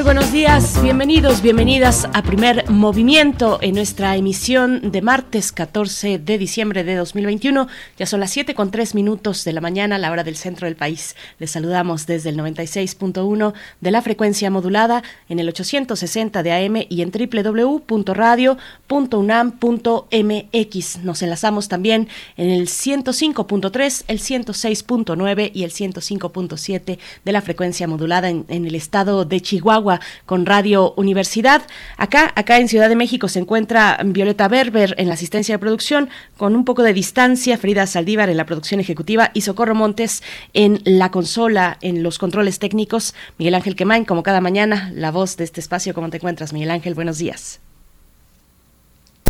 Muy buenos días, bienvenidos, bienvenidas a Primer Movimiento en nuestra emisión de martes 14 de diciembre de 2021. Ya son las 7 con 3 minutos de la mañana, la hora del centro del país. Les saludamos desde el 96.1 de la frecuencia modulada en el 860 de AM y en www.radio.unam.mx. Nos enlazamos también en el 105.3, el 106.9 y el 105.7 de la frecuencia modulada en, en el estado de Chihuahua con Radio Universidad. Acá, acá en Ciudad de México se encuentra Violeta Berber en la asistencia de producción, con un poco de distancia, Frida Saldívar en la producción ejecutiva y Socorro Montes en la consola, en los controles técnicos. Miguel Ángel Quemain, como cada mañana, la voz de este espacio. ¿Cómo te encuentras, Miguel Ángel? Buenos días.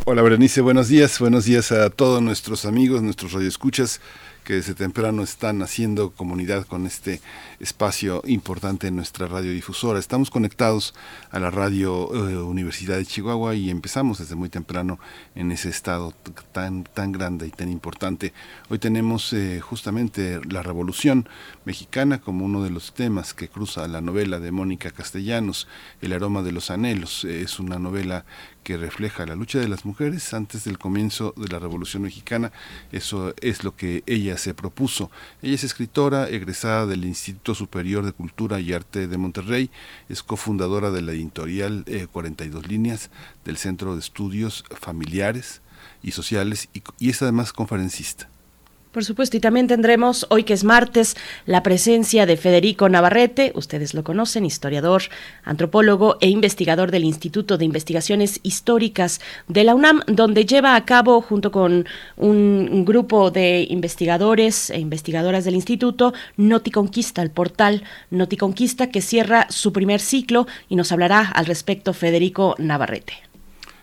Hola Berenice, buenos días, buenos días a todos nuestros amigos, nuestros radioescuchas que desde temprano están haciendo comunidad con este espacio importante en nuestra radiodifusora. Estamos conectados a la radio eh, Universidad de Chihuahua y empezamos desde muy temprano en ese estado tan, tan grande y tan importante. Hoy tenemos eh, justamente la revolución mexicana como uno de los temas que cruza la novela de Mónica Castellanos, El aroma de los anhelos. Es una novela que refleja la lucha de las mujeres antes del comienzo de la Revolución Mexicana. Eso es lo que ella se propuso. Ella es escritora, egresada del Instituto Superior de Cultura y Arte de Monterrey, es cofundadora de la editorial 42 eh, Líneas del Centro de Estudios Familiares y Sociales y es además conferencista. Por supuesto, y también tendremos hoy que es martes la presencia de Federico Navarrete, ustedes lo conocen, historiador, antropólogo e investigador del Instituto de Investigaciones Históricas de la UNAM, donde lleva a cabo junto con un, grupo de investigadores e investigadoras del instituto Noticonquista, el portal Noticonquista que cierra su primer ciclo y nos hablará al respecto Federico Navarrete.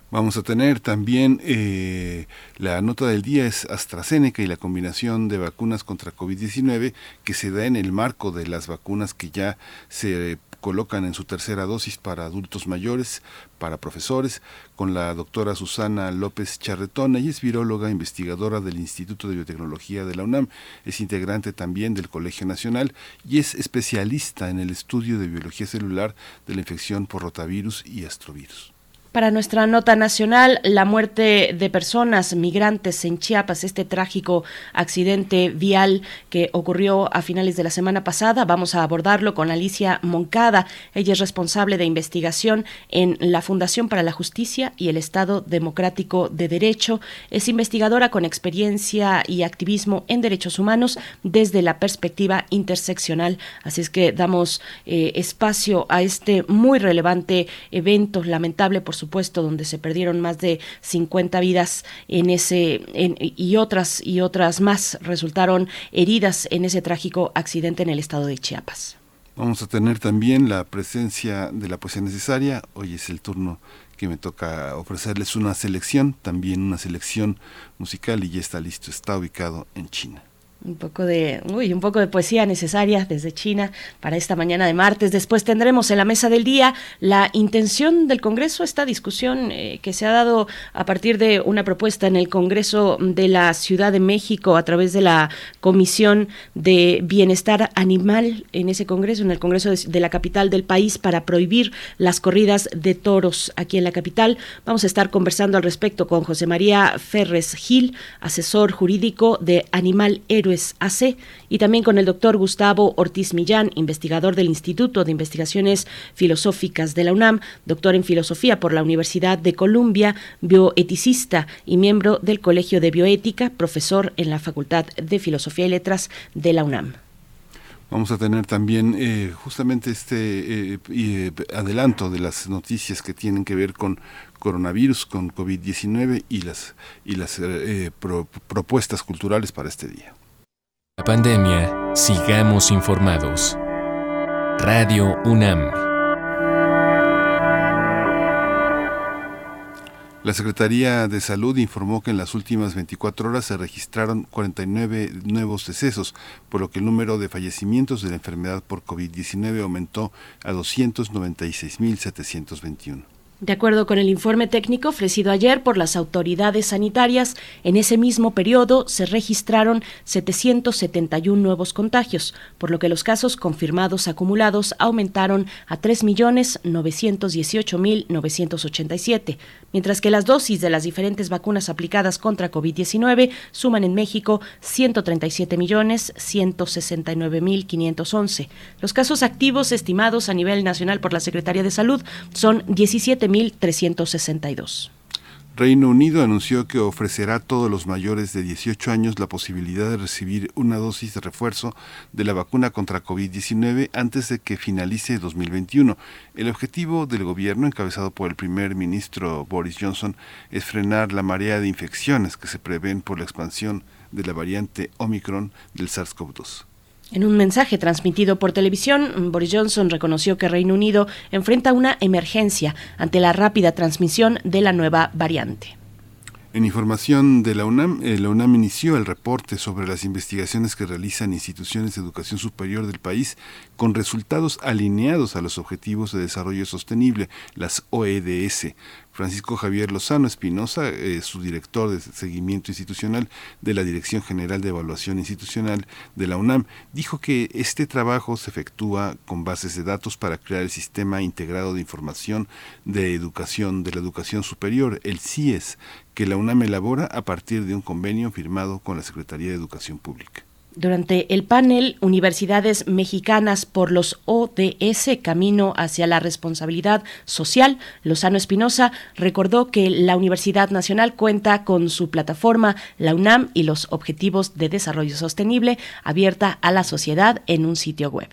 Vamos a tener también eh, la nota del día es AstraZeneca y la combinación de vacunas contra COVID-19 que se da en el marco de las vacunas que ya se colocan en su tercera dosis para adultos mayores, para profesores, con la doctora Susana López Charretón. Ella es viróloga, investigadora del Instituto de Biotecnología de la UNAM, es integrante también del Colegio Nacional y es especialista en el estudio de biología celular de la infección por rotavirus y astrovirus. Para nuestra nota nacional, la muerte de personas migrantes en Chiapas, este trágico accidente vial que ocurrió a finales de la semana pasada. Vamos a abordarlo con Alicia Moncada. Ella es responsable de investigación en la Fundación para la Justicia y el Estado Democrático de Derecho. Es investigadora con experiencia y activismo en derechos humanos desde la perspectiva interseccional. Así es que damos eh, espacio a este muy relevante evento, lamentable por supuesto, donde se perdieron más de 50 vidas en ese y otras y otras más resultaron heridas en ese trágico accidente en el estado de Chiapas. Vamos a tener también la presencia de la poesía necesaria. Hoy es el turno que me toca ofrecerles una selección, también una selección musical y ya está listo, está ubicado en China. Un poco de, uy, un poco de poesía necesaria desde China para esta mañana de martes. Después tendremos en la mesa del día la intención del Congreso, esta discusión eh, que se ha dado a partir de una propuesta en el Congreso de la Ciudad de México a través de la Comisión de Bienestar Animal en ese Congreso, en el Congreso de, la capital del país para prohibir las corridas de toros aquí en la capital. Vamos a estar conversando al respecto con José María Ferres Gil, asesor jurídico de Animal AC, y también con el doctor Gustavo Ortiz Millán, investigador del Instituto de Investigaciones Filosóficas de la UNAM, doctor en filosofía por la Universidad de Columbia, bioeticista y miembro del Colegio de Bioética, profesor en la Facultad de Filosofía y Letras de la UNAM. Vamos a tener también eh, justamente este eh, eh, adelanto de las noticias que tienen que ver con coronavirus, con COVID-19 y las, y las propuestas culturales para este día. La pandemia, sigamos informados. Radio UNAM. La Secretaría de Salud informó que en las últimas 24 horas se registraron 49 nuevos decesos, por lo que el número de fallecimientos de la enfermedad por COVID-19 aumentó a 296.721. De acuerdo con el informe técnico ofrecido ayer por las autoridades sanitarias, en ese mismo periodo se registraron 771 nuevos contagios, por lo que los casos confirmados acumulados aumentaron a 3.918.987, mientras que las dosis de las diferentes vacunas aplicadas contra COVID-19 suman en México 137.169.511. Los casos activos estimados a nivel nacional por la Secretaría de Salud son 17.362. Reino Unido anunció que ofrecerá a todos los mayores de 18 años la posibilidad de recibir una dosis de refuerzo de la vacuna contra COVID-19 antes de que finalice 2021. El objetivo del gobierno, encabezado por el primer ministro Boris Johnson, es frenar la marea de infecciones que se prevén por la expansión de la variante Omicron del SARS-CoV-2. En un mensaje transmitido por televisión, Boris Johnson reconoció que Reino Unido enfrenta una emergencia ante la rápida transmisión de la nueva variante. En información de la UNAM, eh, la UNAM inició el reporte sobre las investigaciones que realizan instituciones de educación superior del país con resultados alineados a los Objetivos de Desarrollo Sostenible, las OEDS. Francisco Javier Lozano Espinosa, eh, su director de seguimiento institucional de la Dirección General de Evaluación Institucional de la UNAM, dijo que este trabajo se efectúa con bases de datos para crear el Sistema Integrado de Información de Educación de la Educación Superior, el CIES, que la UNAM elabora a partir de un convenio firmado con la Secretaría de Educación Pública. Durante el panel Universidades Mexicanas por los ODS Camino hacia la Responsabilidad Social, Lozano Espinosa recordó que la Universidad Nacional cuenta con su plataforma, la UNAM y los Objetivos de Desarrollo Sostenible, abierta a la sociedad en un sitio web.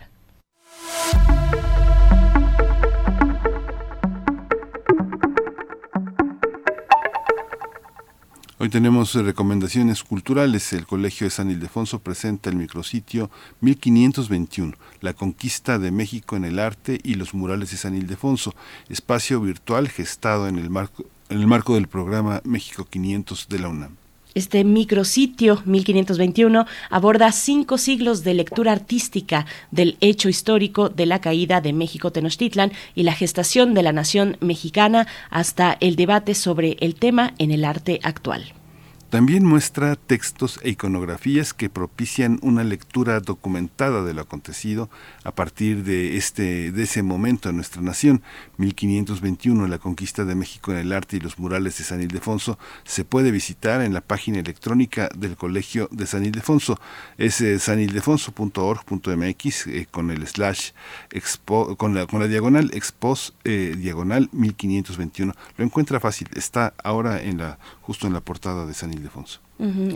Hoy tenemos recomendaciones culturales. El Colegio de San Ildefonso presenta el micrositio 1521, La conquista de México en el arte y los murales de San Ildefonso, espacio virtual gestado en el marco, en el marco del programa México 500 de la UNAM. Este micrositio 1521 aborda cinco siglos de lectura artística del hecho histórico de la caída de México Tenochtitlan y la gestación de la nación mexicana hasta el debate sobre el tema en el arte actual. También muestra textos e iconografías que propician una lectura documentada de lo acontecido a partir de este de ese momento en nuestra nación. 1521, la conquista de México en el arte y los murales de San Ildefonso, se puede visitar en la página electrónica del Colegio de San Ildefonso. Es eh, sanildefonso.org.mx eh, con el slash expo, con la, con la diagonal expos eh, diagonal 1521. Lo encuentra fácil, está ahora en la justo en la portada de San Ildefonso.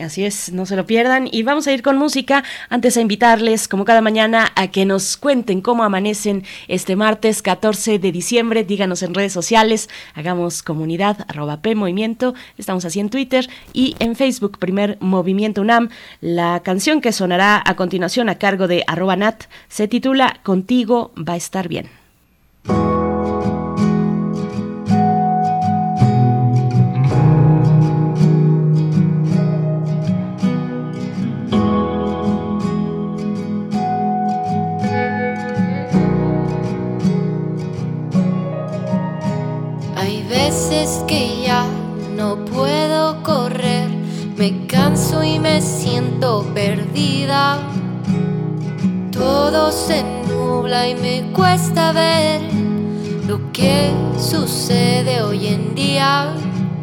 Así es, no se lo pierdan. Y vamos a ir con música. Antes a invitarles, como cada mañana, a que nos cuenten cómo amanecen este martes 14 de diciembre. Díganos en redes sociales, hagamos comunidad, arroba P Movimiento. Estamos así en Twitter y en Facebook, primer Movimiento UNAM. La canción que sonará a continuación a cargo de arroba Nat se titula Contigo va a estar bien. Veces que ya no puedo correr, me canso y me siento perdida. Todo se nubla y me cuesta ver lo que sucede hoy en día.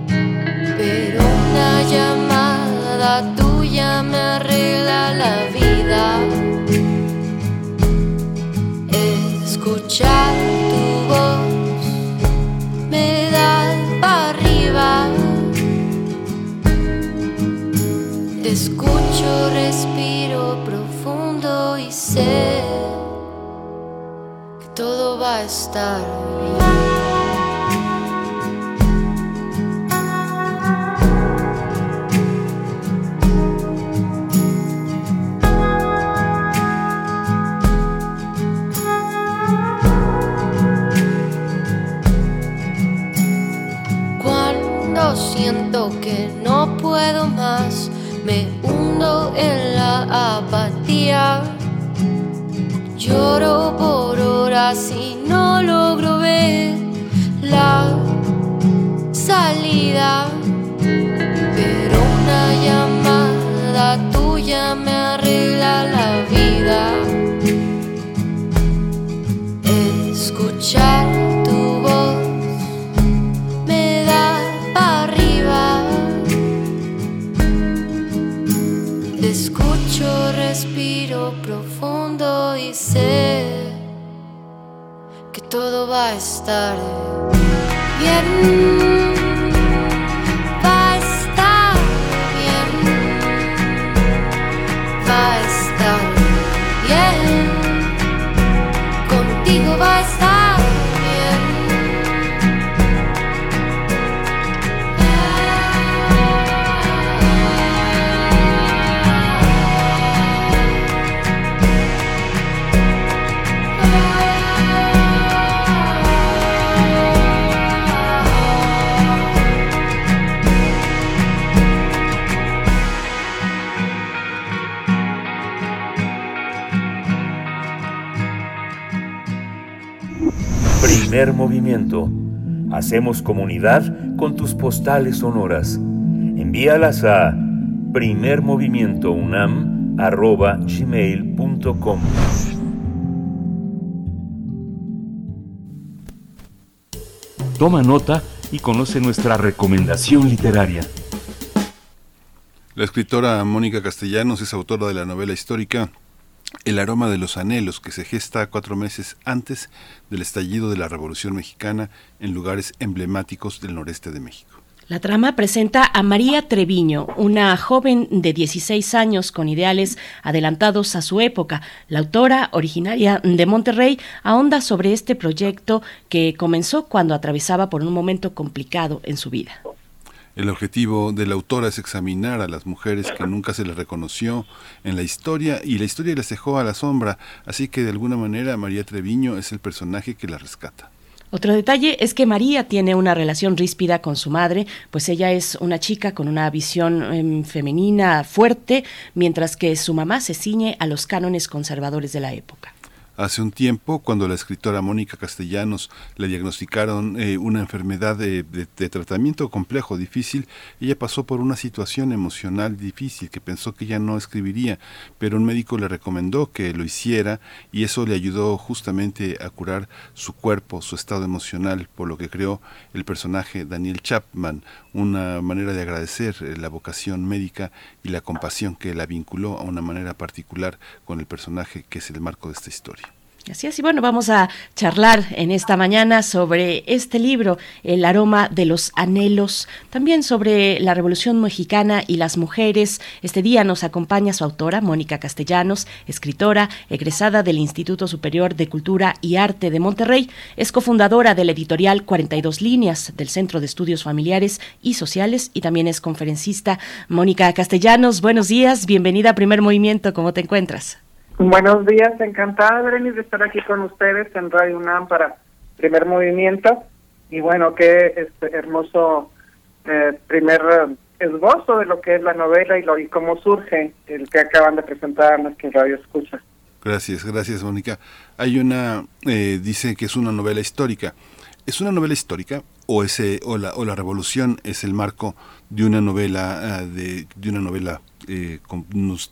Pero una llamada tuya me arregla la vida. Escuchar escucho, respiro profundo y sé que todo va a estar bien. que no puedo más, me hundo en la apatía. Lloro por horas y no logro ver la salida, pero una llamada tuya me arregla la vida. Escuchar profundo y sé que todo va a estar bien. Primer movimiento. Hacemos comunidad con tus postales sonoras. Envíalas a primermovimientounam.gmail.com Toma nota y conoce nuestra recomendación literaria. La escritora Mónica Castellanos es autora de la novela histórica El aroma de los anhelos, que se gesta cuatro meses antes del estallido de la Revolución Mexicana en lugares emblemáticos del noreste de México. La trama presenta a María Treviño, una joven de 16 años con ideales adelantados a su época. La autora, originaria de Monterrey, ahonda sobre este proyecto que comenzó cuando atravesaba por un momento complicado en su vida. El objetivo de la autora es examinar a las mujeres que nunca se les reconoció en la historia y la historia les dejó a la sombra, así que de alguna manera María Treviño es el personaje que la rescata. Otro detalle es que María tiene una relación ríspida con su madre, pues ella es una chica con una visión em, femenina fuerte, mientras que su mamá se ciñe a los cánones conservadores de la época. Hace un tiempo, cuando la escritora Mónica Castellanos le diagnosticaron eh, una enfermedad de, de- tratamiento complejo, difícil, ella pasó por una situación emocional difícil que pensó que ya no escribiría, pero un médico le recomendó que lo hiciera y eso le ayudó justamente a curar su cuerpo, su estado emocional, por lo que creó el personaje Daniel Chapman, una manera de agradecer eh, la vocación médica y la compasión que la vinculó a una manera particular con el personaje que es el marco de esta historia. Así es, y bueno, vamos a charlar en esta mañana sobre este libro, El aroma de los anhelos, también sobre la Revolución Mexicana y las mujeres. Este día nos acompaña su autora, Mónica Castellanos, escritora, egresada del Instituto Superior de Cultura y Arte de Monterrey, es cofundadora del editorial 42 Líneas del Centro de Estudios Familiares y Sociales y también es conferencista. Mónica Castellanos, buenos días, bienvenida a Primer Movimiento, ¿cómo te encuentras? Buenos días, encantada, Berenice, de estar aquí con ustedes en Radio UNAM para Primer Movimiento. Y bueno, qué este, hermoso eh, primer eh, esbozo de lo que es la novela y, lo, y cómo surge el que acaban de presentar a nuestros Radio Escucha. Gracias, gracias Mónica. Hay una, eh, dice que es una novela histórica. ¿Es una novela histórica o, ese, o, la, o la revolución es el marco de una novela, ah, de, de una novela, eh,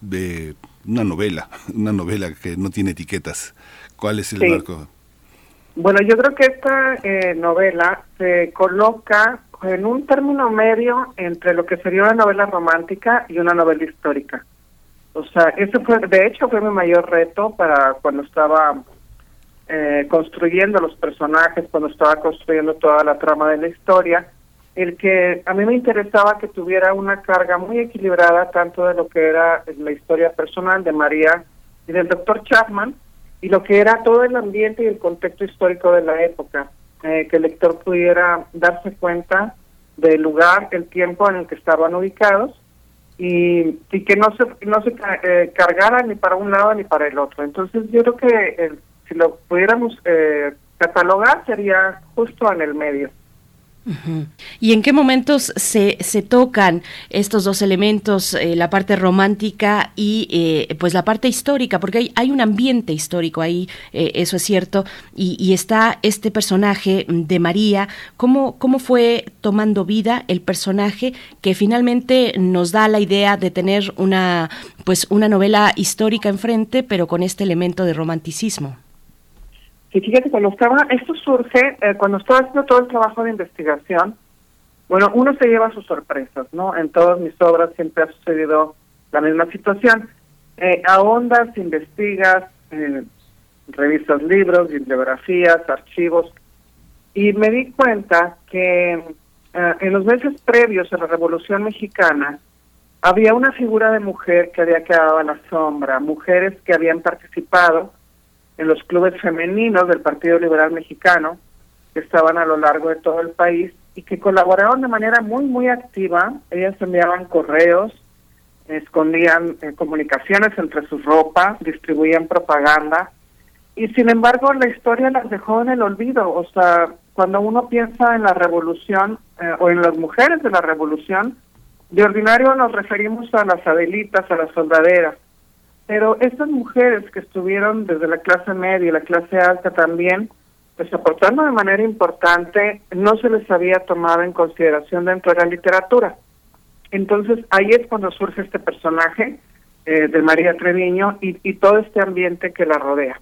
de una novela, una novela que no tiene etiquetas? ¿Cuál es el Sí. marco? Bueno, yo creo que esta eh, novela se coloca en un término medio entre lo que sería una novela romántica y una novela histórica. O sea, ese fue, de hecho, fue mi mayor reto para cuando estaba eh, construyendo los personajes, cuando estaba construyendo toda la trama de la historia, el que a mí me interesaba que tuviera una carga muy equilibrada tanto de lo que era la historia personal de María y del doctor Chapman y lo que era todo el ambiente y el contexto histórico de la época, eh, que el lector pudiera darse cuenta del lugar, el tiempo en el que estaban ubicados y, y que no se no se eh, cargara ni para un lado ni para el otro. Entonces yo creo que si lo pudiéramos eh, catalogar sería justo en el medio. ¿Y en qué momentos se, se tocan estos dos elementos, eh, la parte romántica y eh, pues la parte histórica? Porque hay, hay un ambiente histórico ahí, eh, eso es cierto, y, está este personaje de María, ¿cómo, ¿cómo fue tomando vida el personaje que finalmente nos da la idea de tener una, pues una novela histórica enfrente, pero con este elemento de romanticismo? Y fíjate, cuando estaba, esto surge eh, cuando estaba haciendo todo el trabajo de investigación. Bueno, uno se lleva sus sorpresas, ¿no? En todas mis obras siempre ha sucedido la misma situación. Eh, ahondas, investigas, eh, revisas libros, bibliografías, archivos, y me di cuenta que eh, en los meses previos a la Revolución Mexicana había una figura de mujer que había quedado a la sombra, mujeres que habían participado en los clubes femeninos del Partido Liberal Mexicano, que estaban a lo largo de todo el país y que colaboraron de manera muy, muy activa. Ellas enviaban correos, escondían eh, comunicaciones entre sus ropas, distribuían propaganda y sin embargo la historia las dejó en el olvido. O sea, cuando uno piensa en la revolución eh, o en las mujeres de la revolución, de ordinario nos referimos a las adelitas, a las soldaderas pero estas mujeres que estuvieron desde la clase media y la clase alta también, pues aportando de manera importante, no se les había tomado en consideración dentro de la literatura. Entonces ahí es cuando surge este personaje eh, de María Treviño y, todo este ambiente que la rodea.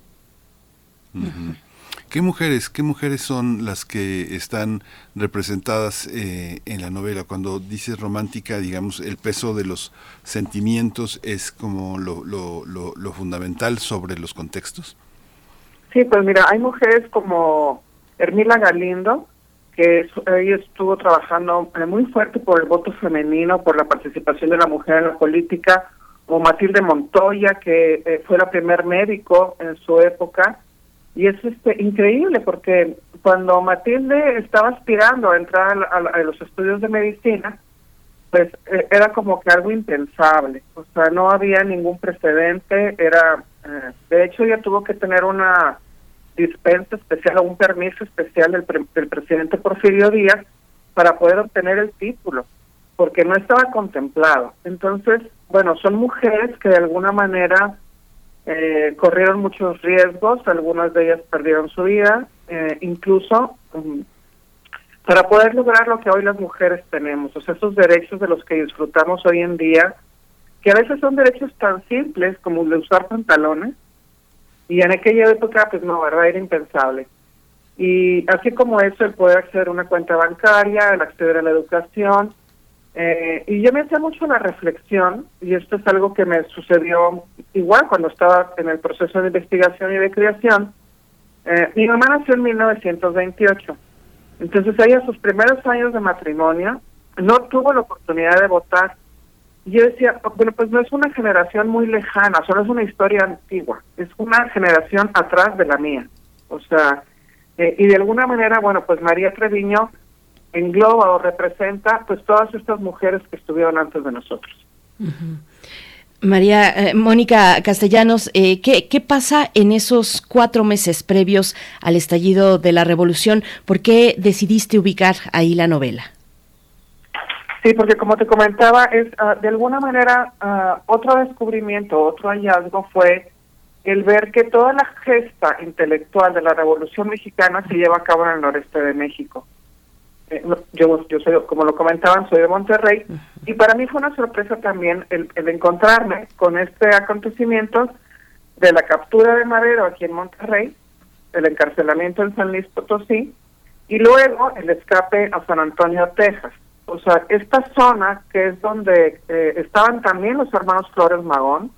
¿Qué mujeres, qué mujeres son las que están representadas eh, en la novela? Cuando dices romántica, digamos, el peso de los sentimientos es como lo, lo, lo, fundamental sobre los contextos. Sí, pues mira, hay mujeres como Hermila Galindo, que ella estuvo trabajando eh, muy fuerte por el voto femenino, por la participación de la mujer en la política, o Matilde Montoya, que eh, fue la primer médico en su época, y es este increíble porque cuando Matilde estaba aspirando a entrar a, los estudios de medicina, pues eh, era como que algo impensable, o sea, no había ningún precedente, era, eh, de hecho ella tuvo que tener una dispensa especial o un permiso especial del, del presidente Porfirio Díaz para poder obtener el título, porque no estaba contemplado. Entonces, bueno, son mujeres que de alguna manera eh, corrieron muchos riesgos, algunas de ellas perdieron su vida, eh, incluso um, para poder lograr lo que hoy las mujeres tenemos, o sea, esos derechos de los que disfrutamos hoy en día, que a veces son derechos tan simples como el de usar pantalones, y en aquella época, pues no, ¿verdad? Era impensable. Y así como eso, el poder acceder a una cuenta bancaria, el acceder a la educación, eh, y yo me hacía mucho la reflexión, y esto es algo que me sucedió igual cuando estaba en el proceso de investigación y de creación. Eh, mi mamá nació en 1928, entonces ella sus primeros años de matrimonio no tuvo la oportunidad de votar. Y yo decía, bueno, pues no es una generación muy lejana, solo es una historia antigua, es una generación atrás de la mía. O sea, eh, y de alguna manera, bueno, pues María Treviño engloba o representa pues todas estas mujeres que estuvieron antes de nosotros. María eh, Mónica Castellanos, eh, ¿qué, ¿qué, pasa en esos cuatro meses previos al estallido de la revolución? ¿Por qué decidiste ubicar ahí la novela? Sí, porque como te comentaba, es ah, de alguna manera ah, otro descubrimiento, otro hallazgo fue el ver que toda la gesta intelectual de la Revolución Mexicana se lleva a cabo en el noreste de México. Eh, yo, yo soy, como lo comentaban, soy de Monterrey, y para mí fue una sorpresa también el, encontrarme con este acontecimiento de la captura de Madero aquí en Monterrey, el encarcelamiento en San Luis Potosí, y luego el escape a San Antonio, Texas. O sea, esta zona que es donde eh, estaban también los hermanos Flores Magón,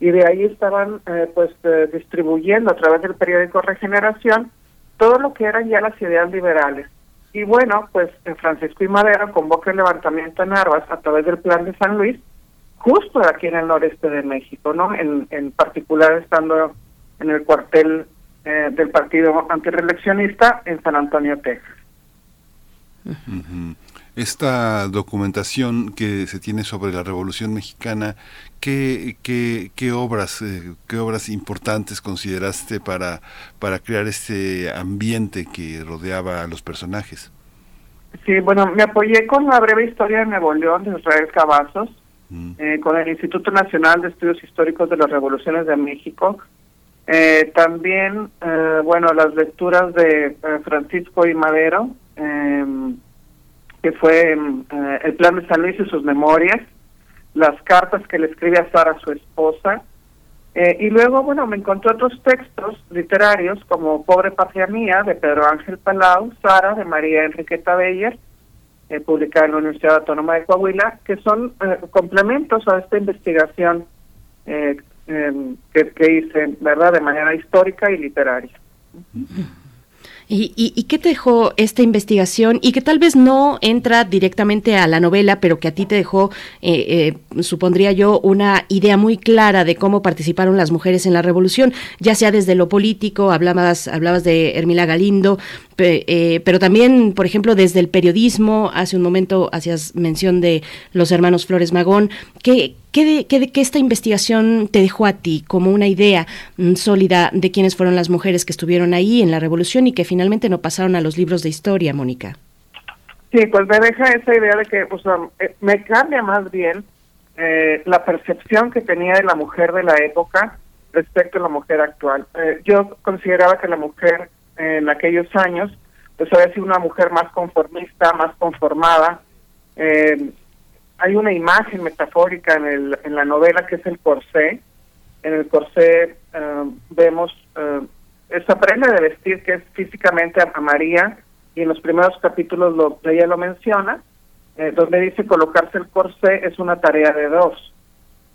y de ahí estaban eh, pues distribuyendo a través del periódico Regeneración todo lo que eran ya las ideas liberales y bueno, pues en Francisco y Madero convoca el levantamiento en armas a través del Plan de San Luis, justo aquí en el noreste de México, ¿no? En, en particular estando en el cuartel eh, del partido antireeleccionista en San Antonio, Texas esta documentación que se tiene sobre la Revolución Mexicana, ¿qué, qué, qué obras, eh, qué obras importantes consideraste para, para crear este ambiente que rodeaba a los personajes? Sí, bueno, me apoyé con la breve historia de Nuevo León de Israel Cavazos, mm. eh, con el Instituto Nacional de Estudios Históricos de las Revoluciones de México. Eh, también, eh, bueno, las lecturas de Francisco y Madero, em, que fue em, el plan de San Luis y sus memorias, las cartas que le escribe a Sara, su esposa, y luego, bueno, me encontré otros textos literarios como Pobre Patria Mía de Pedro Ángel Palau, Sara de María Enriqueta Beyer, eh, publicada en la Universidad Autónoma de Coahuila, que son eh, complementos a esta investigación eh, em, que, que, hice, ¿verdad?, de manera histórica y literaria. ¿Y, y, qué te dejó esta investigación y que tal vez no entra directamente a la novela, pero que a ti te dejó, eh, eh, supondría yo, una idea muy clara de cómo participaron las mujeres en la revolución, ya sea desde lo político, hablabas, hablabas de Hermila Galindo, eh, pero también, por ejemplo, desde el periodismo, hace un momento hacías mención de los hermanos Flores Magón. ¿Qué, qué, qué, qué esta investigación te dejó a ti como una idea mm, sólida de quiénes fueron las mujeres que estuvieron ahí en la revolución y que finalmente no pasaron a los libros de historia, Mónica? Sí, pues me deja esa idea de que pues, me cambia más bien eh, la percepción que tenía de la mujer de la época respecto a la mujer actual. Eh, yo consideraba que la mujer en aquellos años, pues había sido una mujer más conformista, más conformada. Eh, hay una imagen metafórica en, el, la novela que es el corsé. En el corsé eh, vemos eh, esa prenda de vestir que es físicamente a, María y en los primeros capítulos lo, ella lo menciona, donde dice colocarse el corsé es una tarea de dos.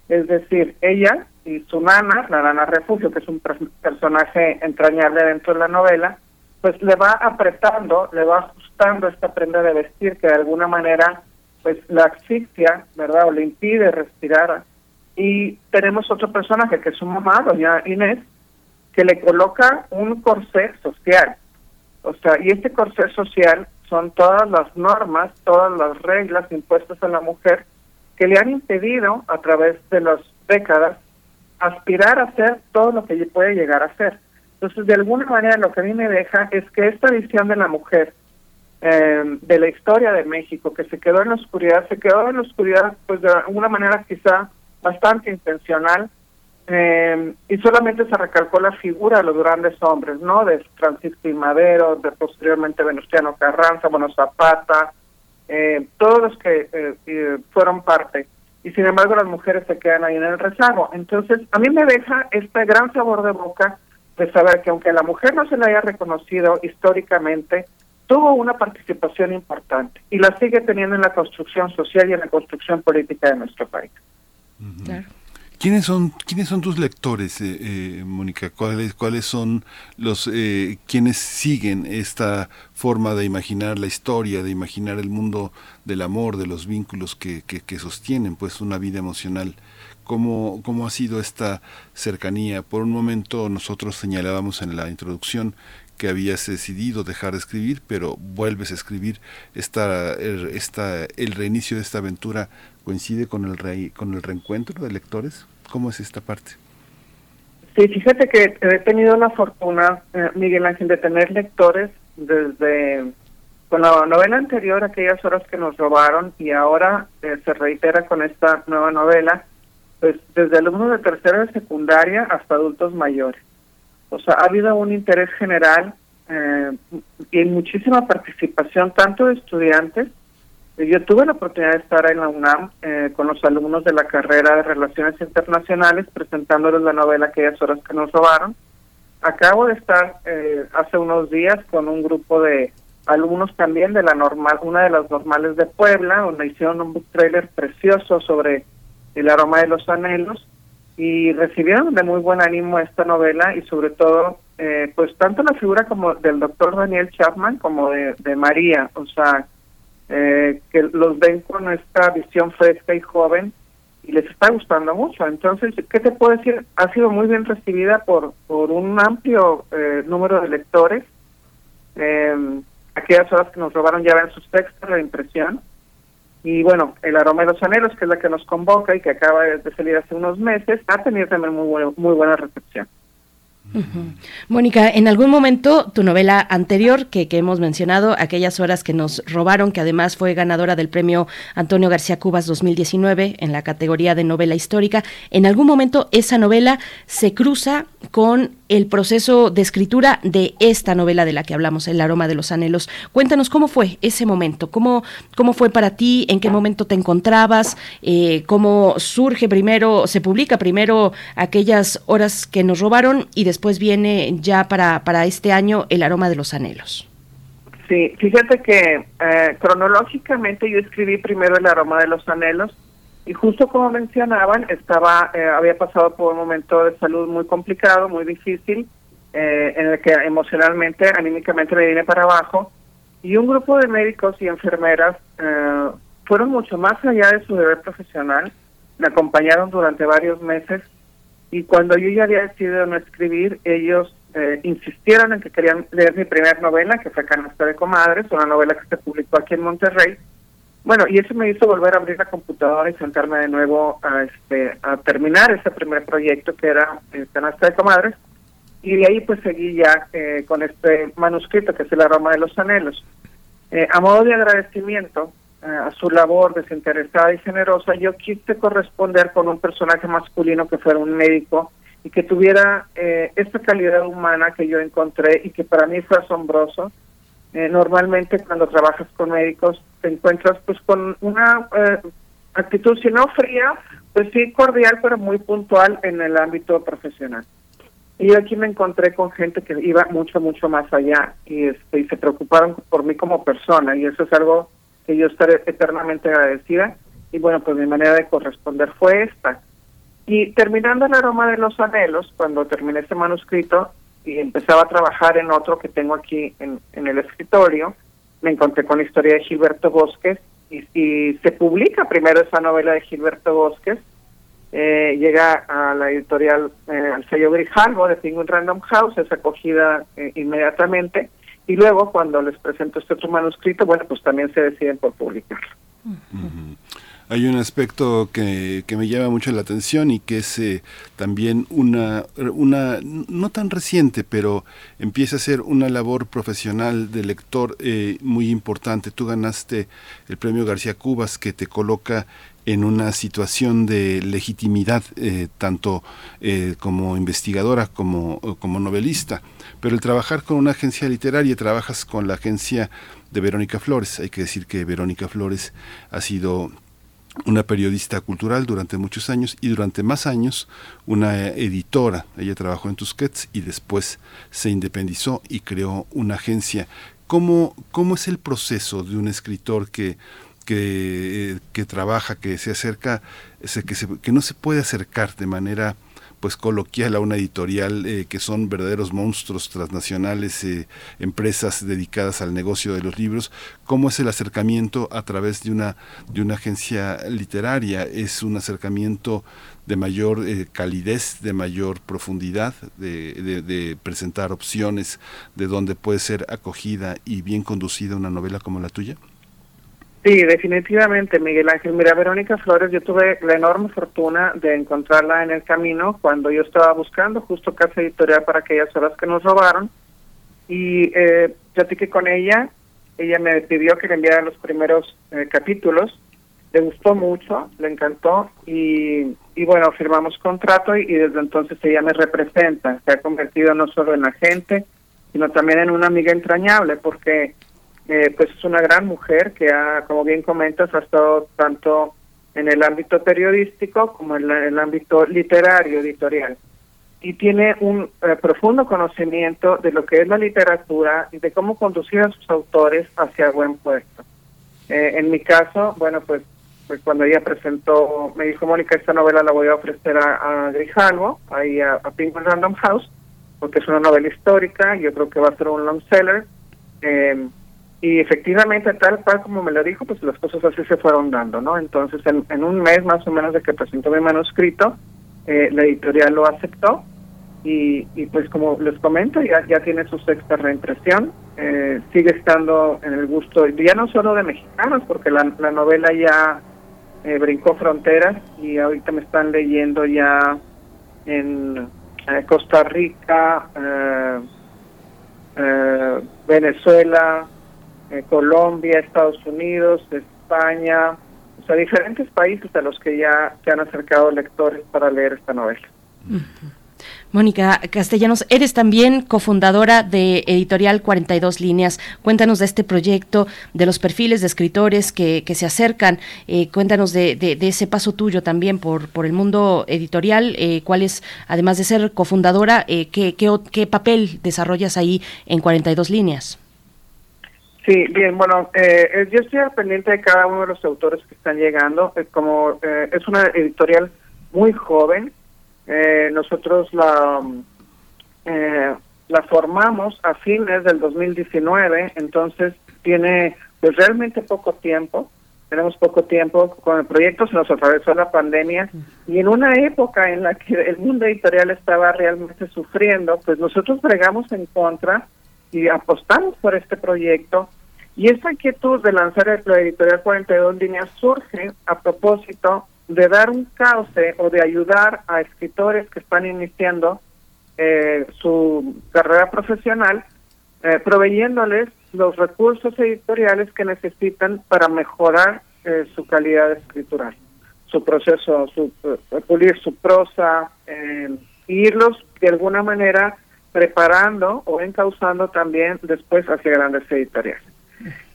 Es decir, ella y su nana, la nana refugio, que es un personaje entrañable dentro de la novela, pues le va apretando, le va ajustando esta prenda de vestir que de alguna manera pues la asfixia, ¿verdad? O le impide respirar. Y tenemos otro personaje que es su mamá, doña Inés, que le coloca un corsé social. O sea, y este corsé social son todas las normas, todas las reglas impuestas a la mujer que le han impedido a través de las décadas aspirar a hacer todo lo que puede llegar a ser. Entonces, de alguna manera, lo que a mí me deja es que esta visión de la mujer, eh, de la historia de México, que se quedó en la oscuridad, se quedó en la oscuridad, pues de alguna manera quizá bastante intencional, eh, y solamente se recalcó la figura de los grandes hombres, ¿no? De Francisco y Madero, de posteriormente Venustiano Carranza, bueno, Zapata, eh, todos los que fueron parte y sin embargo las mujeres se quedan ahí en el rezago. Entonces, a mí me deja este gran sabor de boca de saber que aunque la mujer no se le haya reconocido históricamente, tuvo una participación importante y la sigue teniendo en la construcción social y en la construcción política de nuestro país. Claro. ¿Quiénes son, quiénes son tus lectores, eh, eh, Mónica? ¿Cuáles, ¿Cuáles son los eh, quienes siguen esta forma de imaginar la historia, de imaginar el mundo del amor, de los vínculos que, que, sostienen pues una vida emocional? ¿Cómo, ¿Cómo ha sido esta cercanía? Por un momento nosotros señalábamos en la introducción que habías decidido dejar de escribir, pero vuelves a escribir. Esta, el reinicio de esta aventura coincide con el, re, con el reencuentro de lectores? ¿Cómo es esta parte? Sí, fíjate que he tenido la fortuna, eh, Miguel Ángel, de tener lectores desde con la novela anterior, aquellas horas que nos robaron, y ahora eh, se reitera con esta nueva novela, pues desde alumnos de tercera y secundaria hasta adultos mayores. O sea, ha habido un interés general eh, y muchísima participación tanto de estudiantes yo tuve la oportunidad de estar en la UNAM eh, con los alumnos de la carrera de Relaciones Internacionales presentándoles la novela Aquellas horas que nos robaron. Acabo de estar eh, hace unos días con un grupo de alumnos también de la normal, una de las normales de Puebla, donde hicieron un book trailer precioso sobre el aroma de los anhelos y recibieron de muy buen ánimo esta novela y sobre todo eh, pues tanto la figura como del doctor Daniel Chapman como de, María, o sea, eh, que los ven con esta visión fresca y joven y les está gustando mucho. Entonces, ¿qué te puedo decir? Ha sido muy bien recibida por, por un amplio eh, número de lectores. Eh, aquellas horas que nos robaron ya ven sus textos, la impresión. Y bueno, El aroma de los anhelos, que es la que nos convoca y que acaba de salir hace unos meses, ha tenido también muy, muy buena recepción. Mónica, en algún momento tu novela anterior que, hemos mencionado, Aquellas horas que nos robaron, que además fue ganadora del premio Antonio García Cubas 2019 en la categoría de novela histórica, en algún momento esa novela se cruza con el proceso de escritura de esta novela de la que hablamos, El aroma de los anhelos. Cuéntanos cómo fue ese momento, cómo, cómo fue para ti, en qué momento te encontrabas, eh, cómo surge primero, se publica primero aquellas horas que nos robaron y después viene ya para, para este año El aroma de los anhelos. Sí, fíjate que eh, cronológicamente yo escribí primero El aroma de los anhelos y justo como mencionaban, estaba, eh, había pasado por un momento de salud muy complicado, muy difícil, eh, en el que emocionalmente, anímicamente me vine para abajo. Y un grupo de médicos y enfermeras eh, fueron mucho más allá de su deber profesional, me acompañaron durante varios meses y cuando yo ya había decidido no escribir, ellos insistieron en que querían leer mi primera novela, que fue Canasta de Comadres, una novela que se publicó aquí en Monterrey, bueno, y eso me hizo volver a abrir la computadora y sentarme de nuevo a, este, a terminar ese primer proyecto que era eh, Canasta de Comadres. Y de ahí pues seguí ya eh, con este manuscrito que es El aroma de los anhelos. Eh, a modo de agradecimiento a su labor desinteresada y generosa, yo quise corresponder con un personaje masculino que fuera un médico y que tuviera esta calidad humana que yo encontré y que para mí fue asombroso eh, normalmente cuando trabajas con médicos te encuentras pues con una eh, actitud, si no fría, pues sí cordial, pero muy puntual en el ámbito profesional. Y yo aquí me encontré con gente que iba mucho, mucho más allá y, este, y se preocuparon por mí como persona y eso es algo que yo estaré eternamente agradecida. Y bueno, pues mi manera de corresponder fue esta. Y terminando el aroma de los anhelos, cuando terminé este manuscrito, y empezaba a trabajar en otro que tengo aquí en, el escritorio, me encontré con la historia de Gilberto Bosques y, se publica primero esa novela de Gilberto Bosques, eh, llega a la editorial, eh, al sello Grijalvo de Penguin Random House, es acogida eh, inmediatamente y luego cuando les presento este otro manuscrito, bueno, pues también se deciden por publicarlo hay un aspecto que, que, me llama mucho la atención y que es eh, también una, una, no tan reciente, pero empieza a ser una labor profesional de lector eh, muy importante. Tú ganaste el premio García Cubas que te coloca en una situación de legitimidad, eh, tanto como investigadora como, como novelista. Pero el trabajar con una agencia literaria, trabajas con la agencia de Verónica Flores. Hay que decir que Verónica Flores ha sido una periodista cultural durante muchos años y durante más años una editora. Ella trabajó en Tusquets y después se independizó y creó una agencia. ¿Cómo, cómo es el proceso de un escritor que, que, que trabaja, que se acerca, que, se, que no se puede acercar de manera pues coloquial a una editorial eh, que son verdaderos monstruos transnacionales, eh, empresas dedicadas al negocio de los libros, cómo es el acercamiento a través de una de una agencia literaria, es un acercamiento de mayor eh, calidez, de mayor profundidad, de, de, presentar opciones de donde puede ser acogida y bien conducida una novela como la tuya? Sí, definitivamente, Miguel Ángel. Mira, Verónica Flores, yo tuve la enorme fortuna de encontrarla en el camino cuando yo estaba buscando justo casa editorial para aquellas horas que nos robaron. Y eh, platiqué con ella, ella me pidió que le enviara los primeros eh, capítulos, le gustó mucho, le encantó y, bueno, firmamos contrato y, desde entonces ella me representa, se ha convertido no solo en agente, sino también en una amiga entrañable porque eh, pues es una gran mujer que ha, como bien comentas, ha estado tanto en el ámbito periodístico como en, el ámbito literario, editorial. Y tiene un eh, profundo conocimiento de lo que es la literatura y de cómo conducir a sus autores hacia buen puesto. Eh, en mi caso, bueno, pues, pues cuando ella presentó, me dijo, Mónica, esta novela la voy a ofrecer a, a Grijalvo, ahí a, a Penguin Random House, porque es una novela histórica, yo creo que va a ser un long seller. Eh, y efectivamente, tal cual como me lo dijo, pues las cosas así se fueron dando, ¿no? Entonces, en, un mes más o menos de que presentó mi manuscrito, eh, la editorial lo aceptó y, pues como les comento, ya, ya tiene su sexta reimpresión, eh, sigue estando en el gusto, ya no solo de mexicanos, porque la, la novela ya eh, brincó fronteras y ahorita me están leyendo ya en eh, Costa Rica, Venezuela, Colombia, Estados Unidos, España, o sea, diferentes países a los que ya se han acercado lectores para leer esta novela. Mónica Castellanos, eres también cofundadora de Editorial 42 Líneas. Cuéntanos de este proyecto, de los perfiles de escritores que, se acercan. Eh, cuéntanos de, ese paso tuyo también por, por el mundo editorial. Eh, ¿Cuál es, además de ser cofundadora, eh, qué, qué, papel desarrollas ahí en 42 Líneas? Sí, bien, bueno, eh, yo estoy al pendiente de cada uno de los autores que están llegando. como es una editorial muy joven, eh, nosotros la, eh, la formamos a fines del 2019, entonces tiene pues realmente poco tiempo, tenemos poco tiempo, con el proyecto se nos atravesó la pandemia y en una época en la que el mundo editorial estaba realmente sufriendo, pues nosotros bregamos en contra y apostamos por este proyecto y esta inquietud de lanzar el editorial 42 líneas surge a propósito de dar un cauce o de ayudar a escritores que están iniciando eh, su carrera profesional, eh, proveyéndoles los recursos editoriales que necesitan para mejorar eh, su calidad escritural, su proceso, su, pulir su prosa, irlos de alguna manera preparando o encauzando también después hacia grandes editoriales.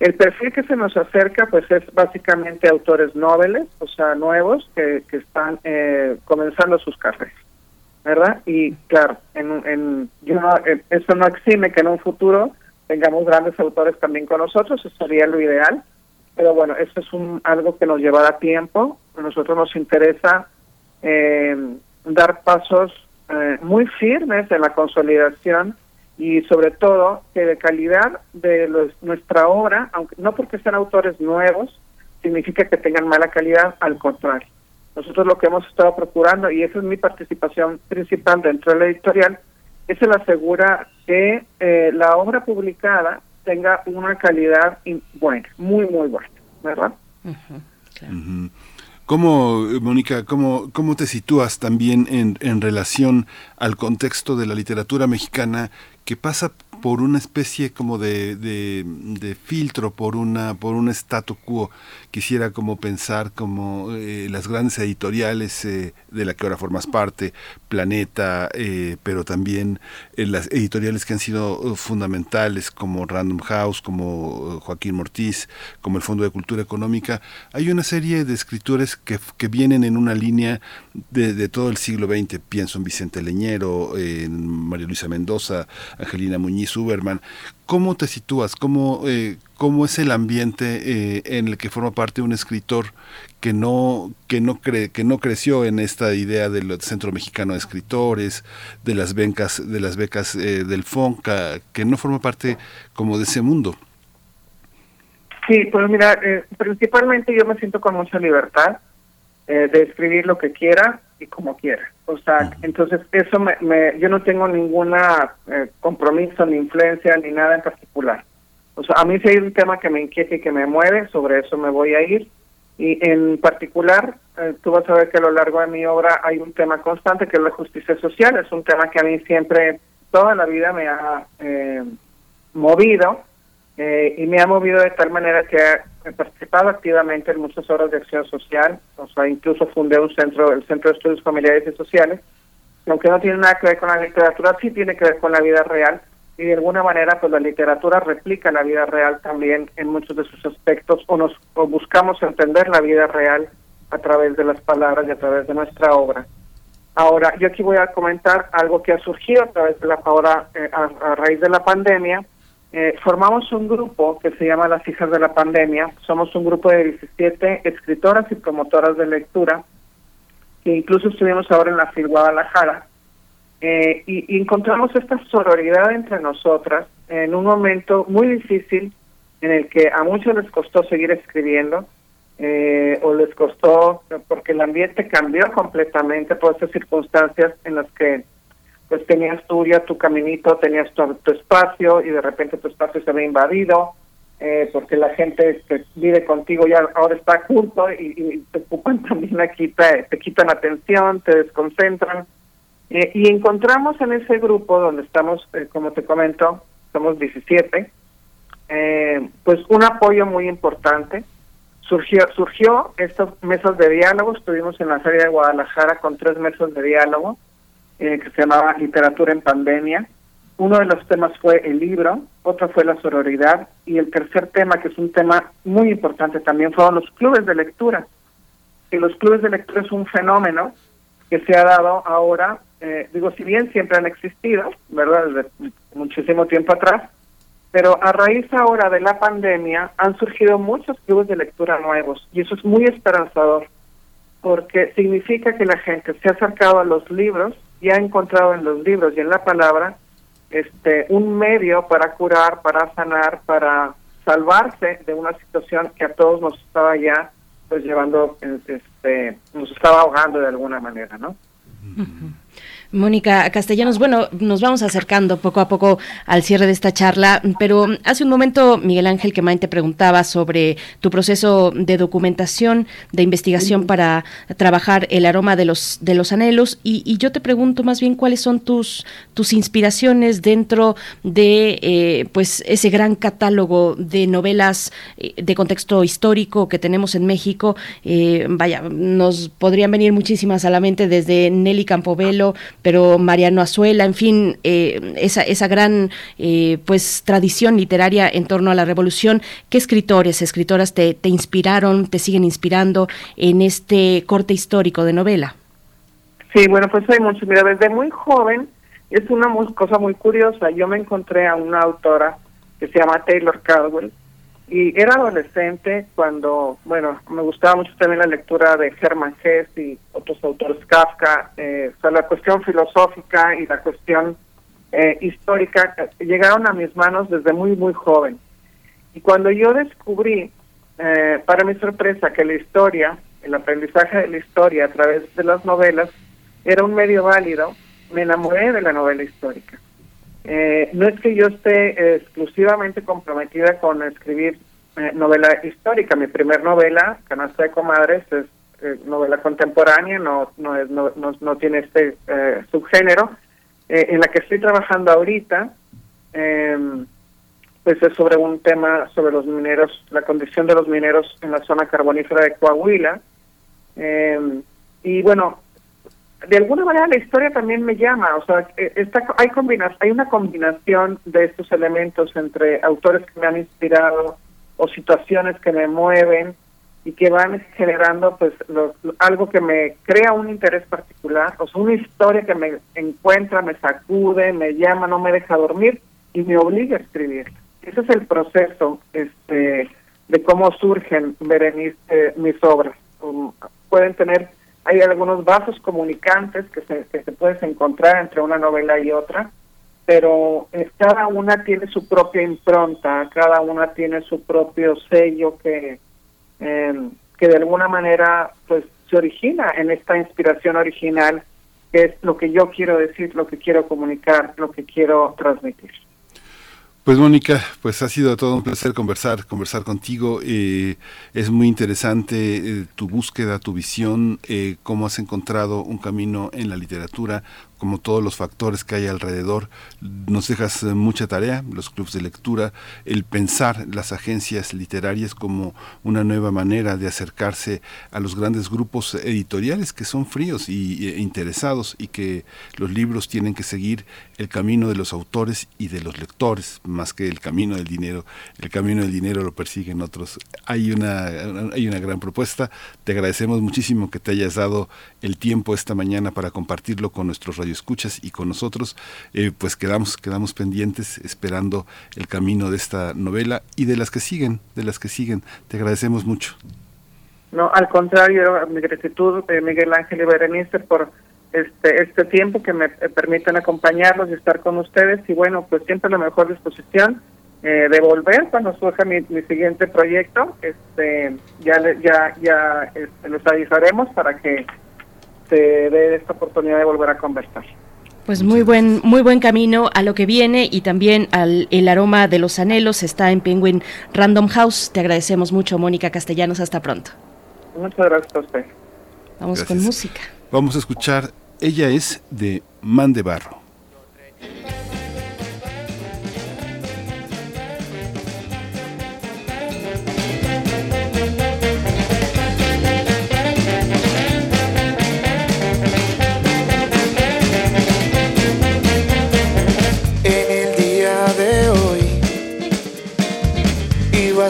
El perfil que se nos acerca pues es básicamente autores noveles, o sea, nuevos que, que están eh, comenzando sus carreras, ¿verdad? Y claro, en, en, yo eh, eso no exime que en un futuro tengamos grandes autores también con nosotros, eso sería lo ideal, pero bueno, eso es un, algo que nos llevará tiempo, a nosotros nos interesa eh, dar pasos muy firmes en la consolidación y sobre todo que de calidad de nuestra obra, aunque no porque sean autores nuevos, significa que tengan mala calidad, al contrario. Nosotros lo que hemos estado procurando, y esa es mi participación principal dentro de la editorial, es el asegurar que eh, la obra publicada tenga una calidad buena, muy, muy buena, ¿verdad? ¿Cómo, Mónica, cómo, cómo te sitúas también en, en relación al contexto de la literatura mexicana que pasa por una especie como de, de, filtro, por una por un statu quo. Quisiera como pensar como eh, las grandes editoriales eh, de la que ahora formas parte, Planeta, eh, pero también las editoriales que han sido fundamentales como Random House, como Joaquín Mortiz, como el Fondo de Cultura Económica. Hay una serie de escritores que, que vienen en una línea de, de, todo el siglo XX. Pienso en Vicente Leñero, en María Luisa Mendoza, Angelina Muñiz Uberman. ¿Cómo te sitúas? ¿Cómo, eh, cómo es el ambiente eh, en el que forma parte un escritor que no, que, no cree, que no creció en esta idea del Centro Mexicano de Escritores, de las becas, de las becas eh, del FONCA, que no forma parte como de ese mundo? Sí, pues mira, principalmente yo me siento con mucha libertad de escribir lo que quiera y como quiera. O sea, entonces eso me, yo no tengo ninguna eh, compromiso, ni influencia, ni nada en particular. O sea, a mí si hay un tema que me inquieta y que me mueve, sobre eso me voy a ir. Y en particular, eh, tú vas a ver que a lo largo de mi obra hay un tema constante que es la justicia social. Es un tema que a mí siempre, toda la vida me ha eh, movido eh, y me ha movido de tal manera que he participado activamente en muchas horas de acción social, o incluso fundé un centro, el Centro de Estudios Familiares y Sociales, aunque no tiene nada que ver con la literatura, sí tiene que ver con la vida real, y de alguna manera pues la literatura replica la vida real también en muchos de sus aspectos, o nos buscamos entender la vida real a través de las palabras y a través de nuestra obra. Ahora, yo aquí voy a comentar algo que ha surgido a través de la ahora eh, a raíz de la pandemia, eh, formamos un grupo que se llama Las Hijas de la Pandemia. Somos un grupo de 17 escritoras y promotoras de lectura, que incluso estuvimos ahora en la FIL Guadalajara. Eh, y, encontramos esta sororidad entre nosotras en un momento muy difícil en el que a muchos les costó seguir escribiendo, eh, o les costó porque el ambiente cambió completamente por esas circunstancias en las que pues tenías tú ya tu caminito, tenías tu, espacio y de repente tu espacio se ve invadido eh, porque la gente que vive contigo ya ahora está junto y, te ocupan también aquí, te, te quitan atención, te desconcentran Eh, y encontramos en ese grupo donde estamos, eh, como te comento, somos 17, eh, pues un apoyo muy importante. Surgió, surgió estas mesas de diálogo, estuvimos en la Feria de Guadalajara con tres mesas de diálogo que se llamaba Literatura en Pandemia. Uno de los temas fue el libro, otro fue la sororidad y el tercer tema, que es un tema muy importante también, fueron los clubes de lectura. Que los clubes de lectura es un fenómeno que se ha dado ahora, eh, digo, si bien siempre han existido, ¿verdad? Desde muchísimo tiempo atrás, pero a raíz ahora de la pandemia han surgido muchos clubes de lectura nuevos y eso es muy esperanzador porque significa que la gente se ha acercado a los libros y ha encontrado en los libros y en la palabra este un medio para curar, para sanar, para salvarse de una situación que a todos nos estaba ya pues llevando este nos estaba ahogando de alguna manera, ¿no? Mónica Castellanos, bueno, nos vamos acercando poco a poco al cierre de esta charla, pero hace un momento Miguel Ángel Quemain te preguntaba sobre tu proceso de documentación, de investigación para trabajar el aroma de los de los anhelos y, yo te pregunto más bien cuáles son tus tus inspiraciones dentro de eh, pues ese gran catálogo de novelas eh, de contexto histórico que tenemos en México. Eh, vaya, nos podrían venir muchísimas a la mente desde Nelly Campobello, pero Mariano Azuela, en fin, eh, esa, esa gran eh, pues tradición literaria en torno a la revolución. ¿Qué escritores, escritoras te, te inspiraron, te siguen inspirando en este corte histórico de novela? Sí, bueno, pues hay muchos. Mira, desde muy joven es una cosa muy curiosa. Yo me encontré a una autora que se llama Taylor Caldwell, y era adolescente cuando, bueno, me gustaba mucho también la lectura de Hermann Hesse y otros autores, Kafka, eh, o sea, la cuestión filosófica y la cuestión eh, histórica eh, llegaron a mis manos desde muy, muy joven. Y cuando yo descubrí, eh, para mi sorpresa, que la historia, el aprendizaje de la historia a través de las novelas, era un medio válido, me enamoré de la novela histórica. Eh, no es que yo esté exclusivamente comprometida con escribir eh, novela histórica. Mi primer novela, Canasta de Comadres, es eh, novela contemporánea, no no, es, no, no, tiene este subgénero. en la que estoy trabajando ahorita, em, pues es sobre un tema sobre los mineros, la condición de los mineros en la zona carbonífera de Coahuila. Em, y bueno, de alguna manera la historia también me llama, o sea, eh, está, hay, combinas, hay una combinación de estos elementos entre autores que me han inspirado o situaciones que me mueven y que van generando pues algo que me crea un interés particular, o sea, una historia que me encuentra, me sacude, me llama, no me deja dormir y me obliga a escribir. Ese es el proceso este de cómo surgen, Berenice, mis obras. Um, pueden tener hay algunos vasos comunicantes que se, que se puedes encontrar entre una novela y otra, pero eh, cada una tiene su propia impronta, cada una tiene su propio sello que, em, que de alguna manera pues se origina en esta inspiración original, que es lo que yo quiero decir, lo que quiero comunicar, lo que quiero transmitir. Pues Mónica, pues ha sido todo un placer conversar, conversar contigo. Eh, es muy interesante eh, tu búsqueda, tu visión, eh, cómo has encontrado un camino en la literatura, como todos los factores que hay alrededor. Nos dejas eh, mucha tarea, los clubes de lectura, el pensar las agencias literarias como una nueva manera de acercarse a los grandes grupos editoriales que son fríos y, e interesados y que los libros tienen que seguir el camino de los autores y de los lectores, más que el camino del dinero. El camino del dinero lo persiguen otros. Hay una, hay una gran propuesta. Te agradecemos muchísimo que te hayas dado el tiempo esta mañana para compartirlo con nuestros radios escuchas y con nosotros, eh, pues quedamos, quedamos pendientes esperando el camino de esta novela y de las que siguen, de las que siguen. Te agradecemos mucho. No, al contrario, mi gratitud, de Miguel Ángel y Berenice, por este, este tiempo que me permiten acompañarlos y estar con ustedes. Y bueno, pues siempre la mejor disposición eh, de volver cuando surja mi, siguiente proyecto. Este, ya ya ya este, los avisaremos para que de esta oportunidad de volver a conversar. Pues muy buen, muy buen camino a lo que viene y también al el aroma de los anhelos está en Penguin Random House. Te agradecemos mucho, Mónica Castellanos. Hasta pronto. Muchas gracias a usted. Vamos con música. Vamos a escuchar Ella es de Man de Barro.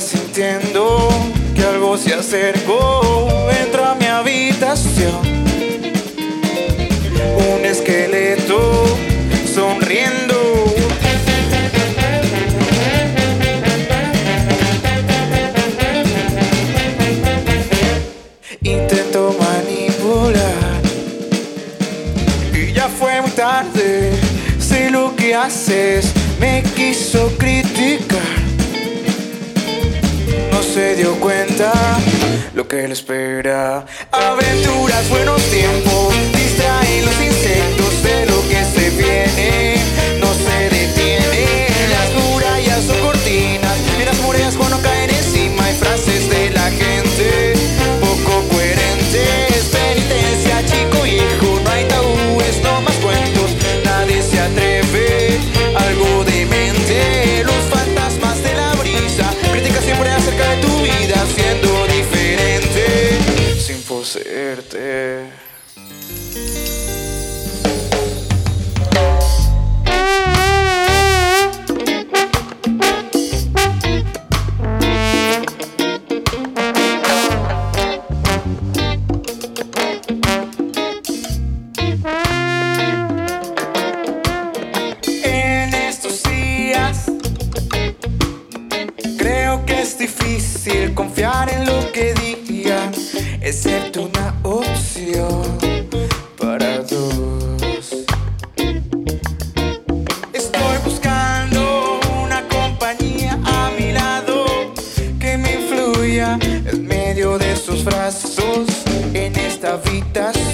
Sintiendo que algo se acercó. Entro a mi habitación. Un esqueleto sonriendo. Intento manipular. Y ya fue muy tarde. Sé lo que haces. Me quiso criticar dio cuenta lo que le espera. Aventuras, buenos tiempos, excepto una opción para dos. Estoy buscando una compañía a mi lado que me influya en medio de sus brazos en esta habitación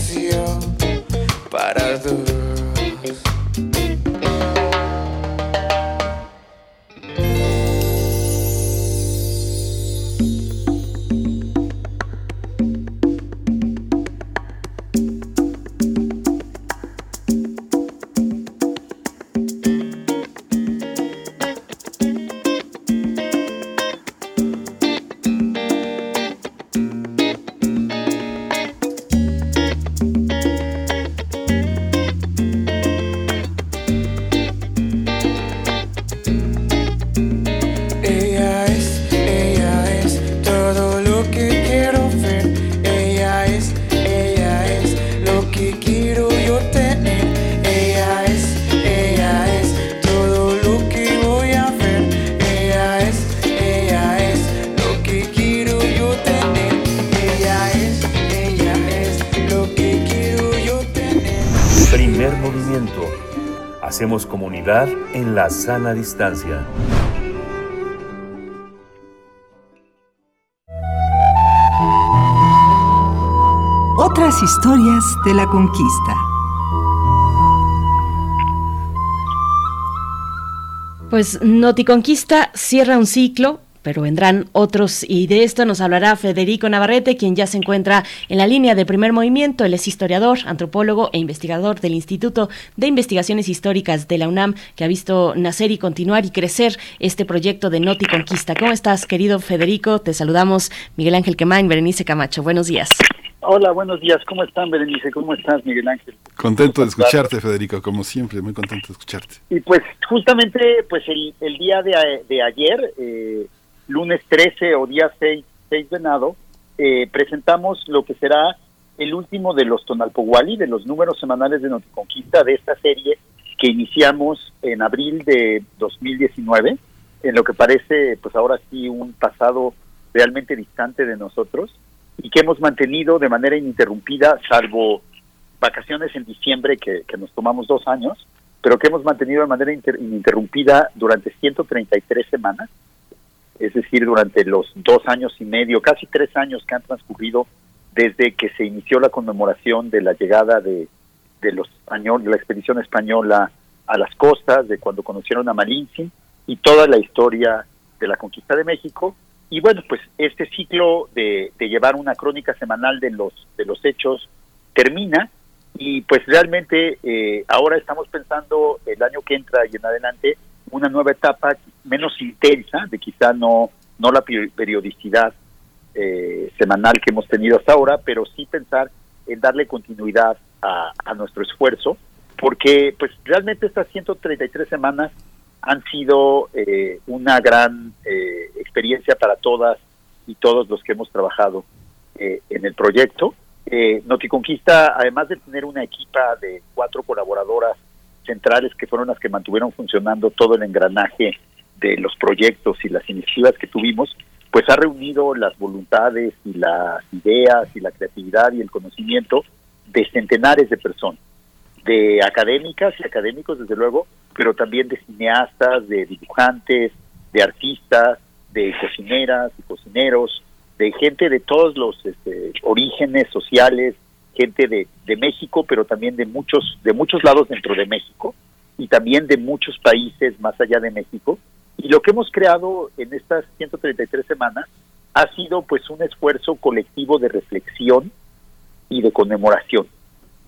la sana distancia. Otras historias de la conquista. Pues Noticonquista cierra un ciclo, pero vendrán otros y de esto nos hablará Federico Navarrete, quien ya se encuentra en la línea de primer movimiento. Él es historiador, antropólogo e investigador del Instituto de Investigaciones Históricas de la UNAM, que ha visto nacer y continuar y crecer este proyecto de Noticonquista. ¿Cómo estás, querido Federico? Te saludamos Miguel Ángel Quemain, Berenice Camacho. Buenos días. Hola, buenos días. ¿Cómo están, Berenice? ¿Cómo estás, Miguel Ángel? Contento de escucharte, Federico, como siempre, muy contento de escucharte. Y pues justamente pues el, el día de, a- de ayer, eh, lunes 13 o día 6, 6 venado, eh, presentamos lo que será el último de los Tonalpohuali, de los números semanales de Noticonquista, de esta serie que iniciamos en abril de 2019, en lo que parece pues ahora sí un pasado realmente distante de nosotros y que hemos mantenido de manera ininterrumpida, salvo vacaciones en diciembre que, que nos tomamos dos años, pero que hemos mantenido de manera inter- ininterrumpida durante 133 semanas, es decir, durante los dos años y medio, casi tres años que han transcurrido desde que se inició la conmemoración de la llegada de, de los españoles, de la expedición española a las costas, de cuando conocieron a Malinche y toda la historia de la conquista de México. Y bueno, pues este ciclo de, de llevar una crónica semanal de los de los hechos termina Y pues realmente eh, ahora estamos pensando el año que entra y en adelante una nueva etapa menos intensa, de quizá no, no la periodicidad eh, semanal que hemos tenido hasta ahora, pero sí pensar en darle continuidad a, nuestro esfuerzo, porque pues realmente estas 133 semanas han sido eh, una gran eh, experiencia para todas y todos los que hemos trabajado eh, en el proyecto. Eh, Noticonquista, además de tener una equipa de cuatro colaboradoras centrales que fueron las que mantuvieron funcionando todo el engranaje de los proyectos y las iniciativas que tuvimos, pues ha reunido las voluntades y las ideas y la creatividad y el conocimiento de centenares de personas, de académicas y académicos desde luego, pero también de cineastas, de dibujantes, de artistas, de cocineras y cocineros, de gente de todos los este, orígenes sociales, gente de, de México, pero también de muchos, de muchos lados dentro de México y también de muchos países más allá de México. Y lo que hemos creado en estas 133 semanas ha sido pues un esfuerzo colectivo de reflexión y de conmemoración.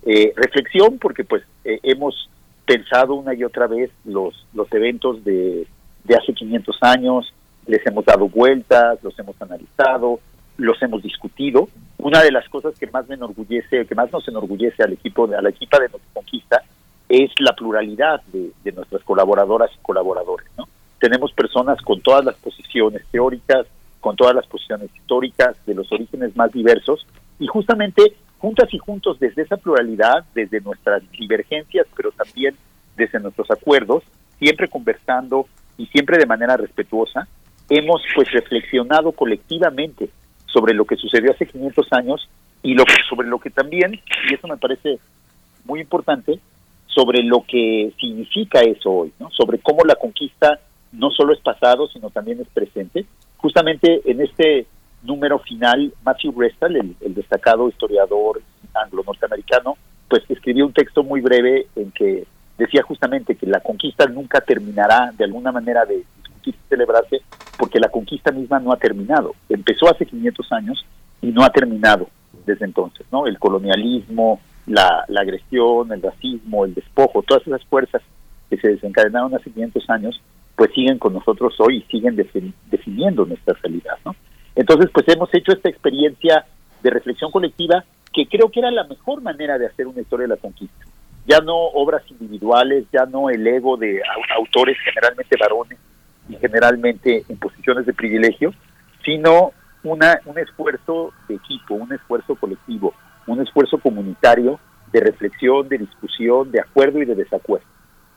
Eh, reflexión porque pues eh, hemos pensado una y otra vez los, los eventos de, de hace 500 años, les hemos dado vueltas, los hemos analizado, los hemos discutido. Una de las cosas que más me enorgullece, que más nos enorgullece al equipo, a la equipa de Conquista, es la pluralidad de, de nuestras colaboradoras y colaboradores. ¿no? Tenemos personas con todas las posiciones teóricas, con todas las posiciones históricas, de los orígenes más diversos, y justamente juntas y juntos desde esa pluralidad, desde nuestras divergencias, pero también desde nuestros acuerdos, siempre conversando y siempre de manera respetuosa, hemos pues reflexionado colectivamente sobre lo que sucedió hace 500 años y lo sobre lo que también, y eso me parece muy importante, sobre lo que significa eso hoy, ¿no? sobre cómo la conquista no solo es pasado, sino también es presente. Justamente en este número final, Matthew Restal, el, destacado historiador anglo-norteamericano, pues escribió un texto muy breve en que decía justamente que la conquista nunca terminará de alguna manera de discutir y celebrarse porque la conquista misma no ha terminado. Empezó hace 500 años y no ha terminado desde entonces, ¿no? El colonialismo, la, la agresión, el racismo, el despojo, todas esas fuerzas que se desencadenaron hace 500 años, pues siguen con nosotros hoy y siguen definiendo nuestra realidad, ¿no? Entonces, pues hemos hecho esta experiencia de reflexión colectiva que creo que era la mejor manera de hacer una historia de la conquista. Ya no obras individuales, ya no el ego de autores generalmente varones y generalmente en posiciones de privilegio, sino una, un esfuerzo de equipo, un esfuerzo colectivo, un esfuerzo comunitario de reflexión, de discusión, de acuerdo y de desacuerdo.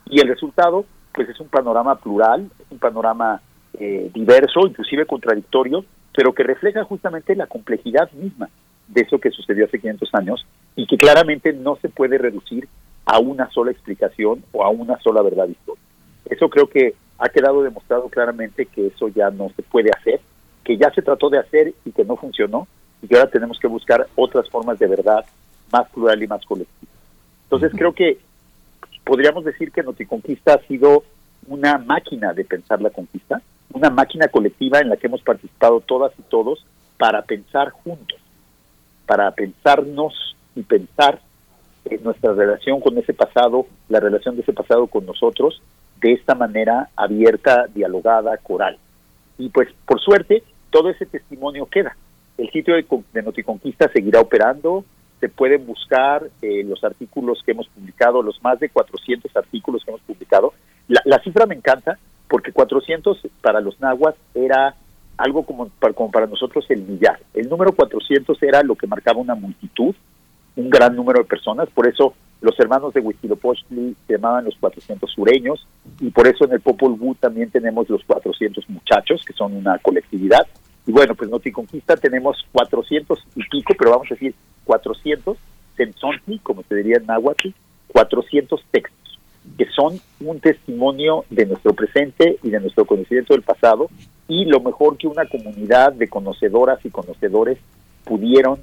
Y el resultado, pues es un panorama plural, un panorama eh, diverso, inclusive contradictorio, pero que refleja justamente la complejidad misma de eso que sucedió hace 500 años y que claramente no se puede reducir a una sola explicación o a una sola verdad histórica. Eso creo que ha quedado demostrado claramente que eso ya no se puede hacer, que ya se trató de hacer y que no funcionó y que ahora tenemos que buscar otras formas de verdad más plural y más colectiva. Entonces creo que podríamos decir que Noticonquista ha sido una máquina de pensar la conquista, una máquina colectiva en la que hemos participado todas y todos para pensar juntos, para pensarnos y pensar en nuestra relación con ese pasado, la relación de ese pasado con nosotros, de esta manera abierta, dialogada, coral. Y pues por suerte, todo ese testimonio queda. El sitio de, de Noticonquista seguirá operando, se pueden buscar eh, los artículos que hemos publicado, los más de 400 artículos que hemos publicado. La, la cifra me encanta porque 400 para los nahuas era algo como para, como para nosotros el millar. El número 400 era lo que marcaba una multitud, un gran número de personas, por eso los hermanos de Huitzilopochtli se llamaban los 400 sureños y por eso en el Popol Vuh también tenemos los 400 muchachos, que son una colectividad. Y bueno, pues Conquista tenemos 400 y pico, pero vamos a decir 400 Sensontli, como se diría en náhuatl, 400 textos, que son un testimonio de nuestro presente y de nuestro conocimiento del pasado y lo mejor que una comunidad de conocedoras y conocedores pudieron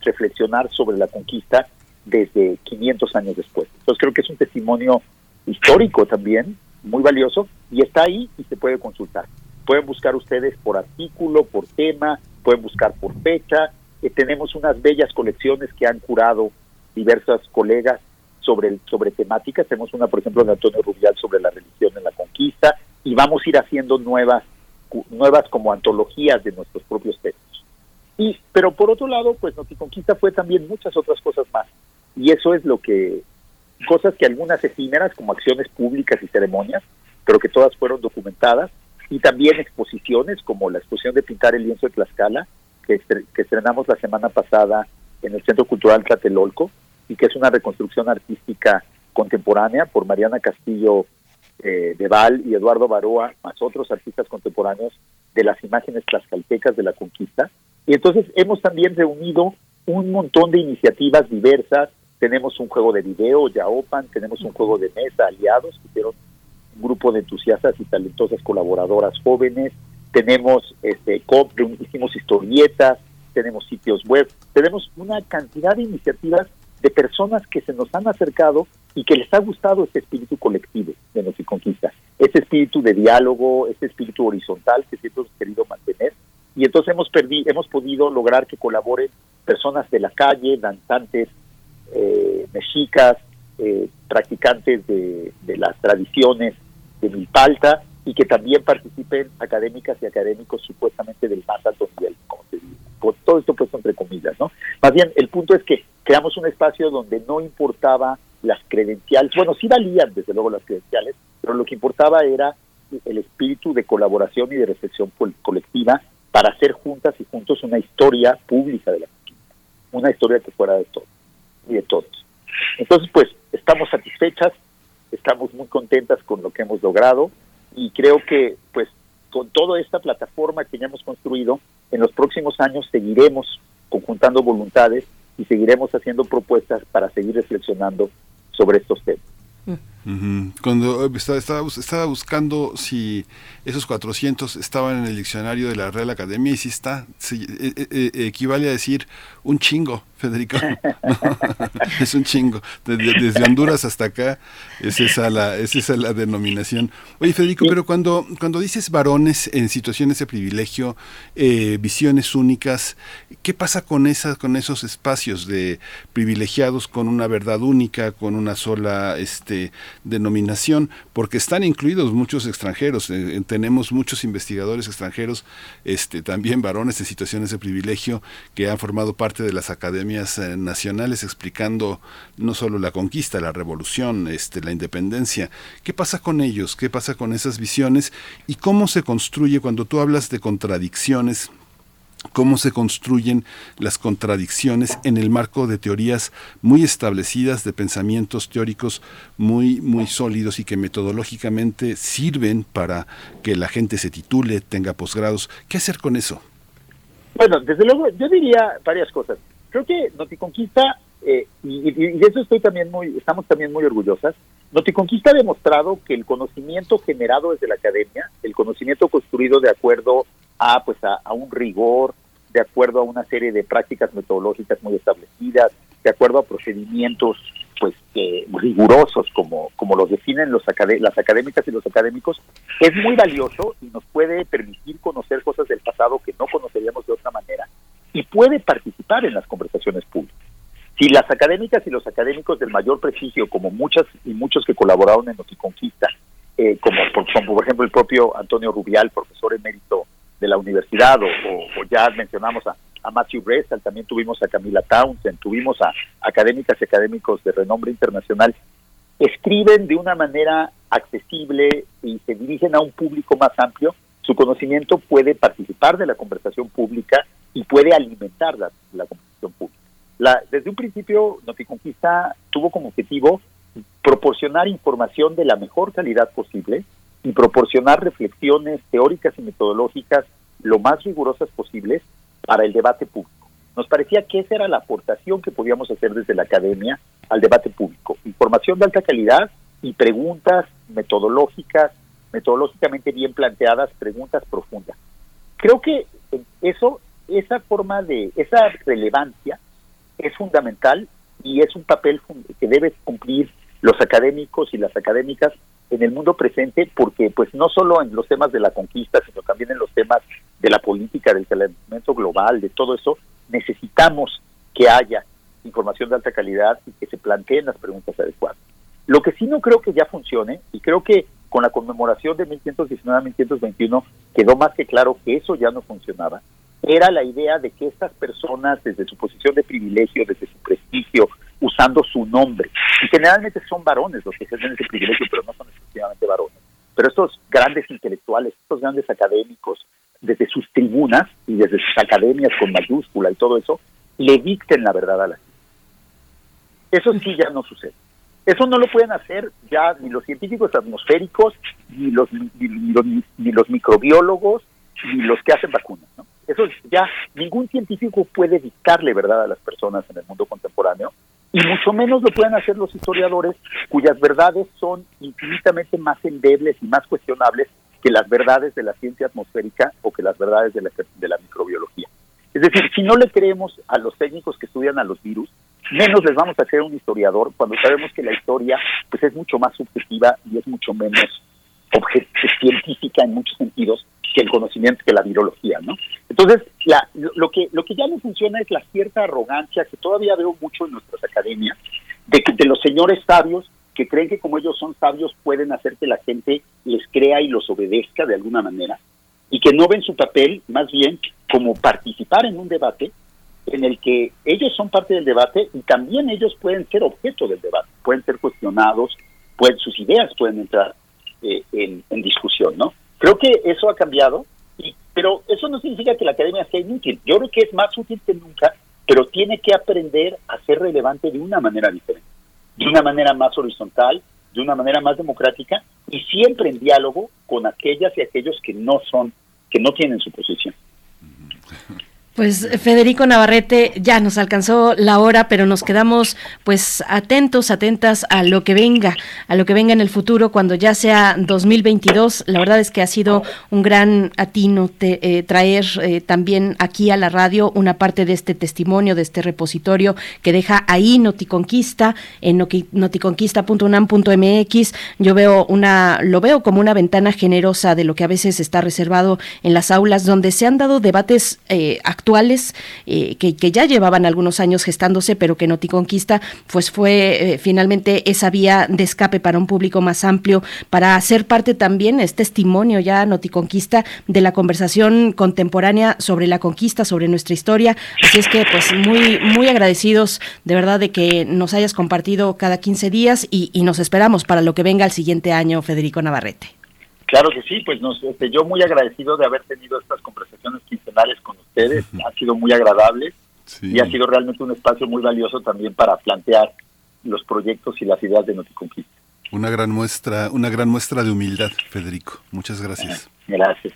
reflexionar sobre la conquista desde 500 años después. Entonces creo que es un testimonio histórico también, muy valioso, y está ahí y se puede consultar. Pueden buscar ustedes por artículo, por tema, pueden buscar por fecha. Eh, tenemos unas bellas colecciones que han curado diversas colegas sobre, sobre temáticas. Tenemos una, por ejemplo, de Antonio Rubial sobre la religión en la conquista y vamos a ir haciendo nuevas, nuevas como antologías de nuestros propios textos. Y, pero por otro lado, pues Conquista fue también muchas otras cosas más. Y eso es lo que, cosas que algunas efímeras como acciones públicas y ceremonias, pero que todas fueron documentadas, y también exposiciones como la exposición de pintar el lienzo de Tlaxcala, que, que estrenamos la semana pasada en el Centro Cultural Tlatelolco, y que es una reconstrucción artística contemporánea por Mariana Castillo eh, de Val y Eduardo Baroa, más otros artistas contemporáneos de las imágenes tlaxcaltecas de la conquista. Y entonces hemos también reunido un montón de iniciativas diversas. Tenemos un juego de video, Yaopan, tenemos un juego de mesa, aliados, que hicieron un grupo de entusiastas y talentosas colaboradoras jóvenes. Tenemos, este, hicimos historietas, tenemos sitios web, tenemos una cantidad de iniciativas de personas que se nos han acercado y que les ha gustado este espíritu colectivo de nuestra conquista, ese espíritu de diálogo, ese espíritu horizontal que siempre hemos querido mantener. Y entonces hemos, hemos podido lograr que colaboren personas de la calle, danzantes, eh, mexicas, eh, practicantes de, las tradiciones de Milpalta y que también participen académicas y académicos supuestamente del más alto nivel, como se dice. todo esto puesto entre comillas, ¿no? Más bien, el punto es que creamos un espacio donde no importaba las credenciales, bueno, sí valían desde luego las credenciales, pero lo que importaba era el espíritu de colaboración y de reflexión colectiva para hacer juntas y juntos una historia pública de la conquista, una historia que fuera de todos y de todos. Entonces, pues, estamos satisfechas, estamos muy contentas con lo que hemos logrado y creo que, pues, con toda esta plataforma que ya hemos construido, en los próximos años seguiremos conjuntando voluntades y seguiremos haciendo propuestas para seguir reflexionando sobre estos temas. Cuando eh, estaba, estaba, buscando si esos 400 estaban en el diccionario de la Real Academia y si está, eh, eh, equivale a decir un chingo, Federico. es un chingo. Desde, Honduras hasta acá es esa la, es esa la denominación. Oye, Federico, pero cuando, cuando dices varones en situaciones de privilegio, visiones únicas, ¿qué pasa con, esas, con esos espacios de privilegiados con una verdad única, con una sola este, denominación, porque están incluidos muchos extranjeros. Eh, tenemos muchos investigadores extranjeros, este, también varones en situaciones de privilegio, que han formado parte de las academias eh, nacionales explicando no solo la conquista, la revolución, este, la independencia. ¿Qué pasa con ellos? ¿Qué pasa con esas visiones? ¿Y cómo se construye cuando tú hablas de contradicciones? Cómo se construyen las contradicciones en el marco de teorías muy establecidas, de pensamientos teóricos muy, muy sólidos y que metodológicamente sirven para que la gente se titule, tenga posgrados. ¿Qué hacer con eso? Bueno, desde luego, yo diría varias cosas. Creo que Noticonquista, eh, y, y, de eso estoy también muy, estamos también muy orgullosas, Noticonquista ha demostrado que el conocimiento generado desde la academia, el conocimiento construido de acuerdo a, pues a, un rigor, de acuerdo a una serie de prácticas metodológicas muy establecidas, de acuerdo a procedimientos pues rigurosos como, como los definen los las académicas y los académicos, es muy valioso y nos puede permitir conocer cosas del pasado que no conoceríamos de otra manera y puede participar en las conversaciones públicas. Si las académicas y los académicos del mayor prestigio, como muchas y muchos que colaboraron en Noticonquista, eh, como, por, como por ejemplo el propio Antonio Rubial, profesor emérito de la universidad, o, ya mencionamos a, Matthew Bressel, también tuvimos a Camila Townsend, tuvimos a académicas y académicos de renombre internacional, escriben de una manera accesible y se dirigen a un público más amplio, su conocimiento puede participar de la conversación pública y puede alimentar la, conversación pública. La, desde un principio, Noticonquista tuvo como objetivo proporcionar información de la mejor calidad posible, y proporcionar reflexiones teóricas y metodológicas lo más rigurosas posibles para el debate público. Nos parecía que esa era la aportación que podíamos hacer desde la academia al debate público. Información de alta calidad y preguntas metodológicas, metodológicamente bien planteadas, preguntas profundas. Creo que eso, esa forma de, esa relevancia es fundamental y es un papel que debe cumplir los académicos y las académicas en el mundo presente porque pues no solo en los temas de la conquista, sino también en los temas de la política, del calentamiento global, de todo eso, necesitamos que haya información de alta calidad y que se planteen las preguntas adecuadas. Lo que sí no creo que ya funcione, y creo que con la conmemoración de 1519-1521 quedó más que claro que eso ya no funcionaba, era la idea de que estas personas, desde su posición de privilegio, desde su prestigio, usando su nombre, y generalmente son varones los que ejercen ese privilegio, pero no son exclusivamente varones, pero estos grandes intelectuales, estos grandes académicos, desde sus tribunas y desde sus academias con mayúscula y todo eso, le dicten la verdad a la gente. Eso sí ya no sucede. Eso no lo pueden hacer ya ni los científicos atmosféricos, ni los, ni, los, microbiólogos, ni los que hacen vacunas. ¿no? Eso ya ningún científico puede dictarle verdad a las personas en el mundo contemporáneo, y mucho menos lo pueden hacer los historiadores cuyas verdades son infinitamente más endebles y más cuestionables que las verdades de la ciencia atmosférica o que las verdades de la, de la microbiología. Es decir, si no le creemos a los técnicos que estudian a los virus, menos les vamos a hacer un historiador cuando sabemos que la historia pues es mucho más subjetiva y es mucho menos científica en muchos sentidos que el conocimiento que la virología, ¿no? Entonces, la, lo que lo que ya no funciona es la cierta arrogancia que todavía veo mucho en nuestras academias de que de los señores sabios que creen que como ellos son sabios pueden hacer que la gente les crea y los obedezca de alguna manera y que no ven su papel más bien como participar en un debate en el que ellos son parte del debate y también ellos pueden ser objeto del debate, pueden ser cuestionados, pueden, sus ideas pueden entrar eh, en, discusión, ¿no? Creo que eso ha cambiado, y, pero eso no significa que la academia sea inútil. Yo creo que es más útil que nunca, pero tiene que aprender a ser relevante de una manera diferente, de una manera más horizontal, de una manera más democrática y siempre en diálogo con aquellas y aquellos que no son, que no tienen su posición. Pues Federico Navarrete, ya nos alcanzó la hora, pero nos quedamos pues atentos, atentas a lo que venga, a lo que venga en el futuro cuando ya sea 2022. La verdad es que ha sido un gran atino eh, traer eh, también aquí a la radio una parte de este testimonio, de este repositorio que deja ahí Noticonquista en noticonquista.unam.mx. Yo veo una, lo veo como una ventana generosa de lo que a veces está reservado en las aulas donde se han dado debates eh, actuales eh, que, ya llevaban algunos años gestándose, pero que Noticonquista pues fue eh, finalmente esa vía de escape para un público más amplio, para ser parte también, es testimonio ya Noticonquista de la conversación contemporánea sobre la conquista, sobre nuestra historia. Así es que pues muy, muy agradecidos de verdad de que nos hayas compartido cada 15 días y nos esperamos para lo que venga el siguiente año, Federico Navarrete. Claro que sí, pues nos, este, yo muy agradecido de haber tenido estas conversaciones quincenales con ustedes, ha sido muy agradable y ha sido realmente un espacio muy valioso también para plantear los proyectos y las ideas de Noticonquista. Una gran muestra, una gran muestra de humildad, Federico. Muchas gracias. Gracias.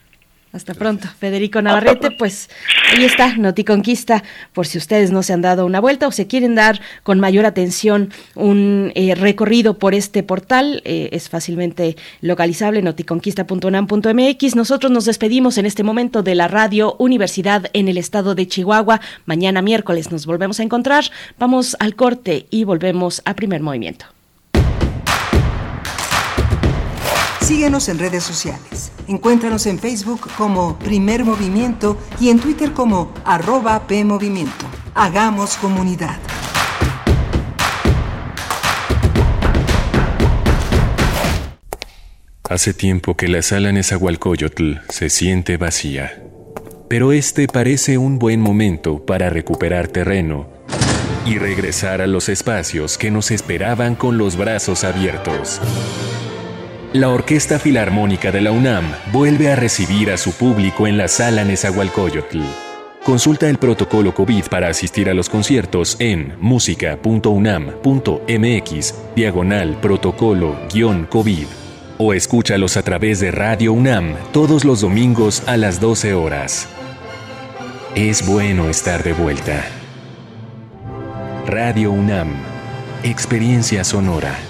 Hasta pronto, Federico Navarrete. Pues ahí está, Noticonquista, por si ustedes no se han dado una vuelta o se quieren dar con mayor atención un eh, recorrido por este portal, eh, es fácilmente localizable, noticonquista.unam.mx. Nosotros nos despedimos en este momento de la Radio Universidad en el estado de Chihuahua. Mañana miércoles nos volvemos a encontrar. Vamos al corte y volvemos a primer movimiento. Síguenos en redes sociales. Encuéntranos en Facebook como Primer Movimiento y en Twitter como arroba PMovimiento. Hagamos comunidad. Hace tiempo que la sala Nezahualcóyotl se siente vacía. Pero este parece un buen momento para recuperar terreno y regresar a los espacios que nos esperaban con los brazos abiertos. La Orquesta Filarmónica de la UNAM vuelve a recibir a su público en la sala Nezahualcóyotl. Consulta el protocolo COVID para asistir a los conciertos en música.unam.mx diagonal protocolo-COVID o escúchalos a través de Radio UNAM todos los domingos a las 12 horas. Es bueno estar de vuelta. Radio UNAM, Experiencia Sonora.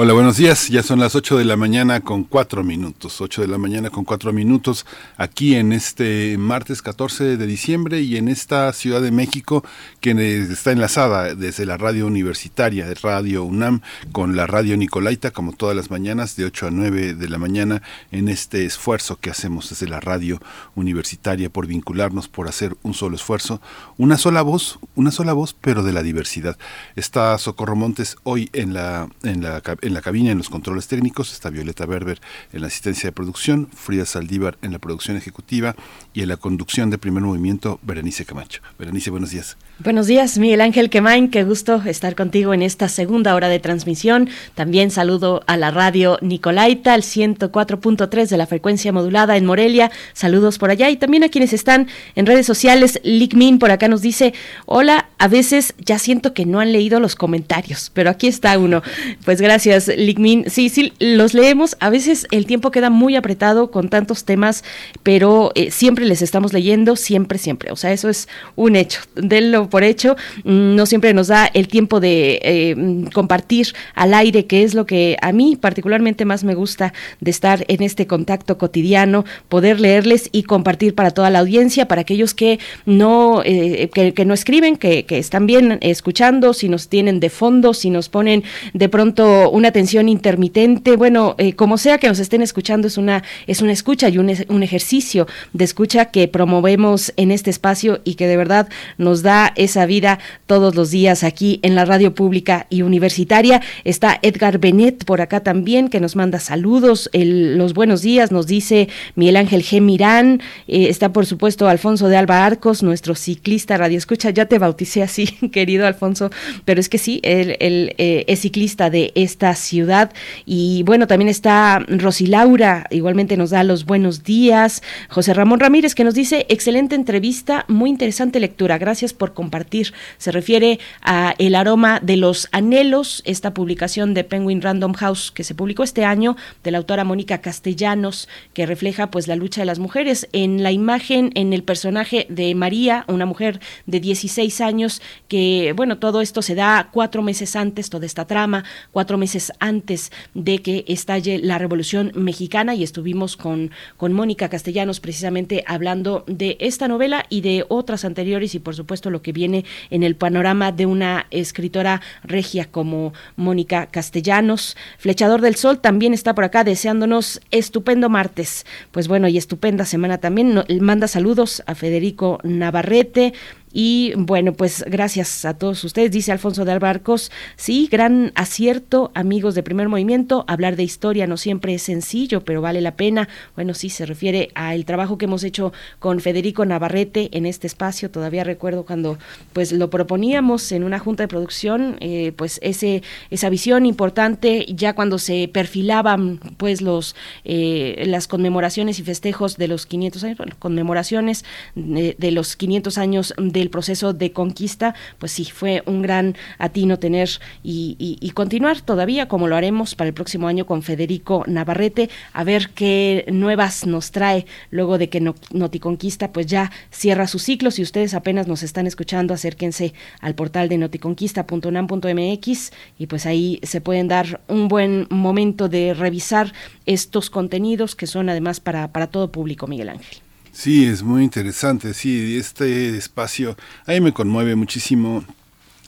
Hola, buenos días. Ya son las 8 de la mañana con 4 minutos. 8 de la mañana con 4 minutos aquí en este martes 14 de diciembre y en esta Ciudad de México que está enlazada desde la radio universitaria de Radio UNAM con la radio Nicolaita como todas las mañanas de 8 a 9 de la mañana en este esfuerzo que hacemos desde la radio universitaria por vincularnos, por hacer un solo esfuerzo, una sola voz, una sola voz pero de la diversidad. Está Socorro Montes hoy en la en la en la cabina, en los controles técnicos, está Violeta Berber en la asistencia de producción, Frida Saldívar en la producción ejecutiva y en la conducción de primer movimiento, Berenice Camacho. Berenice, buenos días. Buenos días, Miguel Ángel Quemain, qué gusto estar contigo en esta segunda hora de transmisión. También saludo a la radio Nicolaita, al 104.3 de la frecuencia modulada en Morelia. Saludos por allá y también a quienes están en redes sociales. Lickmin por acá nos dice, hola, a veces ya siento que no han leído los comentarios, pero aquí está uno. Pues gracias, Lickmin. Sí, sí, los leemos. A veces el tiempo queda muy apretado con tantos temas, pero eh, siempre les estamos leyendo, siempre, siempre. O sea, eso es un hecho. Denlo por hecho. Mm, no siempre nos da el tiempo de eh, compartir al aire, que es lo que a mí particularmente más me gusta de estar en este contacto cotidiano, poder leerles y compartir para toda la audiencia, para aquellos que no, eh, que, no escriben, que, que están bien escuchando, si nos tienen de fondo, si nos ponen de pronto una atención intermitente, bueno, eh, como sea que nos estén escuchando, es una, es una escucha y un, un ejercicio de escucha que promovemos en este espacio y que de verdad nos da esa vida todos los días aquí en la radio pública y universitaria. Está Edgar Benet por acá también, que nos manda saludos, los buenos días, nos dice Miguel Ángel G. Mirán, eh, está por supuesto Alfonso de Alba Arcos, nuestro ciclista radio escucha, ya te bauticé así, querido Alfonso, pero es que sí, él, eh, es ciclista de esta ciudad. Y bueno, también está Rosy Laura, igualmente nos da los buenos días, José Ramón Ramírez que nos dice, excelente entrevista, muy interesante lectura, gracias por compartir. Se refiere a El aroma de los anhelos, esta publicación de Penguin Random House que se publicó este año de la autora Mónica Castellanos, que refleja pues la lucha de las mujeres. En la imagen, en el personaje de María, una mujer de 16 años que, bueno, todo esto se da cuatro meses antes, toda esta trama, cuatro meses antes de que estalle la Revolución Mexicana y estuvimos con, con Mónica Castellanos precisamente hablando de esta novela y de otras anteriores y por supuesto lo que viene en el panorama de una escritora regia como Mónica Castellanos. Flechador del Sol también está por acá deseándonos estupendo martes. Pues bueno, y estupenda semana también. Manda saludos a Federico Navarrete, y bueno, pues gracias a todos ustedes, dice Alfonso de Albarcos. Sí, gran acierto, amigos de primer movimiento. Hablar de historia no siempre es sencillo, pero vale la pena. Bueno, sí, se refiere al trabajo que hemos hecho con Federico Navarrete en este espacio. Todavía recuerdo cuando pues lo proponíamos en una junta de producción, eh, pues ese, esa visión importante, ya cuando se perfilaban pues los eh, las conmemoraciones y festejos de los 500 años, bueno, conmemoraciones de, de los 500 años de del proceso de conquista, pues sí, fue un gran atino tener y, y, continuar todavía como lo haremos para el próximo año con Federico Navarrete, a ver qué nuevas nos trae luego de que Noticonquista pues ya cierra su ciclo. Si ustedes apenas nos están escuchando, acérquense al portal de noticonquista.unam.mx y pues ahí se pueden dar un buen momento de revisar estos contenidos que son además para, para todo público, Miguel Ángel. Sí, es muy interesante, sí, este espacio, a mí me conmueve muchísimo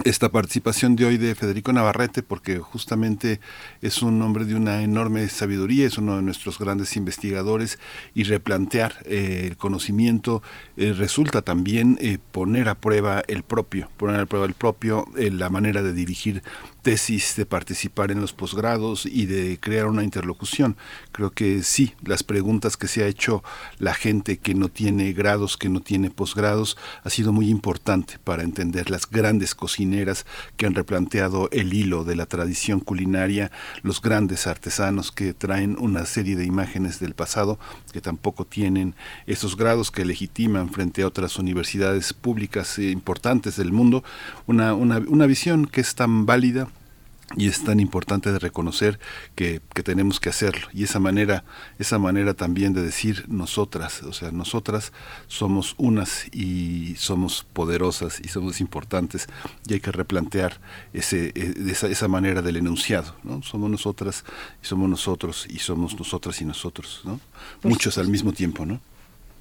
esta participación de hoy de Federico Navarrete, porque justamente es un hombre de una enorme sabiduría, es uno de nuestros grandes investigadores, y replantear eh, el conocimiento eh, resulta también eh, poner a prueba el propio, poner a prueba el propio, la manera de dirigir tesis, de participar en los posgrados y de crear una interlocución. Creo que sí, las preguntas que se ha hecho la gente que no tiene grados, que no tiene posgrados, ha sido muy importante para entender las grandes cocineras que han replanteado el hilo de la tradición culinaria, los grandes artesanos que traen una serie de imágenes del pasado que tampoco tienen esos grados que legitiman frente a otras universidades públicas importantes del mundo, una, una, una visión que es tan válida y es tan importante de reconocer que, que, tenemos que hacerlo. Y esa manera esa manera también de decir nosotras o sea nosotras somos unas y somos poderosas y somos importantes y hay que replantear ese e, esa, esa manera del enunciado no somos nosotras y somos nosotros y somos nosotras y nosotros no muchos al mismo tiempo no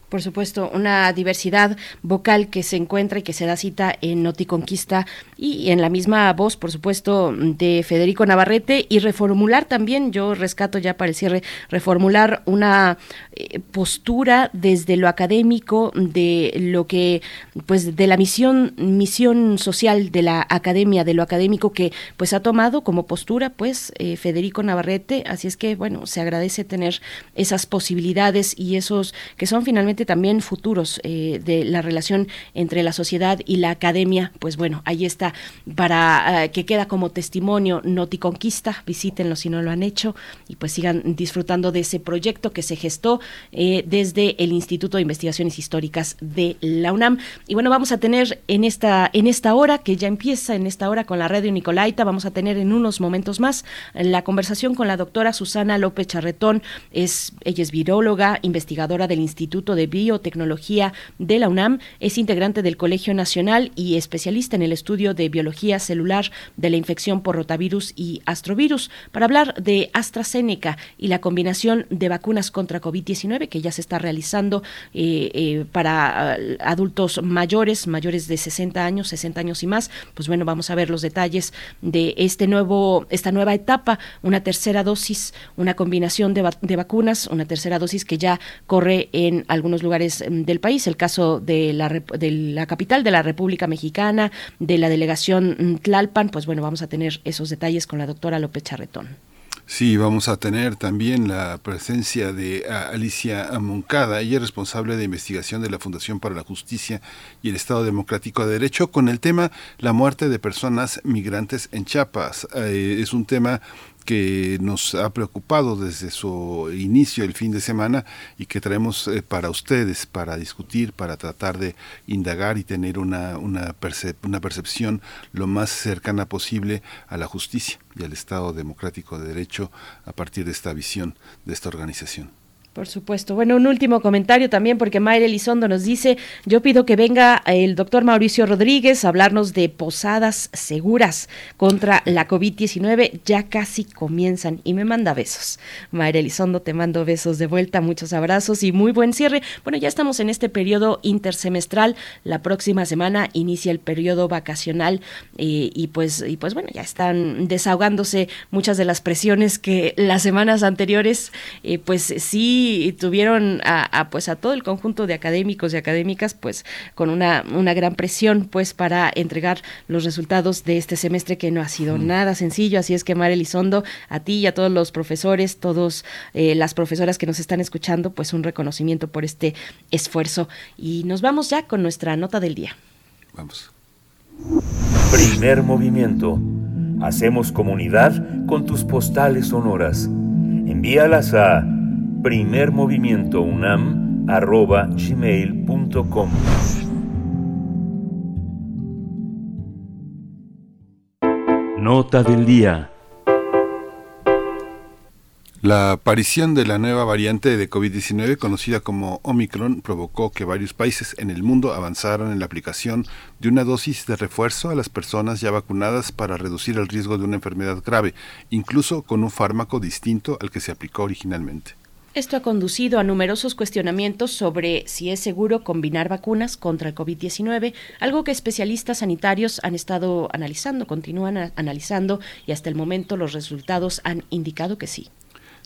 por supuesto, una diversidad vocal que se encuentra y que se da cita en Noticonquista y en la misma voz, por supuesto, de Federico Navarrete y reformular también, yo rescato ya para el cierre, reformular una eh, postura desde lo académico de lo que, pues, de la misión, misión social de la academia, de lo académico que, pues, ha tomado como postura, pues, eh, Federico Navarrete. Así es que, bueno, se agradece tener esas posibilidades y esos que son finalmente también futuros eh, de la relación entre la sociedad y la academia, pues bueno, ahí está para eh, que queda como testimonio Noticonquista, visítenlo si no lo han hecho y pues sigan disfrutando de ese proyecto que se gestó eh, desde el Instituto de Investigaciones Históricas de la UNAM. Y bueno, vamos a tener en esta, en esta hora, que ya empieza en esta hora con la radio Nicolaita, vamos a tener en unos momentos más la conversación con la doctora Susana López Charretón, es, ella es viróloga, investigadora del Instituto de Biotecnología de la UNAM, es integrante del Colegio Nacional y especialista en el estudio de biología celular de la infección por rotavirus y astrovirus, para hablar de AstraZeneca y la combinación de vacunas contra COVID-19 que ya se está realizando eh, eh, para uh, adultos mayores, mayores de 60 años, 60 años y más. Pues bueno, vamos a ver los detalles de este nuevo, esta nueva etapa, una tercera dosis, una combinación de vacunas, una tercera dosis que ya corre en algunos lugares em, del país, el caso de la, de la capital de la República Mexicana, de la delegación mm, Tlalpan, pues bueno, vamos a tener esos detalles con la doctora López Charretón. Sí, vamos a tener también la presencia de Alicia Moncada, ella es responsable de investigación de la Fundación para la Justicia y el Estado Democrático de Derecho, con el tema la muerte de personas migrantes en Chiapas. Eh, es un tema que nos ha preocupado desde su inicio el fin de semana y que traemos eh, para ustedes, para discutir, para tratar de indagar y tener una, una, una percepción lo más cercana posible a la justicia y al Estado democrático de derecho a partir de esta visión de esta organización. Por supuesto. Bueno, un último comentario también, porque Mayra Elizondo nos dice, yo pido que venga el doctor Mauricio Rodríguez a hablarnos de posadas seguras contra la COVID-19. Ya casi comienzan y me manda besos. Mayra Elizondo, te mando besos de vuelta, muchos abrazos y muy buen cierre. Bueno, ya estamos en este periodo intersemestral. La próxima semana inicia el periodo vacacional eh, y pues y pues bueno, ya están desahogándose muchas de las presiones que las semanas anteriores eh, pues sí y tuvieron a, pues a todo el conjunto de académicos y académicas pues con una, una gran presión pues para entregar los resultados de este semestre que no ha sido nada sencillo. Así es que Mara Elizondo a ti y a todos los profesores todos eh, las profesoras que nos están escuchando pues un reconocimiento por este esfuerzo. Y nos vamos ya con nuestra nota del día. Vamos. Primer movimiento. Hacemos comunidad con tus postales sonoras. Envíalas a Primer Movimiento primermovimientounam.gmail.com Nota del día. La aparición de la nueva variante de COVID-19 conocida como Omicron provocó que varios países en el mundo avanzaran en la aplicación de una dosis de refuerzo a las personas ya vacunadas para reducir el riesgo de una enfermedad grave, incluso con un fármaco distinto al que se aplicó originalmente. Esto ha conducido a numerosos cuestionamientos sobre si es seguro combinar vacunas contra el COVID-19, algo que especialistas sanitarios han estado analizando, continúan analizando y hasta el momento los resultados han indicado que sí.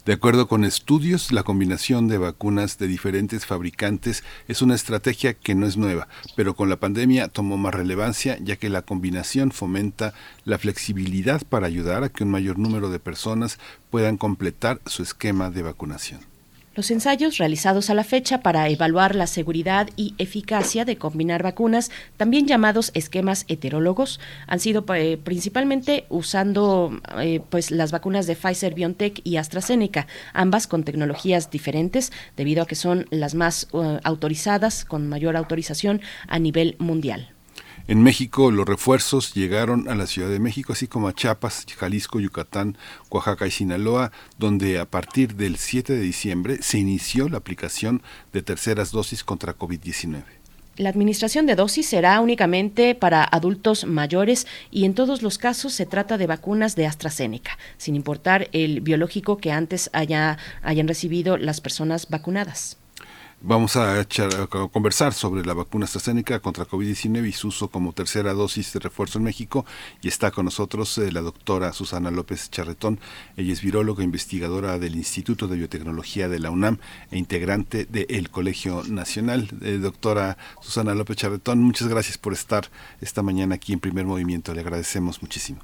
De acuerdo con estudios, la combinación de vacunas de diferentes fabricantes es una estrategia que no es nueva, pero con la pandemia tomó más relevancia ya que la combinación fomenta la flexibilidad para ayudar a que un mayor número de personas puedan completar su esquema de vacunación. Los ensayos realizados a la fecha para evaluar la seguridad y eficacia de combinar vacunas, también llamados esquemas heterólogos, han sido eh, principalmente usando eh, pues las vacunas de Pfizer, BioNTech y AstraZeneca, ambas con tecnologías diferentes debido a que son las más uh, autorizadas con mayor autorización a nivel mundial. En México los refuerzos llegaron a la Ciudad de México, así como a Chiapas, Jalisco, Yucatán, Oaxaca y Sinaloa, donde a partir del 7 de diciembre se inició la aplicación de terceras dosis contra COVID-19. La administración de dosis será únicamente para adultos mayores y en todos los casos se trata de vacunas de AstraZeneca, sin importar el biológico que antes haya, hayan recibido las personas vacunadas. Vamos a, conversar sobre la vacuna AstraZeneca contra COVID-19 y su uso como tercera dosis de refuerzo en México. Y está con nosotros eh, la doctora Susana López Charretón. Ella es viróloga, investigadora del Instituto de Biotecnología de la UNAM e integrante del Colegio Nacional. Eh, doctora Susana López Charretón, muchas gracias por estar esta mañana aquí en Primer Movimiento. Le agradecemos muchísimo.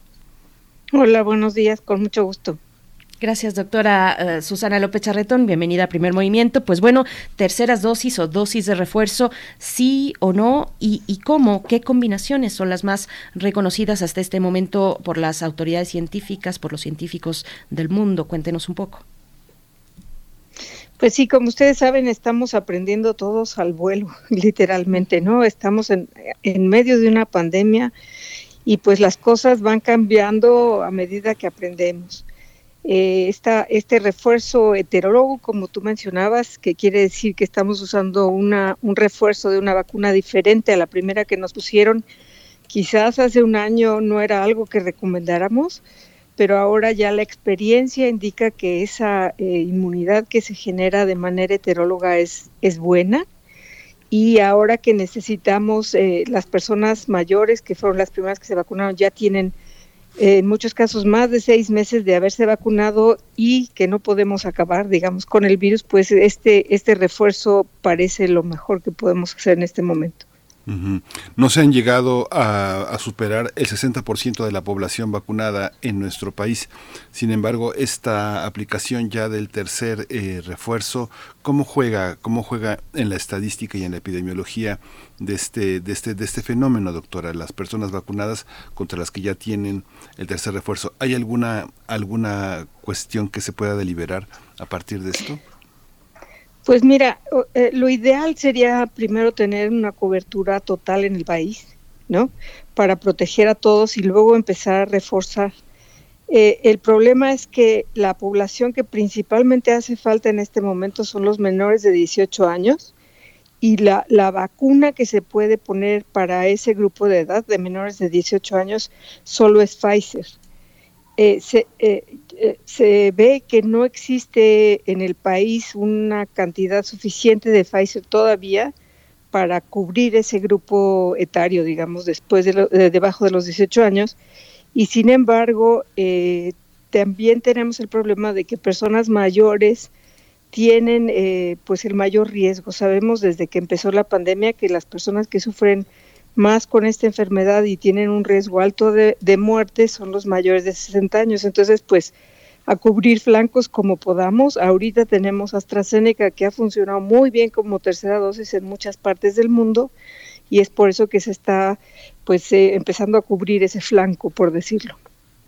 Hola, buenos días, con mucho gusto. Gracias, doctora eh, Susana López Charretón. Bienvenida a Primer Movimiento. Pues bueno, terceras dosis o dosis de refuerzo, sí o no, y, y, cómo, qué combinaciones son las más reconocidas hasta este momento por las autoridades científicas, por los científicos del mundo. Cuéntenos un poco. Pues sí, como ustedes saben, estamos aprendiendo todos al vuelo, literalmente, ¿no? Estamos en, en medio de una pandemia y pues las cosas van cambiando a medida que aprendemos eh, este refuerzo heterólogo, como tú mencionabas, que quiere decir que estamos usando una, un refuerzo de una vacuna diferente a la primera que nos pusieron. Quizás hace un año no era algo que recomendáramos, pero ahora ya la experiencia indica que esa eh, inmunidad que se genera de manera heteróloga es, es buena. Y ahora que necesitamos, eh, las personas mayores, que fueron las primeras que se vacunaron, ya tienen en muchos casos más de seis meses de haberse vacunado y que no podemos acabar, digamos, con el virus, pues este, este refuerzo parece lo mejor que podemos hacer en este momento. No se han llegado a, superar el 60% de la población vacunada en nuestro país. Sin embargo, esta aplicación ya del tercer eh, refuerzo, ¿cómo juega, ¿cómo juega en la estadística y en la epidemiología de este, de este, de este fenómeno, doctora? Las personas vacunadas contra las que ya tienen el tercer refuerzo. ¿Hay alguna, alguna cuestión que se pueda deliberar a partir de esto? Pues mira, eh, lo ideal sería primero tener una cobertura total en el país, ¿no? Para proteger a todos y luego empezar a reforzar. Eh, el problema es que la población que principalmente hace falta en este momento son los menores de 18 años y la, la vacuna que se puede poner para ese grupo de edad de menores de 18 años solo es Pfizer. Eh, se, eh, se, ve que no existe en el país una cantidad suficiente de Pfizer todavía para cubrir ese grupo etario, digamos, después de, debajo de los 18 años. Y sin embargo, también tenemos el problema de que personas mayores tienen pues el mayor riesgo. Sabemos desde que empezó la pandemia que las personas que sufren más con esta enfermedad y tienen un riesgo alto de, muerte son los mayores de 60 años. Entonces, pues a cubrir flancos como podamos. Ahorita tenemos AstraZeneca que ha funcionado muy bien como tercera dosis en muchas partes del mundo y es por eso que se está pues eh, empezando a cubrir ese flanco, por decirlo.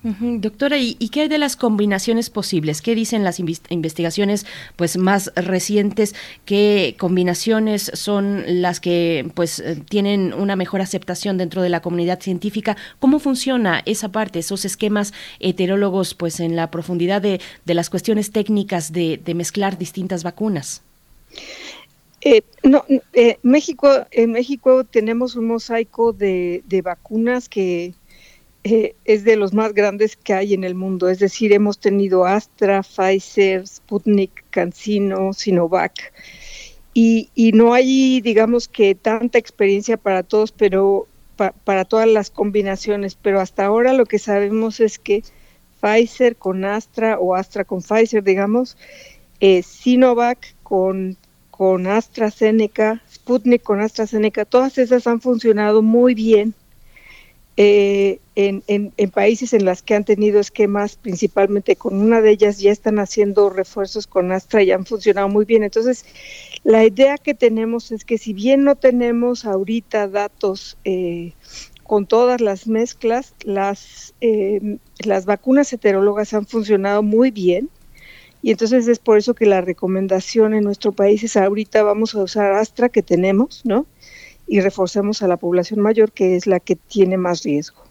Doctora, ¿y, qué hay de las combinaciones posibles? ¿Qué dicen las investigaciones pues más recientes? ¿Qué combinaciones son las que pues eh, tienen una mejor aceptación dentro de la comunidad científica? ¿Cómo funciona esa parte, esos esquemas heterólogos pues en la profundidad de, las cuestiones técnicas de, mezclar distintas vacunas? Eh, no, eh, México, en México tenemos un mosaico de vacunas que eh, es de los más grandes que hay en el mundo. Es decir, hemos tenido Astra, Pfizer, Sputnik, CanSino, Sinovac. Y, no hay, digamos que, tanta experiencia para todos, pero para todas las combinaciones. Pero hasta ahora lo que sabemos es que Pfizer con Astra o Astra con Pfizer, digamos, eh, Sinovac con, con AstraZeneca, Sputnik con AstraZeneca, todas esas han funcionado muy bien eh, en, países en las que han tenido esquemas, principalmente con una de ellas, ya están haciendo refuerzos con Astra y han funcionado muy bien. Entonces, la idea que tenemos es que si bien no tenemos ahorita datos eh, con todas las mezclas, las, eh, las vacunas heterólogas han funcionado muy bien. Y entonces es por eso que la recomendación en nuestro país es ahorita vamos a usar Astra que tenemos, ¿no? Y reforcemos a la población mayor que es la que tiene más riesgo.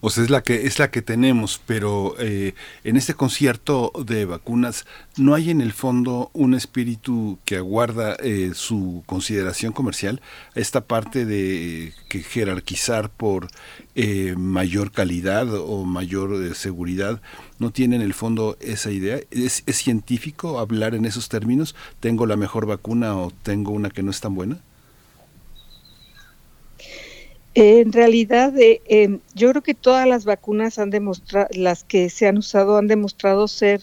O sea, es la que es la que tenemos, pero eh, en este concierto de vacunas no hay en el fondo un espíritu que aguarda eh, su consideración comercial. Esta parte de que jerarquizar por eh, mayor calidad o mayor seguridad no tiene en el fondo esa idea. ¿Es, ¿Es científico hablar en esos términos? ¿Tengo la mejor vacuna o tengo una que no es tan buena? En realidad, eh, em, yo creo que todas las vacunas han demostrado, las que se han usado han demostrado ser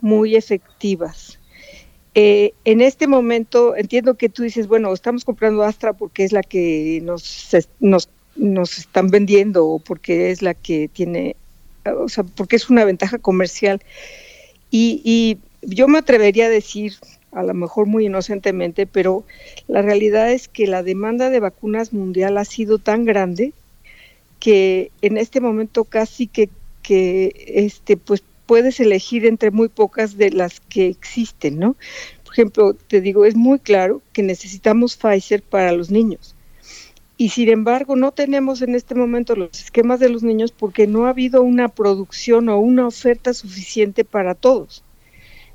muy efectivas. Eh, en este momento entiendo que tú dices, bueno, estamos comprando Astra porque es la que nos, nos, nos están vendiendo o porque es la que tiene, o sea, porque es una ventaja comercial. Y, y yo me atrevería a decir, a lo mejor muy inocentemente, pero la realidad es que la demanda de vacunas mundial ha sido tan grande que en este momento casi que, que este, pues puedes elegir entre muy pocas de las que existen, ¿no? Por ejemplo, te digo, es muy claro que necesitamos Pfizer para los niños. Y sin embargo, no tenemos en este momento los esquemas de los niños porque no ha habido una producción o una oferta suficiente para todos.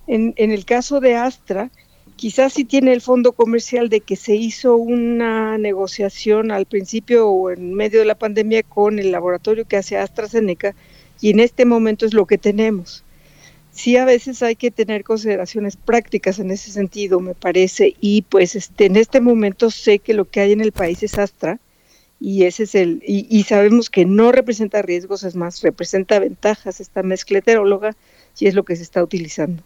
En, el caso de Astra, quizás sí tiene el fondo comercial de que se hizo una negociación al principio o en medio de la pandemia con el laboratorio que hace AstraZeneca y en este momento es lo que tenemos. Sí, a veces hay que tener consideraciones prácticas en ese sentido, me parece, y pues este, en este momento sé que lo que hay en el país es Astra y ese es el y, y sabemos que no representa riesgos, es más, representa ventajas esta mezcla heteróloga y es lo que se está utilizando.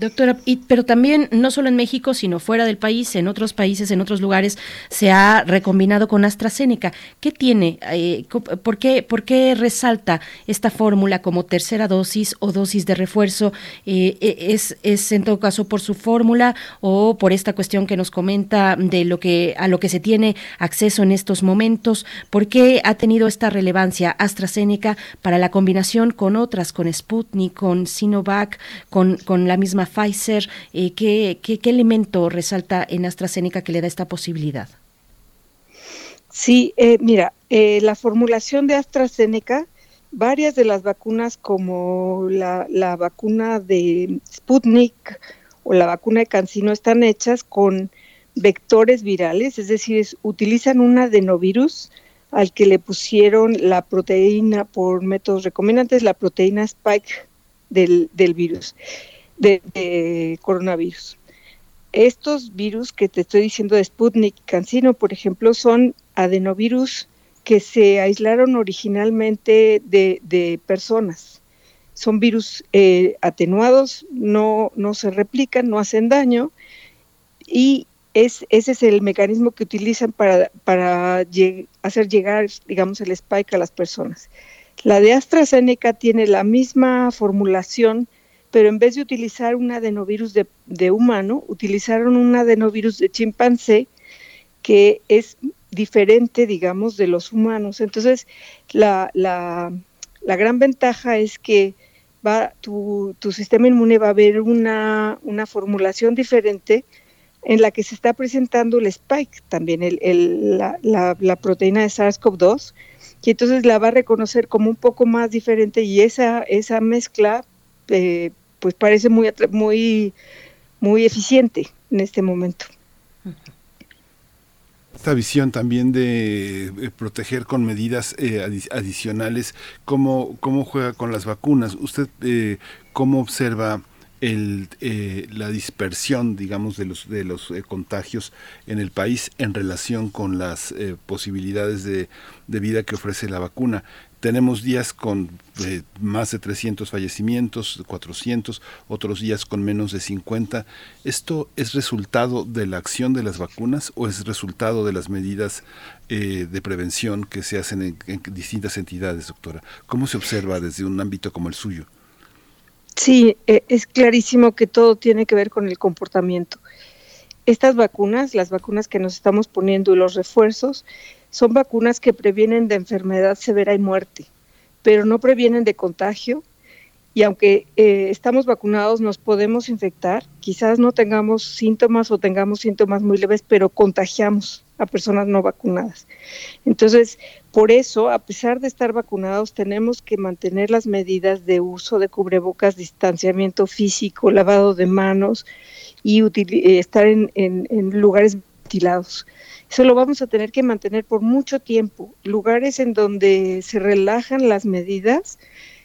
Doctora, pero también no solo en México, sino fuera del país, en otros países, en otros lugares, se ha recombinado con AstraZeneca. ¿Qué tiene? Eh, por, qué, ¿Por qué resalta esta fórmula como tercera dosis o dosis de refuerzo? Eh, e, ¿es, ¿Es en todo caso por su fórmula o por esta cuestión que nos comenta de lo que a lo que se tiene acceso en estos momentos? ¿Por qué ha tenido esta relevancia AstraZeneca para la combinación con otras, con Sputnik, con Sinovac, con la misma Pfizer? Eh, ¿qué, elemento resalta en AstraZeneca que le da esta posibilidad? Sí, eh, mira, eh, la formulación de AstraZeneca, varias de las vacunas como la, la vacuna de Sputnik o la vacuna de Cancino están hechas con vectores virales, es decir, utilizan un adenovirus al que le pusieron la proteína por métodos recomendantes, la proteína spike del virus de, coronavirus. Estos virus que te estoy diciendo de Sputnik y Cancino, por ejemplo, son adenovirus que se aislaron originalmente de, personas. Son virus eh, atenuados, no, no se replican, no hacen daño y es, ese es el mecanismo que utilizan para, para hacer llegar, digamos, el spike a las personas. La de AstraZeneca tiene la misma formulación pero en vez de utilizar un adenovirus de, humano, utilizaron un adenovirus de chimpancé que es diferente, digamos, de los humanos. Entonces, la, la, la gran ventaja es que va, tu, tu, sistema inmune va a ver una, una, formulación diferente en la que se está presentando el spike, también el, el, la, la, proteína de SARS-CoV-2, y entonces la va a reconocer como un poco más diferente y esa, esa mezcla eh, pues parece muy, muy, muy eficiente en este momento esta visión también de eh, proteger con medidas eh, adicionales, ¿cómo, ¿cómo juega con las vacunas? ¿Usted eh, cómo observa el, eh, la dispersión, digamos, de los, de los contagios en el país en relación con las posibilidades de, de, vida que ofrece la vacuna? Tenemos días con eh, más de 300 fallecimientos, 400, otros días con menos de 50. ¿Esto es resultado de la acción de las vacunas o es resultado de las medidas eh, de prevención que se hacen en, distintas entidades, doctora? ¿Cómo se observa desde un ámbito como el suyo? Sí, eh, es clarísimo que todo tiene que ver con el comportamiento. Estas vacunas, las vacunas que nos estamos poniendo y los refuerzos, son vacunas que previenen de enfermedad severa y muerte, pero no previenen de contagio. Y aunque eh, estamos vacunados, nos podemos infectar. Quizás no tengamos síntomas o tengamos síntomas muy leves, pero contagiamos a personas no vacunadas. Entonces, por eso, a pesar de estar vacunados, tenemos que mantener las medidas de uso de cubrebocas, distanciamiento físico, lavado de manos y estar en, en, en lugares ventilados. Eso lo vamos a tener que mantener por mucho tiempo. Lugares en donde se relajan las medidas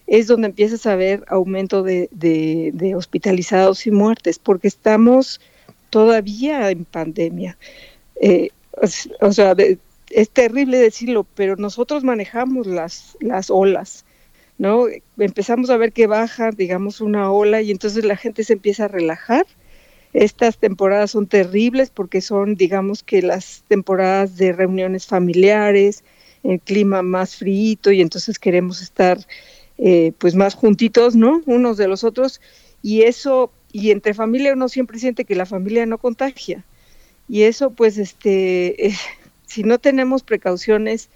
es donde empiezas a ver aumento de, de, de hospitalizados y muertes, porque estamos todavía en pandemia. Eh, o sea, es terrible decirlo, pero nosotros manejamos las, las olas, ¿no? Empezamos a ver que baja, digamos, una ola y entonces la gente se empieza a relajar estas temporadas son terribles porque son, digamos que las temporadas de reuniones familiares, el clima más frío y entonces queremos estar eh, pues más juntitos, ¿no? Unos de los otros y eso, y entre familia uno siempre siente que la familia no contagia y eso pues este, eh, si no tenemos precauciones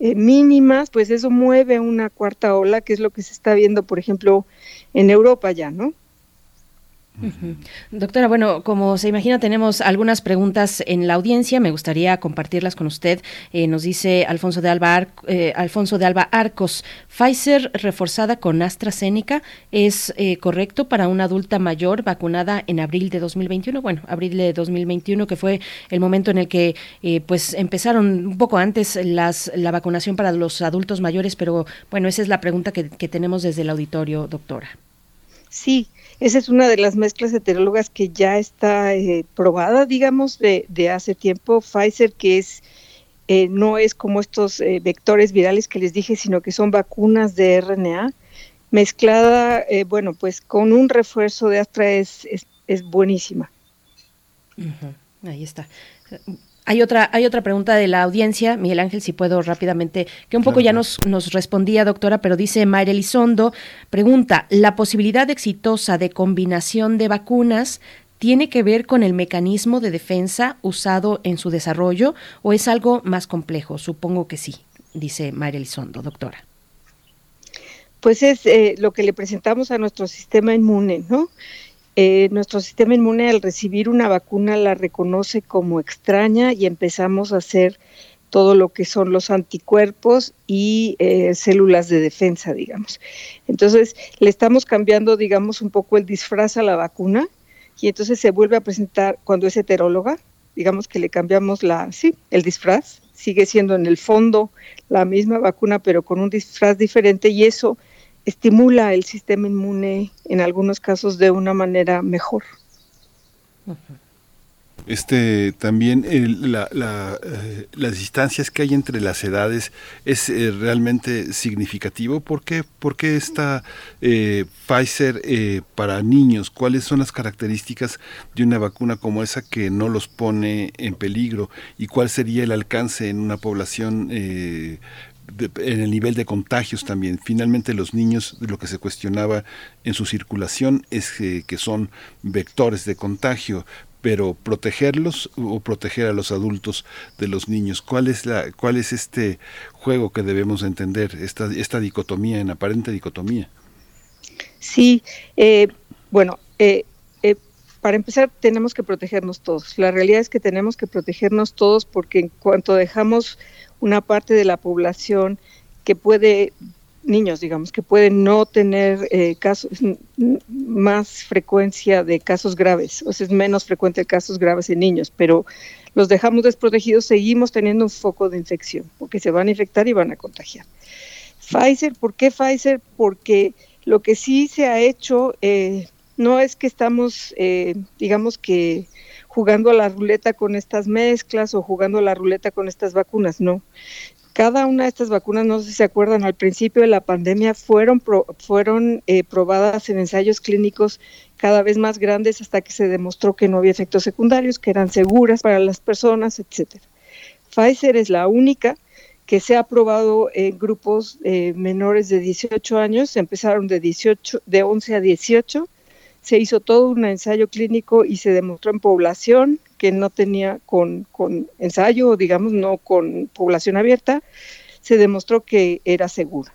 eh, mínimas, pues eso mueve una cuarta ola, que es lo que se está viendo, por ejemplo, en Europa ya, ¿no? Doctora, bueno, como se imagina, tenemos algunas preguntas en la audiencia. Me gustaría compartirlas con usted. Eh, nos dice Alfonso de Alba, eh, Alfonso de Alba Arcos, Pfizer reforzada con AstraZeneca es eh, correcto para una adulta mayor vacunada en abril de 2021. Bueno, abril de 2021, que fue el momento en el que eh, pues empezaron un poco antes las, la vacunación para los adultos mayores, pero bueno, esa es la pregunta que, que tenemos desde el auditorio, doctora. Sí, esa es una de las mezclas heterólogas que ya está eh, probada, digamos, de, de, hace tiempo. Pfizer, que es eh, no es como estos eh, vectores virales que les dije, sino que son vacunas de RNA, mezclada, bueno, pues con un refuerzo de Astra es, es, es buenísima. Ahí está. Hay otra, hay otra pregunta de la audiencia, Miguel Ángel, si puedo rápidamente, que un poco claro. ya nos, nos respondía, doctora, pero dice Mayra Elizondo, pregunta, ¿la posibilidad exitosa de combinación de vacunas tiene que ver con el mecanismo de defensa usado en su desarrollo o es algo más complejo? Supongo que sí, dice Mayra Elizondo, doctora. Pues es eh, lo que le presentamos a nuestro sistema inmune, ¿no? Eh, nuestro sistema inmune al recibir una vacuna la reconoce como extraña y empezamos a hacer todo lo que son los anticuerpos y eh, células de defensa, digamos. Entonces, le estamos cambiando, digamos, un poco el disfraz a la vacuna y entonces se vuelve a presentar cuando es heteróloga, digamos que le cambiamos la, sí, el disfraz, sigue siendo en el fondo la misma vacuna, pero con un disfraz diferente y eso estimula el sistema inmune en algunos casos de una manera mejor. Este también el, la, la, eh, las distancias que hay entre las edades es eh, realmente significativo. ¿Por qué, por qué está eh, Pfizer eh, para niños? ¿Cuáles son las características de una vacuna como esa que no los pone en peligro? ¿Y cuál sería el alcance en una población en el nivel de contagios también. Finalmente los niños, lo que se cuestionaba en su circulación es que, que son vectores de contagio, pero protegerlos o proteger a los adultos de los niños. ¿Cuál es la, cuál es este juego que debemos entender, esta, esta dicotomía, en aparente dicotomía? Sí, eh, bueno, eh, eh, para empezar tenemos que protegernos todos. La realidad es que tenemos que protegernos todos porque en cuanto dejamos una parte de la población que puede niños, digamos, que pueden no tener eh, casos, más frecuencia de casos graves, o sea, es menos frecuente casos graves en niños, pero los dejamos desprotegidos, seguimos teniendo un foco de infección, porque se van a infectar y van a contagiar. Pfizer, ¿por qué Pfizer? Porque lo que sí se ha hecho eh, no es que estamos, eh, digamos que jugando a la ruleta con estas mezclas o jugando a la ruleta con estas vacunas, no. Cada una de estas vacunas, no sé si se acuerdan, al principio de la pandemia fueron, fueron eh, probadas en ensayos clínicos cada vez más grandes hasta que se demostró que no había efectos secundarios, que eran seguras para las personas, etcétera. Pfizer es la única que se ha probado en grupos eh, menores de 18 años, empezaron de 18, de 11 a 18, se hizo todo un ensayo clínico y se demostró en población que no tenía con, con ensayo, digamos, no con población abierta, se demostró que era segura.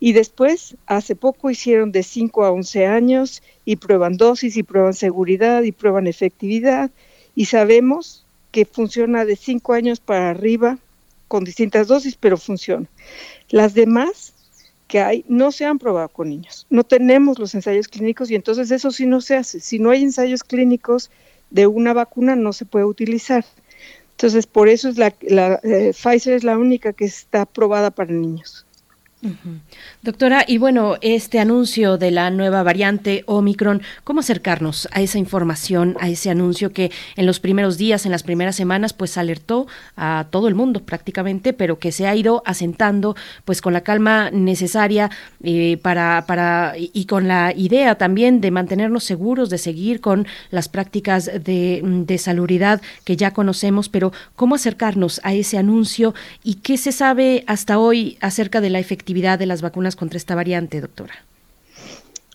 Y después, hace poco hicieron de 5 a 11 años y prueban dosis y prueban seguridad y prueban efectividad y sabemos que funciona de 5 años para arriba con distintas dosis, pero funciona. Las demás que hay no se han probado con niños. No tenemos los ensayos clínicos y entonces eso sí no se hace. Si no hay ensayos clínicos de una vacuna no se puede utilizar. Entonces, por eso es la, la eh, Pfizer es la única que está aprobada para niños. Doctora, y bueno, este anuncio de la nueva variante Omicron, ¿cómo acercarnos a esa información, a ese anuncio que en los primeros días, en las primeras semanas, pues alertó a todo el mundo prácticamente, pero que se ha ido asentando pues con la calma necesaria eh, para, y con la idea también de mantenernos seguros, de seguir con las prácticas de, de que ya conocemos, pero ¿cómo acercarnos a ese anuncio y qué se sabe hasta hoy acerca de la efectividad de las vacunas contra esta variante, doctora?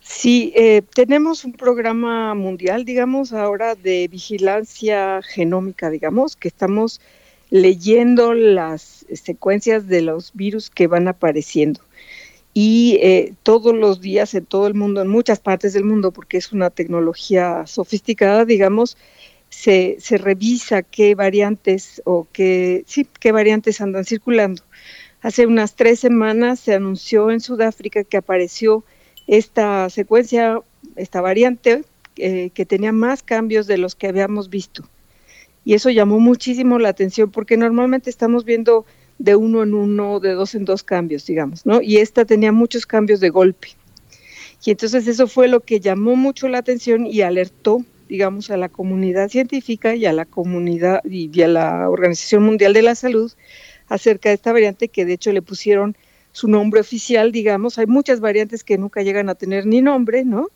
Sí, eh, tenemos un programa mundial, digamos, ahora de vigilancia genómica, digamos, que estamos leyendo las secuencias de los virus que van apareciendo. Y eh, todos los días en todo el mundo, en muchas partes del mundo, porque es una tecnología sofisticada, digamos, se, se revisa qué variantes o qué, sí, qué variantes andan circulando. Hace unas tres semanas se anunció en Sudáfrica que apareció esta secuencia, esta variante, eh, que tenía más cambios de los que habíamos visto. Y eso llamó muchísimo la atención porque normalmente estamos viendo de uno en uno, de dos en dos cambios, digamos, ¿no? Y esta tenía muchos cambios de golpe. Y entonces eso fue lo que llamó mucho la atención y alertó, digamos, a la comunidad científica y a la comunidad y a la Organización Mundial de la Salud acerca de esta variante que de hecho le pusieron su nombre oficial, digamos. Hay muchas variantes que nunca llegan a tener ni nombre, ¿no?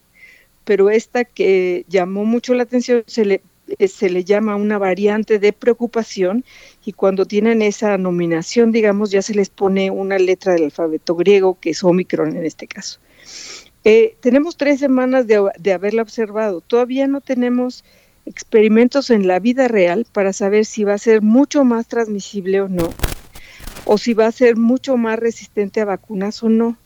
Pero esta que llamó mucho la atención se le, eh, se le llama una variante de preocupación y cuando tienen esa nominación, digamos, ya se les pone una letra del alfabeto griego, que es Omicron en este caso. Eh, tenemos tres semanas de, de haberla observado. Todavía no tenemos experimentos en la vida real para saber si va a ser mucho más transmisible o no o si va a ser mucho más resistente a vacunas o no.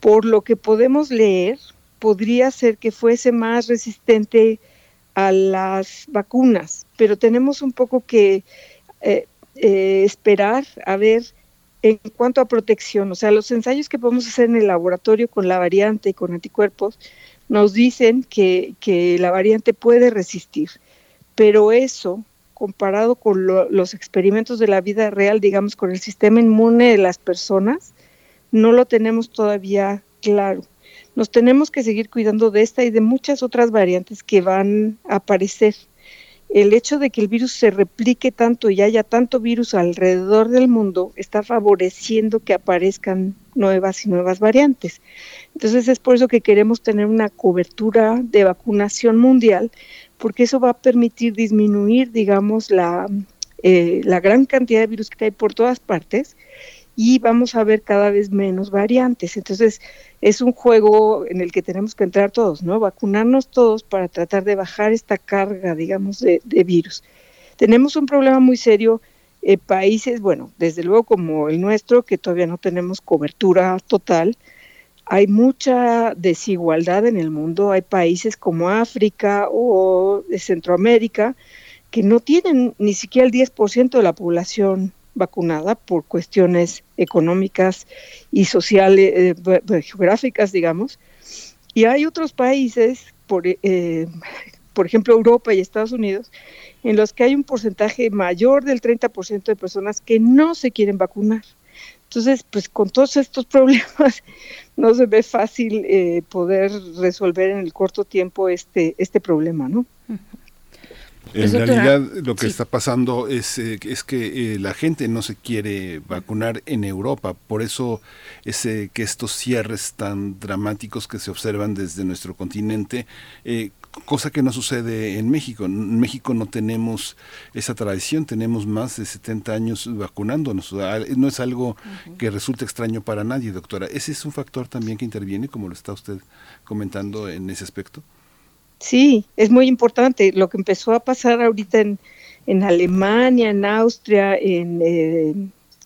Por lo que podemos leer, podría ser que fuese más resistente a las vacunas, pero tenemos un poco que eh, eh, esperar a ver en cuanto a protección, o sea, los ensayos que podemos hacer en el laboratorio con la variante y con anticuerpos nos dicen que, que la variante puede resistir, pero eso comparado con los experimentos de la vida real, digamos, con el sistema inmune de las personas, no lo tenemos todavía claro. Nos tenemos que seguir cuidando de esta y de muchas otras variantes que van a aparecer. El hecho de que el virus se replique tanto y haya tanto virus alrededor del mundo está favoreciendo que aparezcan nuevas y nuevas variantes. Entonces es por eso que queremos tener una cobertura de vacunación mundial porque eso va a permitir disminuir, digamos, la, eh, la gran cantidad de virus que hay por todas partes y vamos a ver cada vez menos variantes. Entonces, es un juego en el que tenemos que entrar todos, ¿no? Vacunarnos todos para tratar de bajar esta carga, digamos, de, virus. Tenemos un problema muy serio en países, bueno, desde luego como el nuestro, que todavía no tenemos cobertura total, hay mucha desigualdad en el mundo. Hay países como África o Centroamérica que no tienen ni siquiera el 10% de la población vacunada por cuestiones económicas y sociales, eh, geográficas, digamos. Y hay otros países, por, eh, por ejemplo Europa y Estados Unidos, en los que hay un porcentaje mayor del 30% de personas que no se quieren vacunar. Entonces, pues con todos estos problemas no se ve fácil eh, poder resolver en el corto tiempo este, este problema, ¿no? En realidad lo que está pasando es, eh, es que eh, la gente no se quiere vacunar en Europa, por eso es que estos cierres tan dramáticos que se observan desde nuestro continente, eh, cosa que no sucede en México. En México no tenemos esa tradición, tenemos más de 70 años vacunándonos. No es algo que resulte extraño para nadie, doctora. ¿Ese es un factor también que interviene, como lo está usted comentando en ese aspecto? Sí, es muy importante. Lo que empezó a pasar ahorita en, en Alemania, en Austria, en, eh,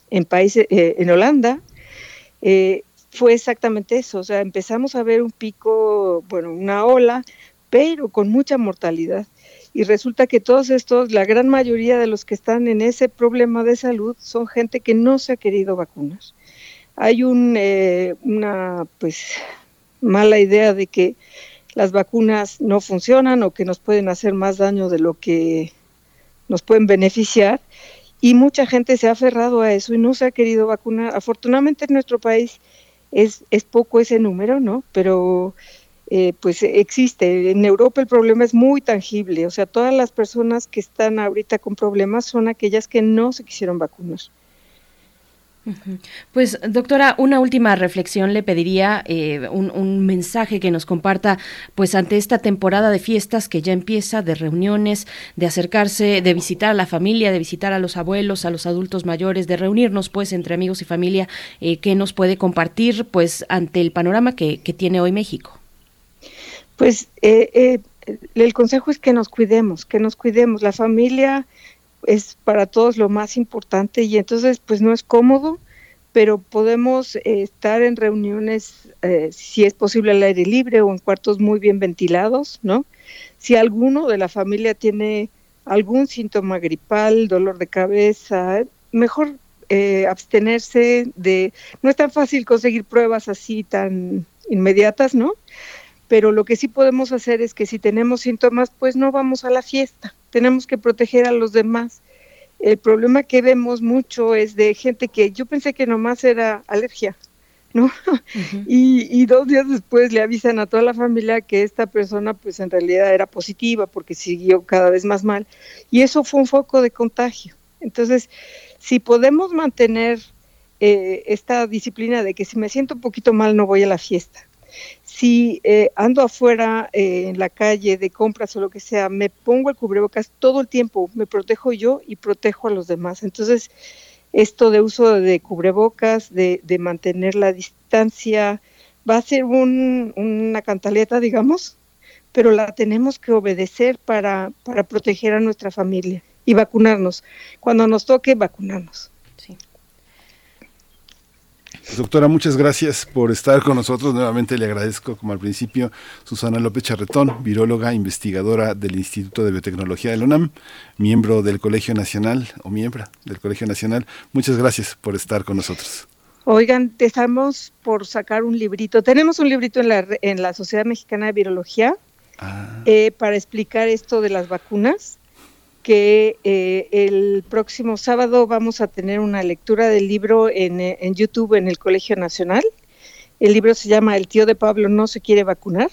en países, eh, en Holanda, eh, fue exactamente eso. O sea, empezamos a ver un pico, bueno, una ola, pero con mucha mortalidad. Y resulta que todos estos, la gran mayoría de los que están en ese problema de salud son gente que no se ha querido vacunar. Hay un, una, pues, mala idea de que las vacunas no funcionan o que nos pueden hacer más daño de lo que nos pueden beneficiar y mucha gente se ha aferrado a eso y no se ha querido vacunar. Afortunadamente en nuestro país es, es poco ese número, ¿no? Pero eh, pues existe. En Europa el problema es muy tangible, o sea, todas las personas que están ahorita con problemas son aquellas que no se quisieron vacunar. Pues doctora, una última reflexión le pediría eh, un, mensaje que nos comparta, pues ante esta temporada de fiestas que ya empieza, de reuniones, de acercarse, de visitar a la familia, de visitar a los abuelos, a los adultos mayores, de reunirnos pues entre amigos y familia, eh, ¿qué nos puede compartir pues ante el panorama que, tiene hoy México? Pues eh, el consejo es que nos cuidemos, que nos cuidemos. La familia es para todos lo más importante y entonces pues no es cómodo, pero podemos eh, estar en reuniones, eh, si es posible al aire libre o en cuartos muy bien ventilados, ¿no? Si alguno de la familia tiene algún síntoma gripal, dolor de cabeza, mejor eh, abstenerse de... No es tan fácil conseguir pruebas así tan inmediatas, ¿no? Pero lo que sí podemos hacer es que si tenemos síntomas, pues no vamos a la fiesta, tenemos que proteger a los demás. El problema que vemos mucho es de gente que yo pensé que nomás era alergia, ¿no? y, dos días después le avisan a toda la familia que esta persona pues en realidad era positiva porque siguió cada vez más mal y eso fue un foco de contagio. Entonces, si podemos mantener eh, esta disciplina de que si me siento un poquito mal no voy a la fiesta, si eh, ando afuera eh, en la calle de compras o lo que sea, me pongo el cubrebocas todo el tiempo, me protejo yo y protejo a los demás. Entonces, esto de uso de cubrebocas, de, mantener la distancia, va a ser una cantaleta, digamos, pero la tenemos que obedecer para, para proteger a nuestra familia y vacunarnos. Cuando nos toque, vacunarnos. Doctora, muchas gracias por estar con nosotros. Nuevamente le agradezco, como al principio, Susana López Charretón, viróloga, investigadora del Instituto de Biotecnología de la UNAM, miembro del Colegio Nacional o miembro del Colegio Nacional. Muchas gracias por estar con nosotros. Oigan, estamos por sacar un librito. Tenemos un librito en la, en la Sociedad Mexicana de Virología ah. eh, para explicar esto de las vacunas que eh, el próximo sábado vamos a tener una lectura del libro en, eh, en, YouTube en el Colegio Nacional. El libro se llama El tío de Pablo no se quiere vacunar.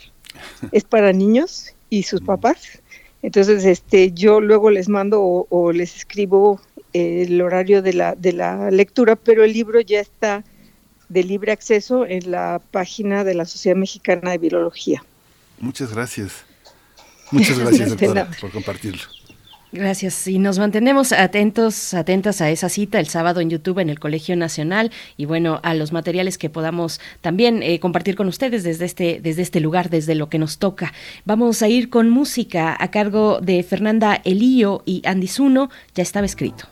Es para niños y sus papás. Entonces, este, yo luego les mando o, les escribo el horario de la, de la lectura, pero el libro ya está de libre acceso en la página de la Sociedad Mexicana de Virología. Muchas gracias. Muchas gracias, doctora, por compartirlo. Gracias. Y nos mantenemos atentos, atentas a esa cita el sábado en YouTube en el Colegio Nacional y bueno, a los materiales que podamos también eh, compartir con ustedes desde este, desde este lugar, desde lo que nos toca. Vamos a ir con música a cargo de Fernanda Elío y Andy Zuno. Ya estaba escrito.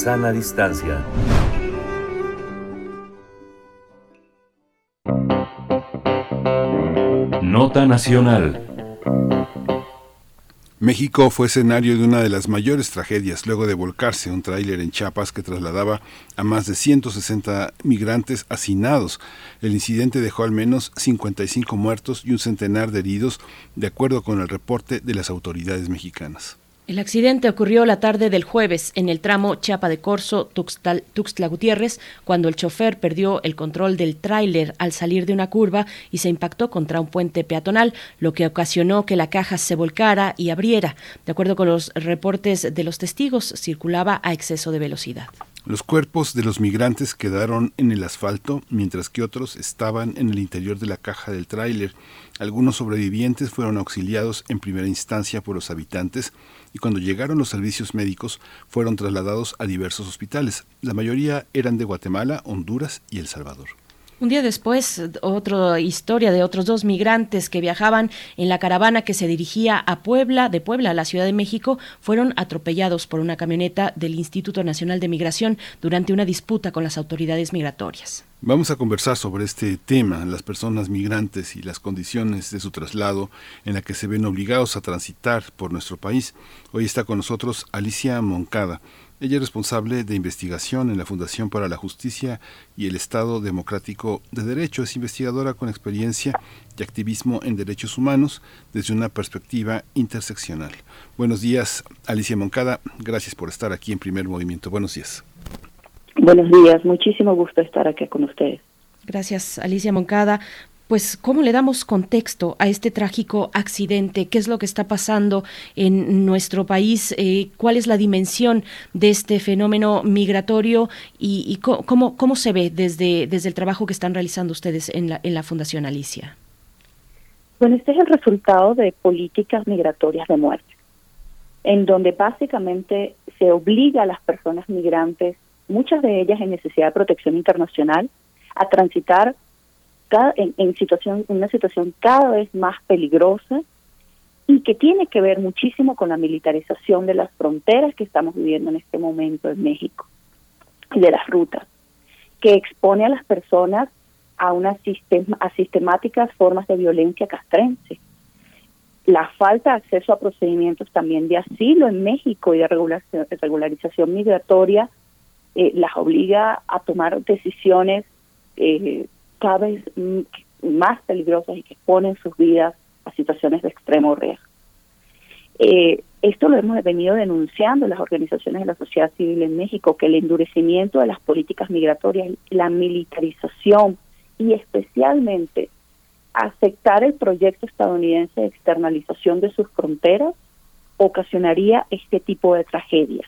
Sana distancia. Nota Nacional. México fue escenario de una de las mayores tragedias luego de volcarse un tráiler en Chiapas que trasladaba a más de 160 migrantes hacinados. El incidente dejó al menos 55 muertos y un centenar de heridos, de acuerdo con el reporte de las autoridades mexicanas. El accidente ocurrió la tarde del jueves en el tramo Chiapa de Tuxtal- Tuxtla Gutiérrez, cuando el chofer perdió el control del tráiler al salir de una curva y se impactó contra un puente peatonal, lo que ocasionó que la caja se volcara y abriera. De acuerdo con los reportes de los testigos, circulaba a exceso de velocidad. Los cuerpos de los migrantes quedaron en el asfalto, mientras que otros estaban en el interior de la caja del tráiler. Algunos sobrevivientes fueron auxiliados en primera instancia por los habitantes y cuando llegaron los servicios médicos fueron trasladados a diversos hospitales. La mayoría eran de Guatemala, Honduras y El Salvador. Un día después, otra historia de otros dos migrantes que viajaban en la caravana que se dirigía a Puebla, de Puebla a la Ciudad de México, fueron atropellados por una camioneta del Instituto Nacional de Migración durante una disputa con las autoridades migratorias. Vamos a conversar sobre este tema, las personas migrantes y las condiciones de su traslado en la que se ven obligados a transitar por nuestro país. Hoy está con nosotros Alicia Moncada. Ella es responsable de investigación en la Fundación para la Justicia y el Estado Democrático de Derecho. Es investigadora con experiencia y activismo en derechos humanos desde una perspectiva interseccional. Buenos días, Alicia Moncada. Gracias por estar aquí en Primer Movimiento. Buenos días. Buenos días, muchísimo gusto estar aquí con ustedes. Gracias, Alicia Moncada. Pues, ¿cómo le damos contexto a este trágico accidente? ¿Qué es lo que está pasando en nuestro país? Eh, ¿Cuál es la dimensión de este fenómeno migratorio? ¿Y, y cómo, cómo se ve desde, desde el trabajo que están realizando ustedes en la, en la Fundación Alicia? Bueno, este es el resultado de políticas migratorias de muerte. en donde básicamente se obliga a las personas migrantes, muchas de ellas en necesidad de protección internacional, a transitar cada- en, situación, una situación cada vez más peligrosa y que tiene que ver muchísimo con la militarización de las fronteras que estamos viviendo en este momento en México y de las rutas, que expone a las personas a una sistema, a sistemáticas formas de violencia castrense. La falta de acceso a procedimientos también de asilo en México y de regularización migratoria eh, las obliga a tomar decisiones eh, cada vez más peligrosas y que ponen sus vidas a situaciones de extremo riesgo. Eh, esto lo hemos venido denunciando las organizaciones de la sociedad civil en México, que el endurecimiento de las políticas migratorias, la militarización y especialmente aceptar el proyecto estadounidense de externalización de sus fronteras ocasionaría este tipo de tragedias,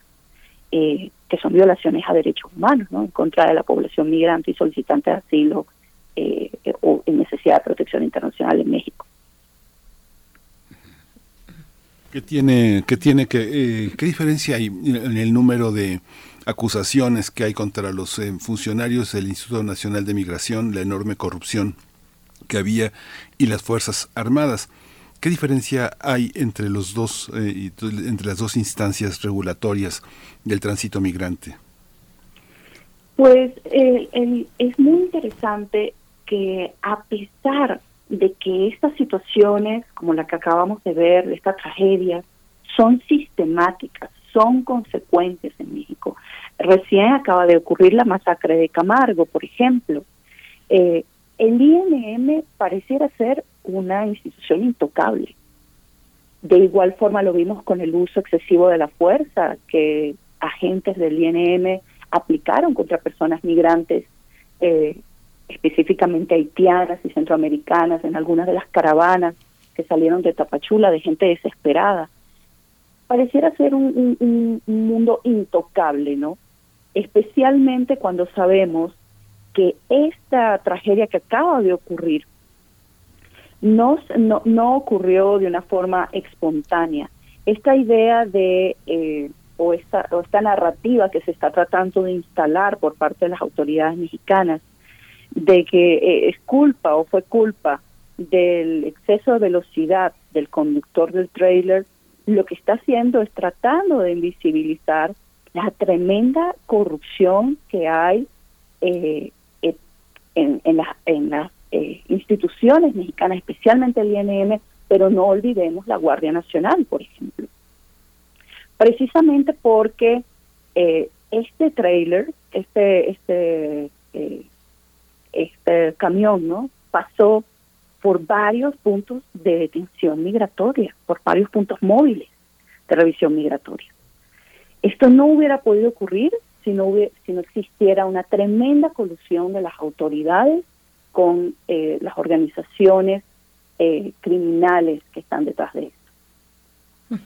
eh, que son violaciones a derechos humanos, ¿no? En contra de la población migrante y solicitante de asilo eh, o en necesidad de protección internacional en México. ¿Qué tiene, qué tiene que, eh, qué diferencia hay en el número de acusaciones que hay contra los eh, funcionarios del Instituto Nacional de Migración, la enorme corrupción que había y las fuerzas armadas? ¿Qué diferencia hay entre los dos, eh, entre las dos instancias regulatorias del tránsito migrante? Pues eh, el- es muy interesante que a pesar de que estas situaciones, como la que acabamos de ver, de esta tragedia, son sistemáticas, son consecuentes en México. Recién acaba de ocurrir la masacre de Camargo, por ejemplo. Eh, el INM pareciera ser una institución intocable. De igual forma lo vimos con el uso excesivo de la fuerza que agentes del INM aplicaron contra personas migrantes, eh, específicamente haitianas y centroamericanas, en algunas de las caravanas que salieron de Tapachula de gente desesperada. Pareciera ser un, un- un- un mundo intocable, ¿no? Especialmente cuando sabemos que esta tragedia que acaba de ocurrir no, no, no ocurrió de una forma espontánea. Esta idea de, eh, o, esta, o esta narrativa que se está tratando de instalar por parte de las autoridades mexicanas, de que eh, es culpa o fue culpa del exceso de velocidad del conductor del trailer, lo que está haciendo es tratando de invisibilizar la tremenda corrupción que hay eh, eh, en, en las en las eh, instituciones mexicanas, especialmente el INM, pero no olvidemos la Guardia Nacional, por ejemplo. Precisamente porque eh, este trailer, este este este camión, ¿no? Pasó por varios puntos de detención migratoria, por varios puntos móviles de revisión migratoria. Esto no hubiera podido ocurrir si no, hubiera, si no existiera una tremenda colusión de las autoridades con eh, las organizaciones eh, criminales que están detrás de esto.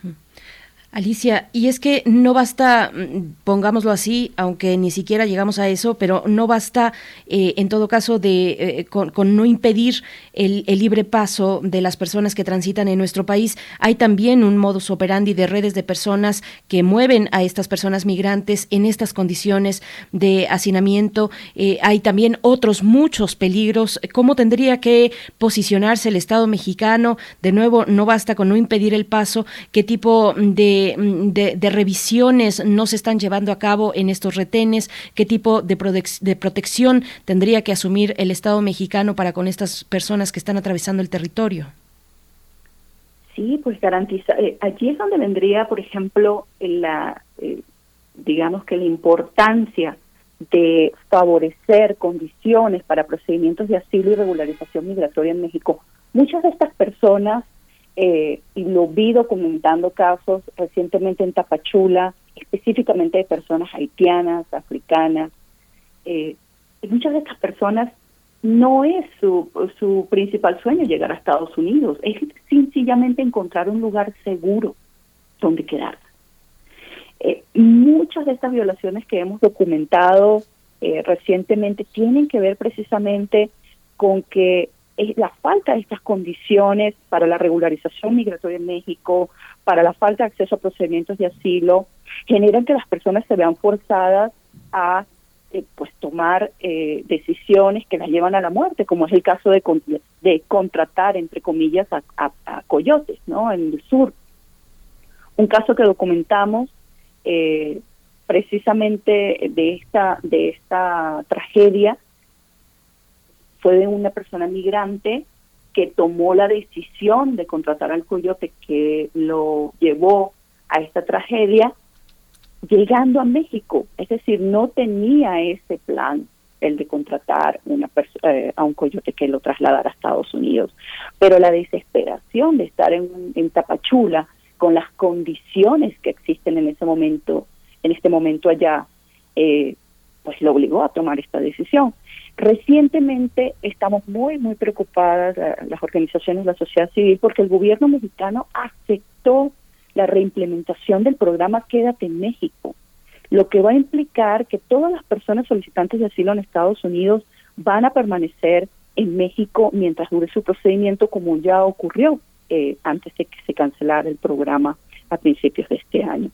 Alicia, y es que no basta, mm, pongámoslo así, aunque ni siquiera llegamos a eso, pero no basta eh, en todo caso de eh, con, no impedir el, el libre paso de las personas que transitan en nuestro país. Hay también un modus operandi de redes de personas que mueven a estas personas migrantes en estas condiciones de hacinamiento. Eh, hay también otros muchos peligros. ¿Cómo tendría que posicionarse el Estado mexicano? De nuevo, no basta con no impedir el paso. ¿Qué tipo de de, de, revisiones no se están llevando a cabo en estos retenes, qué tipo de, de, protección tendría que asumir el Estado mexicano para con estas personas que están atravesando el territorio. Sí, pues garantiza. Eh, allí es donde vendría, por ejemplo, la, eh, digamos que la importancia de favorecer condiciones para procedimientos de asilo y regularización migratoria en México. Muchas de estas personas eh, y lo vi documentando casos recientemente en Tapachula, específicamente de personas haitianas, africanas. Eh, muchas de estas personas no es su, su principal sueño llegar a Estados Unidos, es sencillamente encontrar un lugar seguro donde quedarse. Eh, muchas de estas violaciones que hemos documentado recientemente tienen que ver precisamente con que es la falta de estas condiciones para la regularización migratoria en México, para la falta de acceso a procedimientos de asilo, generan que las personas se vean forzadas a eh, pues tomar eh, decisiones que las llevan a la muerte, como es el caso de, de contratar, entre comillas, a, a, coyotes, ¿no? En el sur. Un caso que documentamos eh, precisamente de esta, de esta tragedia fue de una persona migrante que tomó la decisión de contratar al coyote que lo llevó a esta tragedia llegando a México, es decir, no tenía ese plan el de contratar una eh, a un coyote que lo trasladara a Estados Unidos, pero la desesperación de estar en, en Tapachula con las condiciones que existen en ese momento, en este momento allá, eh, pues lo obligó a tomar esta decisión. Recientemente estamos muy, muy preocupadas, las organizaciones de la sociedad civil, porque el gobierno mexicano aceptó la reimplementación del programa Quédate en México, lo que va a implicar que todas las personas solicitantes de asilo en Estados Unidos van a permanecer en México mientras dure su procedimiento, como ya ocurrió eh, antes de que se cancelara el programa a principios de este año.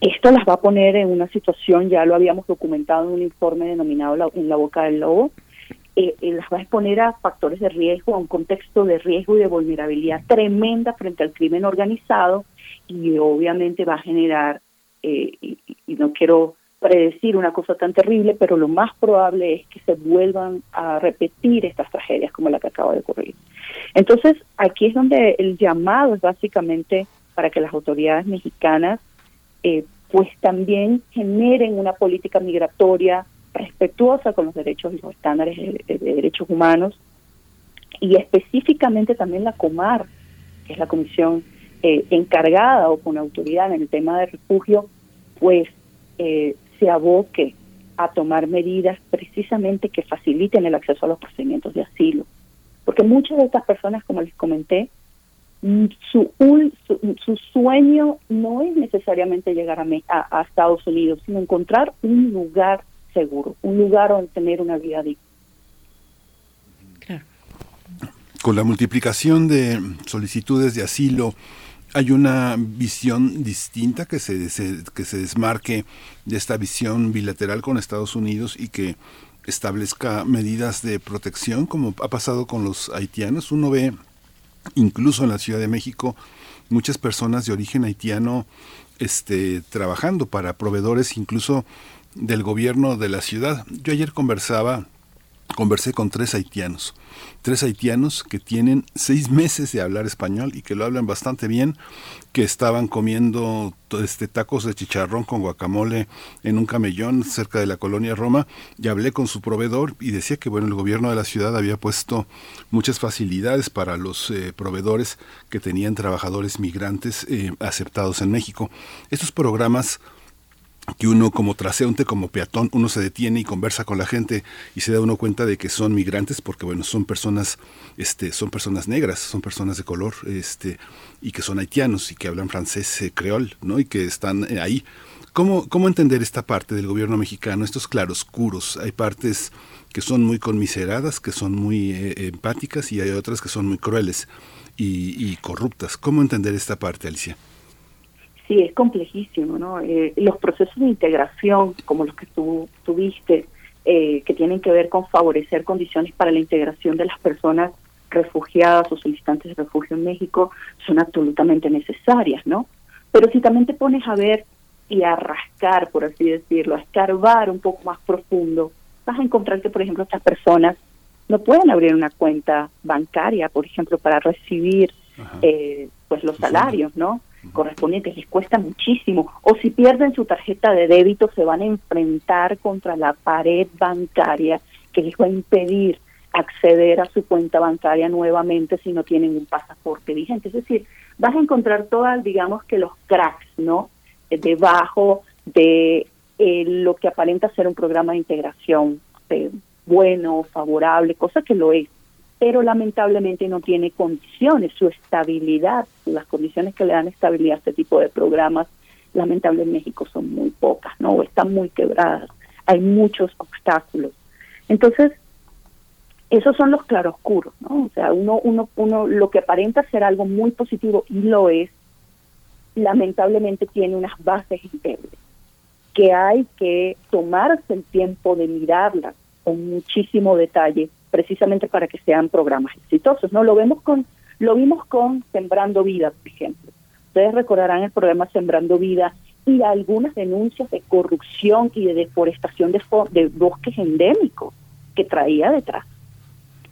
Esto las va a poner en una situación, ya lo habíamos documentado en un informe denominado En la boca del lobo, eh, eh, las va a exponer a factores de riesgo, a un contexto de riesgo y de vulnerabilidad tremenda frente al crimen organizado y obviamente va a generar, eh, y, no quiero predecir una cosa tan terrible, pero lo más probable es que se vuelvan a repetir estas tragedias como la que acaba de ocurrir. Entonces, aquí es donde el llamado es básicamente para que las autoridades mexicanas pues también generen una política migratoria respetuosa con los derechos y los estándares de, derechos humanos y específicamente también la Comar, que es la comisión eh, encargada o con autoridad en el tema de refugio, pues eh, se aboque a tomar medidas precisamente que faciliten el acceso a los procedimientos de asilo. Porque muchas de estas personas, como les comenté, mm, su, su, su sueño no es necesariamente llegar a, a, a Estados Unidos, sino encontrar un lugar seguro, un lugar donde tener una vida digna. Con la multiplicación de solicitudes de asilo, hay una visión distinta que se, que se desmarque de esta visión bilateral con Estados Unidos y que establezca medidas de protección, como ha pasado con los haitianos. Uno ve, incluso en la Ciudad de México, muchas personas de origen haitiano este, trabajando para proveedores incluso del gobierno de la ciudad. Yo ayer conversaba, conversé con tres haitianos, tres haitianos que tienen seis meses de hablar español y que lo hablan bastante bien, que estaban comiendo este tacos de chicharrón con guacamole en un camellón cerca de la colonia Roma y hablé con su proveedor y decía que bueno el gobierno de la ciudad había puesto muchas facilidades para los eh, proveedores que tenían trabajadores migrantes eh, aceptados en México. Estos programas que uno como traseúnte, como peatón, uno se detiene y conversa con la gente y se da uno cuenta de que son migrantes porque bueno, son personas este son personas negras, son personas de color, este y que son haitianos y que hablan francés eh, creol, ¿no? Y que están eh, ahí. ¿Cómo, ¿Cómo entender esta parte del gobierno mexicano, estos claroscuros? Hay partes que son muy conmiseradas, que son muy eh, empáticas y hay otras que son muy crueles y corruptas. ¿Cómo entender esta parte, Alicia? Sí, es complejísimo, ¿no? Eh, los procesos de integración, como los que tú tuviste, eh, que tienen que ver con favorecer condiciones para la integración de las personas refugiadas o solicitantes de refugio en México, son absolutamente necesarias, ¿no? Pero si también te pones a ver y a rascar, por así decirlo, a escarbar un poco más profundo, vas a encontrar que, por ejemplo, estas personas no pueden abrir una cuenta bancaria, por ejemplo, para recibir eh, pues los salarios, ¿no? Correspondientes les cuesta muchísimo o si pierden su tarjeta de débito se van a enfrentar contra la pared bancaria que les va a impedir acceder a su cuenta bancaria nuevamente si no tienen un pasaporte vigente. Es decir, vas a encontrar todas, digamos que los cracks, ¿no? Eh, debajo de eh, lo que aparenta ser un programa de integración eh, bueno, favorable, cosa que lo es pero lamentablemente no tiene condiciones, su estabilidad, las condiciones que le dan estabilidad a este tipo de programas, lamentablemente en México son muy pocas, ¿no? están muy quebradas, hay muchos obstáculos. Entonces, esos son los claroscuros, ¿no? O sea, uno, uno, uno, lo que aparenta ser algo muy positivo y lo es, lamentablemente tiene unas bases endebles, que hay que tomarse el tiempo de mirarlas con muchísimo detalle, precisamente para que sean programas exitosos, ¿no? Lo vemos con, lo vimos con Sembrando Vida, por ejemplo. Ustedes recordarán el programa Sembrando Vida y algunas denuncias de corrupción y de deforestación de, de bosques endémicos que traía detrás.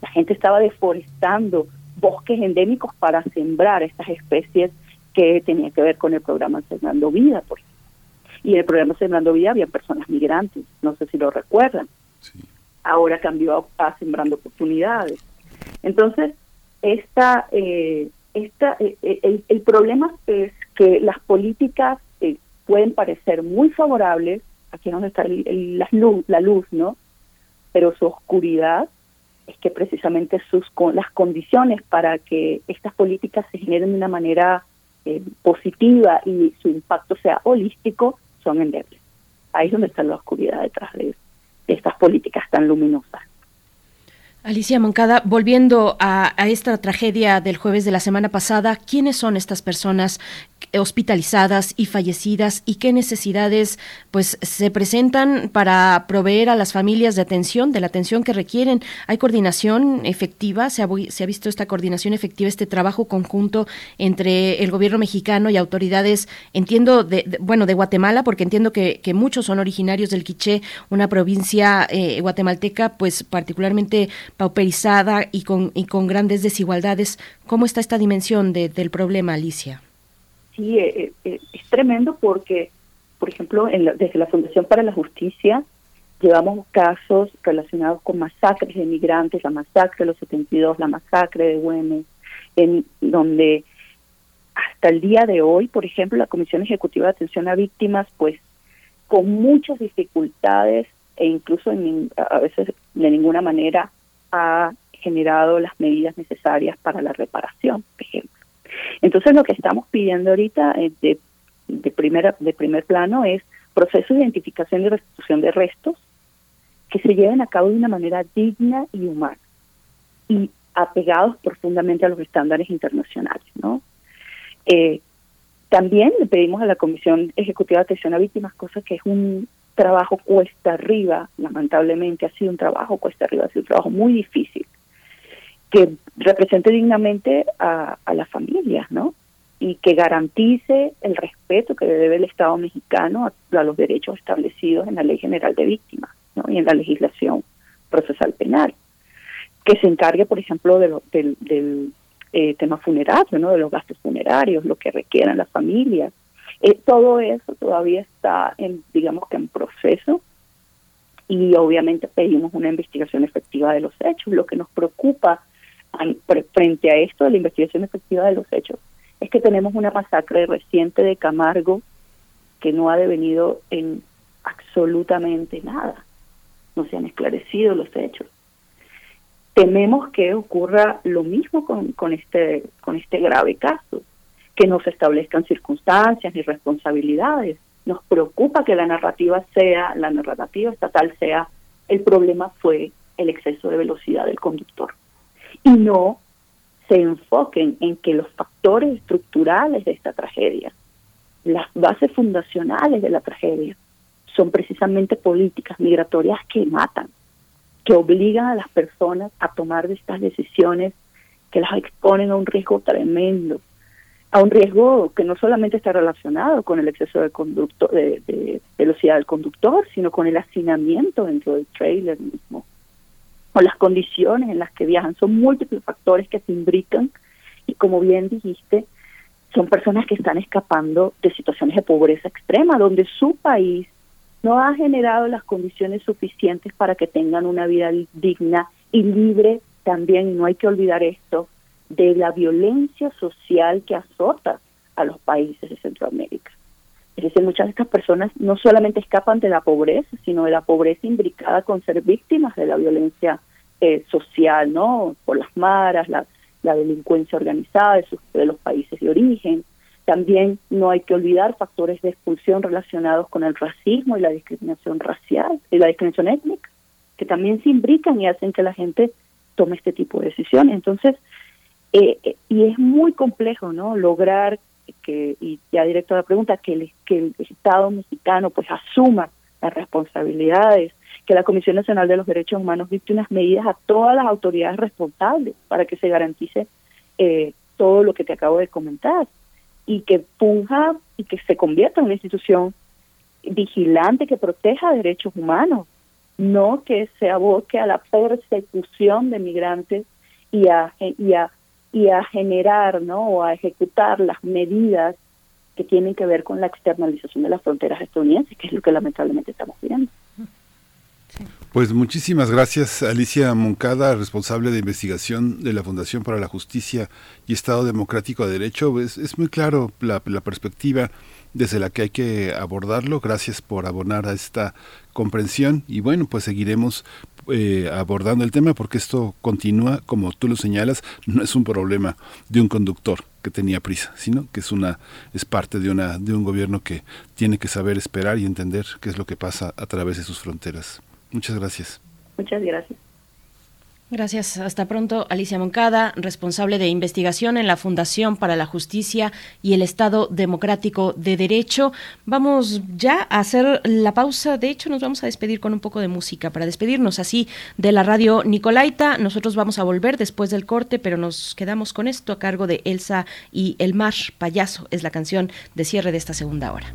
La gente estaba deforestando bosques endémicos para sembrar estas especies que tenían que ver con el programa Sembrando Vida. Por ejemplo. Y el programa Sembrando Vida había personas migrantes, no sé si lo recuerdan. Ahora cambió a, Sembrando Oportunidades. Entonces, esta, eh, esta, eh, eh, el, el problema es que las políticas eh, pueden parecer muy favorables, aquí es donde está el- el- la, luz, la luz, ¿no? Pero su oscuridad es que precisamente sus con las condiciones para que estas políticas se generen de una manera eh, positiva y su impacto sea holístico son endebles. Ahí es donde está la oscuridad detrás de, de estas políticas tan luminosas. Alicia Moncada, volviendo a, a esta tragedia del jueves de la semana pasada, ¿quiénes son estas personas hospitalizadas y fallecidas y qué necesidades pues se presentan para proveer a las familias de atención, de la atención que requieren? ¿Hay coordinación efectiva? ¿Se ha, visto esta coordinación efectiva, este trabajo conjunto entre el gobierno mexicano y autoridades, entiendo, de, bueno, de Guatemala, porque entiendo que, muchos son originarios del Quiché, una provincia eh, guatemalteca pues particularmente pauperizada y con, y con grandes desigualdades. ¿Cómo está esta dimensión de- del problema, Alicia? Sí, eh, eh, es tremendo porque, por ejemplo, en la- desde la Fundación para la Justicia llevamos casos relacionados con masacres de migrantes, la masacre de los 72, la masacre de Güemes, en donde hasta el día de hoy, por ejemplo, la Comisión Ejecutiva de Atención a Víctimas, pues con muchas dificultades e incluso en a veces de ninguna manera ha generado las medidas necesarias para la reparación, por ejemplo. Entonces lo que estamos pidiendo ahorita eh, de, primer plano es proceso de identificación y restitución de restos que se lleven a cabo de una manera digna y humana y apegados profundamente a los estándares internacionales, ¿no? Eh, también le pedimos a la Comisión Ejecutiva de Atención a Víctimas, cosa que es un trabajo cuesta arriba, lamentablemente ha sido un trabajo cuesta arriba, ha sido un trabajo muy difícil, que represente dignamente a, las familias, ¿no? Y que garantice el respeto que debe el Estado mexicano a, los derechos establecidos en la Ley General de Víctimas, ¿no? Y en la legislación procesal penal. Que se encargue, por ejemplo, de lo- del, del eh, tema funerario, ¿no? De los gastos funerarios, lo que requieran las familias. Eh, todo eso todavía está, en, digamos que en proceso y obviamente pedimos una investigación efectiva de los hechos. Lo que nos preocupa frente a esto de la investigación efectiva de los hechos es que tenemos una masacre reciente de Camargo que no ha devenido en absolutamente nada. No se han esclarecido los hechos. Tememos que ocurra lo mismo con, con este con este grave caso, que no se establezcan circunstancias ni responsabilidades. Nos preocupa que la narrativa sea, la narrativa estatal sea, el problema fue el exceso de velocidad del conductor. Y no se enfoquen en que los factores estructurales de esta tragedia, las bases fundacionales de la tragedia, son precisamente políticas migratorias que matan, que obligan a las personas a tomar estas decisiones que las exponen a un riesgo tremendo, a un riesgo que no solamente está relacionado con el exceso de, conducto, de, de velocidad del conductor, sino con el hacinamiento dentro del trailer mismo, o las condiciones en las que viajan. Son múltiples factores que se imbrican y como bien dijiste, son personas que están escapando de situaciones de pobreza extrema, donde su país no ha generado las condiciones suficientes para que tengan una vida digna y libre también, y no hay que olvidar esto, de la violencia social que azota a los países de Centroamérica. Es decir, muchas de estas personas no solamente escapan de la pobreza, sino de la pobreza imbricada con ser víctimas de la violencia eh, social, ¿no? Por las maras, la, la delincuencia organizada de, sus, de los países de origen. También no hay que olvidar factores de expulsión relacionados con el racismo y la discriminación racial y la discriminación étnica, que también se imbrican y hacen que la gente tome este tipo de decisiones. Entonces, eh, eh, y es muy complejo, ¿no? Lograr que, y ya directo a la pregunta, que el, que el Estado mexicano pues asuma las responsabilidades, que la Comisión Nacional de los Derechos Humanos dicte unas medidas a todas las autoridades responsables para que se garantice eh, todo lo que te acabo de comentar y que funja y que se convierta en una institución vigilante que proteja derechos humanos, no que se aboque a la persecución de migrantes y a, y a, y a generar ¿no? o a ejecutar las medidas que tienen que ver con la externalización de las fronteras estadounidenses, que es lo que lamentablemente estamos viendo. Pues muchísimas gracias, Alicia Moncada, responsable de investigación de la Fundación para la Justicia y Estado Democrático de Derecho. Es, es muy claro la, la, perspectiva desde la que hay que abordarlo. Gracias por abonar a esta comprensión y bueno, pues seguiremos eh, abordando el tema porque esto continúa, como tú lo señalas, no es un problema de un conductor que tenía prisa, sino que es una es parte de una de un gobierno que tiene que saber esperar y entender qué es lo que pasa a través de sus fronteras. Muchas gracias. Muchas gracias. Gracias. Hasta pronto, Alicia Moncada, responsable de investigación en la Fundación para la Justicia y el Estado Democrático de Derecho. Vamos ya a hacer la pausa. De hecho, nos vamos a despedir con un poco de música para despedirnos así de la radio Nicolaita. Nosotros vamos a volver después del corte, pero nos quedamos con esto a cargo de Elsa y El Mar Payaso. Es la canción de cierre de esta segunda hora.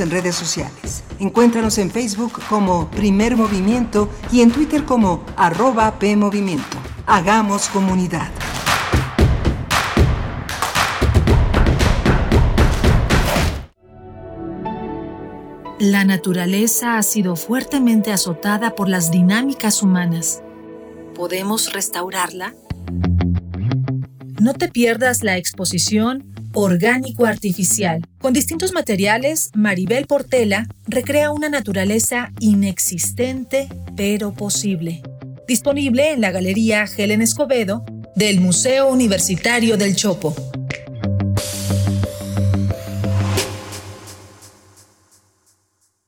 En redes sociales. Encuéntranos en Facebook como Primer Movimiento y en Twitter como arroba PMovimiento. Hagamos comunidad. La naturaleza ha sido fuertemente azotada por las dinámicas humanas. ¿Podemos restaurarla? No te pierdas la exposición orgánico artificial. Con distintos materiales, Maribel Portela recrea una naturaleza inexistente pero posible. Disponible en la Galería Helen Escobedo del Museo Universitario del Chopo.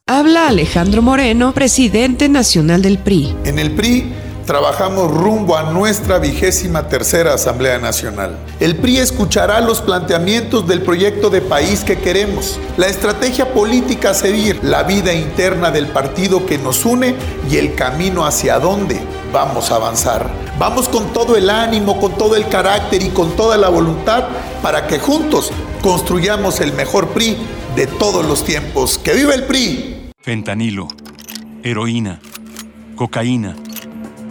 Habla Alejandro Moreno, presidente nacional del PRI. En el PRI trabajamos rumbo a nuestra vigésima tercera Asamblea Nacional. El PRI escuchará los planteamientos del proyecto de país que queremos, la estrategia política a seguir, la vida interna del partido que nos une y el camino hacia dónde vamos a avanzar. Vamos con todo el ánimo, con todo el carácter y con toda la voluntad para que juntos construyamos el mejor PRI de todos los tiempos. ¡Que viva el PRI! Fentanilo, heroína, cocaína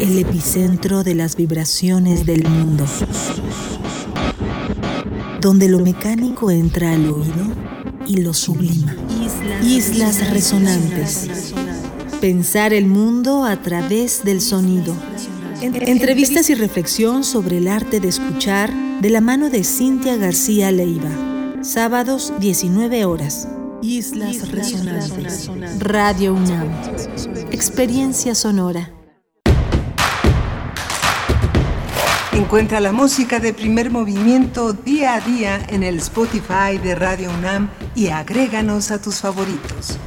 el epicentro de las vibraciones del mundo. donde lo mecánico entra al oído y lo sublima. Islas resonantes. Pensar el mundo a través del sonido. Entrevistas y reflexión sobre el arte de escuchar de la mano de Cintia García Leiva. Sábados 19 horas. Islas Resonantes. Radio UNAM. Experiencia sonora. Encuentra la música de primer movimiento día a día en el Spotify de Radio UNAM y agréganos a tus favoritos.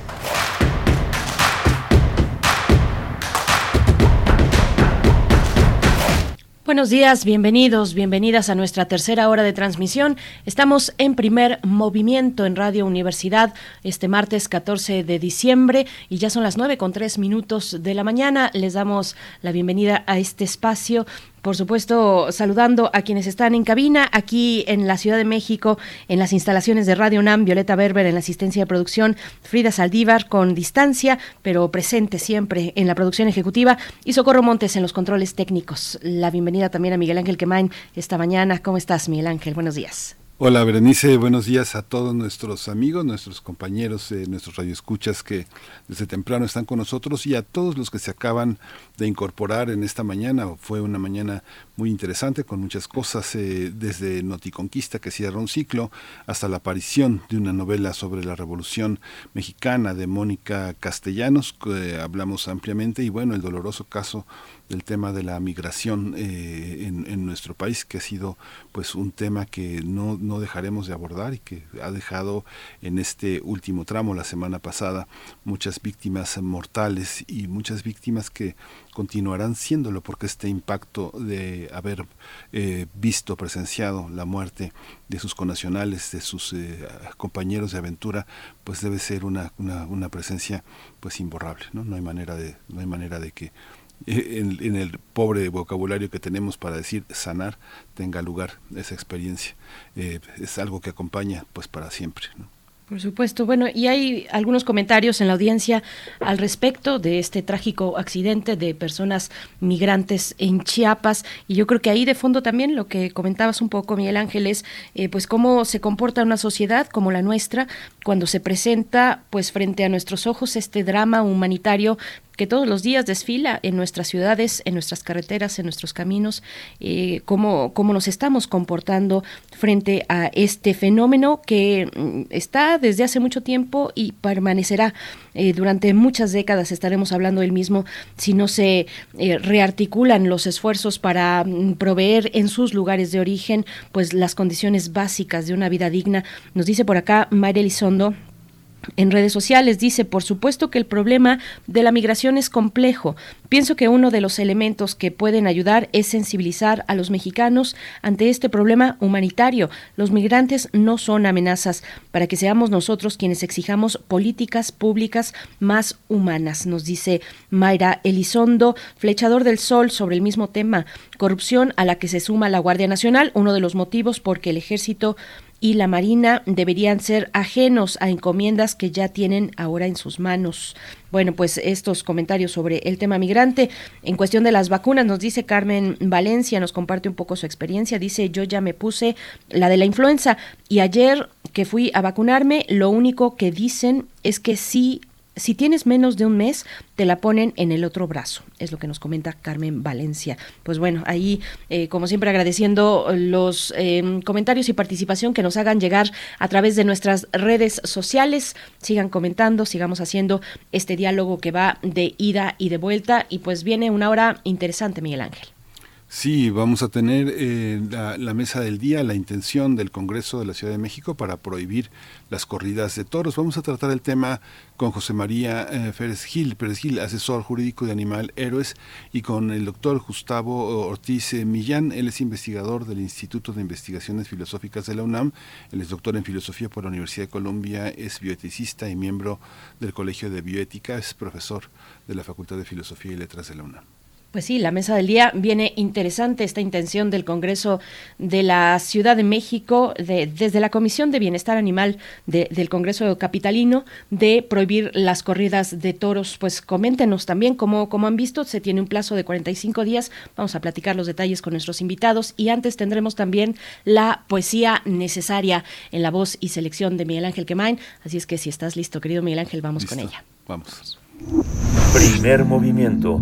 Buenos días, bienvenidos, bienvenidas a nuestra tercera hora de transmisión. Estamos en primer movimiento en Radio Universidad este martes 14 de diciembre y ya son las nueve con tres minutos de la mañana. Les damos la bienvenida a este espacio por supuesto, saludando a quienes están en cabina aquí en la Ciudad de México, en las instalaciones de Radio UNAM, Violeta Berber en la asistencia de producción, Frida Saldívar con distancia, pero presente siempre en la producción ejecutiva, y Socorro Montes en los controles técnicos. La bienvenida también a Miguel Ángel Quemain esta mañana. ¿Cómo estás, Miguel Ángel? Buenos días. Hola Berenice, buenos días a todos nuestros amigos, nuestros compañeros, eh, nuestros radioescuchas que desde temprano están con nosotros y a todos los que se acaban de incorporar en esta mañana. Fue una mañana muy interesante con muchas cosas, eh, desde Noticonquista que cierra un ciclo hasta la aparición de una novela sobre la Revolución Mexicana de Mónica Castellanos, que hablamos ampliamente, y bueno, el doloroso caso del tema de la migración eh, en, nuestro país, que ha sido pues un tema que no, no dejaremos de abordar y que ha dejado en este último tramo, la semana pasada, muchas víctimas mortales y muchas víctimas que continuarán siéndolo porque este impacto de haber eh, visto, presenciado la muerte de sus connacionales, de sus eh, compañeros de aventura, pues debe ser una, una, una, presencia pues imborrable, ¿no? No hay manera de, no hay manera de que en, en, el pobre vocabulario que tenemos para decir sanar tenga lugar esa experiencia. Eh, es algo que acompaña pues para siempre. Por supuesto. Bueno, y hay algunos comentarios en la audiencia al respecto de este trágico accidente de personas migrantes en Chiapas. Y yo creo que ahí de fondo también lo que comentabas un poco, Miguel Ángel, es eh, pues cómo se comporta una sociedad como la nuestra cuando se presenta pues frente a nuestros ojos este drama humanitario que todos los días desfila en nuestras ciudades, en nuestras carreteras, en nuestros caminos, eh, cómo, nos estamos comportando frente a este fenómeno que mm, está desde hace mucho tiempo y permanecerá eh, durante muchas décadas. Estaremos hablando del mismo si no se eh, rearticulan los esfuerzos para mm, proveer en sus lugares de origen pues las condiciones básicas de una vida digna. Nos dice por acá María Elizondo, en redes sociales dice, por supuesto que el problema de la migración es complejo. Pienso que uno de los elementos que pueden ayudar es sensibilizar a los mexicanos ante este problema humanitario. Los migrantes no son amenazas para que seamos nosotros quienes exijamos políticas públicas más humanas, nos dice Mayra Elizondo, flechador del sol sobre el mismo tema, corrupción a la que se suma la Guardia Nacional, uno de los motivos porque el ejército y la Marina deberían ser ajenos a encomiendas que ya tienen ahora en sus manos. Bueno, pues estos comentarios sobre el tema migrante. En cuestión de las vacunas, nos dice Carmen Valencia, nos comparte un poco su experiencia. Dice, yo ya me puse la de la influenza y ayer que fui a vacunarme, lo único que dicen es que sí si tienes menos de un mes, te la ponen en el otro brazo, es lo que nos comenta Carmen Valencia. Pues bueno, ahí, eh, como siempre, agradeciendo los eh, comentarios y participación que nos hagan llegar a través de nuestras redes sociales. Sigan comentando, sigamos haciendo este diálogo que va de ida y de vuelta. Y pues viene una hora interesante, Miguel Ángel. Sí, vamos a tener eh, la, mesa del día, la intención del Congreso de la Ciudad de México para prohibir las corridas de toros. Vamos a tratar el tema con José María eh, Pérez Gil, Pérez Gil, asesor jurídico de Animal Héroes, y con el doctor Gustavo Ortiz eh, Millán. Él es investigador del Instituto de Investigaciones Filosóficas de la UNAM. Él es doctor en filosofía por la Universidad de Colombia, es bioeticista y miembro del Colegio de Bioética, es profesor de la Facultad de Filosofía y Letras de la UNAM. Pues sí, la mesa del día viene interesante esta intención del Congreso de la Ciudad de México, de, desde la Comisión de Bienestar Animal de- del Congreso Capitalino, de prohibir las corridas de toros. Pues coméntenos también cómo, cómo han visto, se tiene un plazo de 45 días, vamos a platicar los detalles con nuestros invitados y antes tendremos también la poesía necesaria en la voz y selección de Miguel Ángel Quemain. Así es que si estás listo, querido Miguel Ángel, vamos con ella. Vamos. Primer movimiento.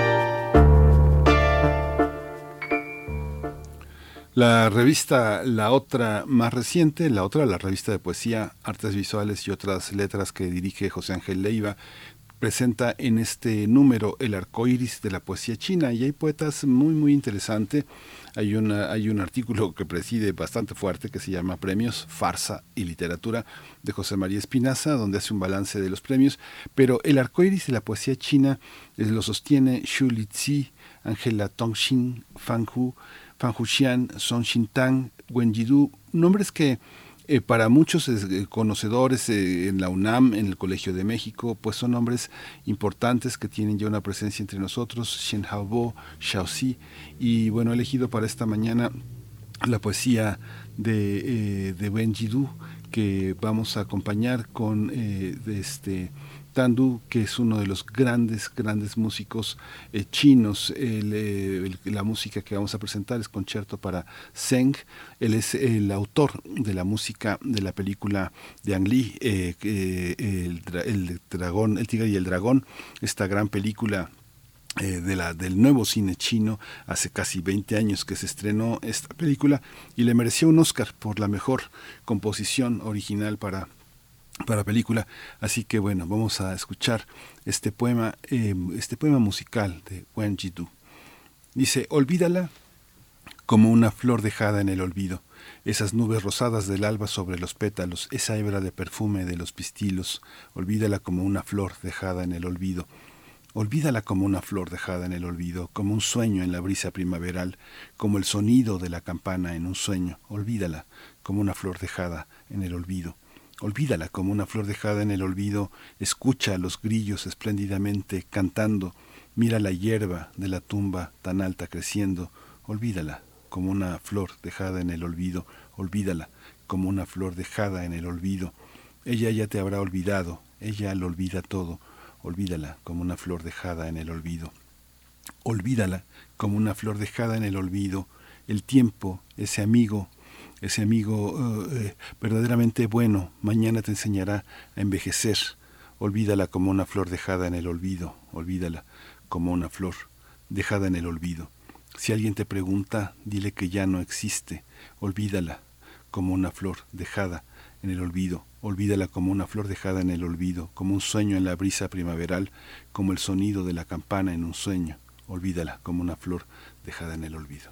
La revista La Otra más reciente, La Otra, la revista de poesía, artes visuales y otras letras que dirige José Ángel Leiva, presenta en este número el arco iris de la poesía china y hay poetas muy, muy interesantes. Hay, una, hay un artículo que preside bastante fuerte que se llama Premios, Farsa y Literatura de José María Espinaza, donde hace un balance de los premios. Pero el arco iris de la poesía china eh, lo sostiene Xu Lizi, Angela Tongxin, Fan Hu, Fan Huxian, Song Xintang, Wen Yidu, nombres que eh, para muchos eh, conocedores eh, en la UNAM, en el Colegio de México, pues son nombres importantes que tienen ya una presencia entre nosotros, Shen Haobo, Xiaoxi, y bueno, he elegido para esta mañana la poesía de, de que vamos a acompañar con este Tandu, que es uno de los grandes, grandes músicos eh, chinos. Eh, la música que vamos a presentar es Concierto para Zeng. Él es el autor de la música de la película de Ang Lee, eh, el, dra- el dragón, el tigre y el dragón, esta gran película de la, del nuevo cine chino hace casi 20 años que se estrenó esta película y le mereció un Oscar por la mejor composición original para para película. Así que bueno vamos a escuchar este poema eh, este poema musical de Wen Jidu dice olvídala como una flor dejada en el olvido. Esas nubes rosadas del alba sobre los pétalos esa hebra de perfume de los pistilos. Olvídala como una flor dejada en el olvido. Olvídala como una flor dejada en el olvido, como un sueño en la brisa primaveral, como el sonido de la campana en un sueño. Olvídala como una flor dejada en el olvido. Olvídala como una flor dejada en el olvido. Escucha a los grillos espléndidamente cantando. Mira la hierba de la tumba tan alta creciendo. Olvídala como una flor dejada en el olvido. Olvídala como una flor dejada en el olvido. Ella ya te habrá olvidado. Ella lo olvida todo olvídala como una flor dejada en el olvido. Olvídala como una flor dejada en el olvido. El tiempo, ese amigo, ese amigo eh, eh, verdaderamente bueno, mañana te enseñará a envejecer. Olvídala como una flor dejada en el olvido. Olvídala como una flor dejada en el olvido. Si alguien te pregunta, dile que ya no existe. Olvídala como una flor dejada en el olvido. Olvídala como una flor dejada en el olvido, como un sueño en la brisa primaveral, como el sonido de la campana en un sueño. Olvídala como una flor dejada en el olvido.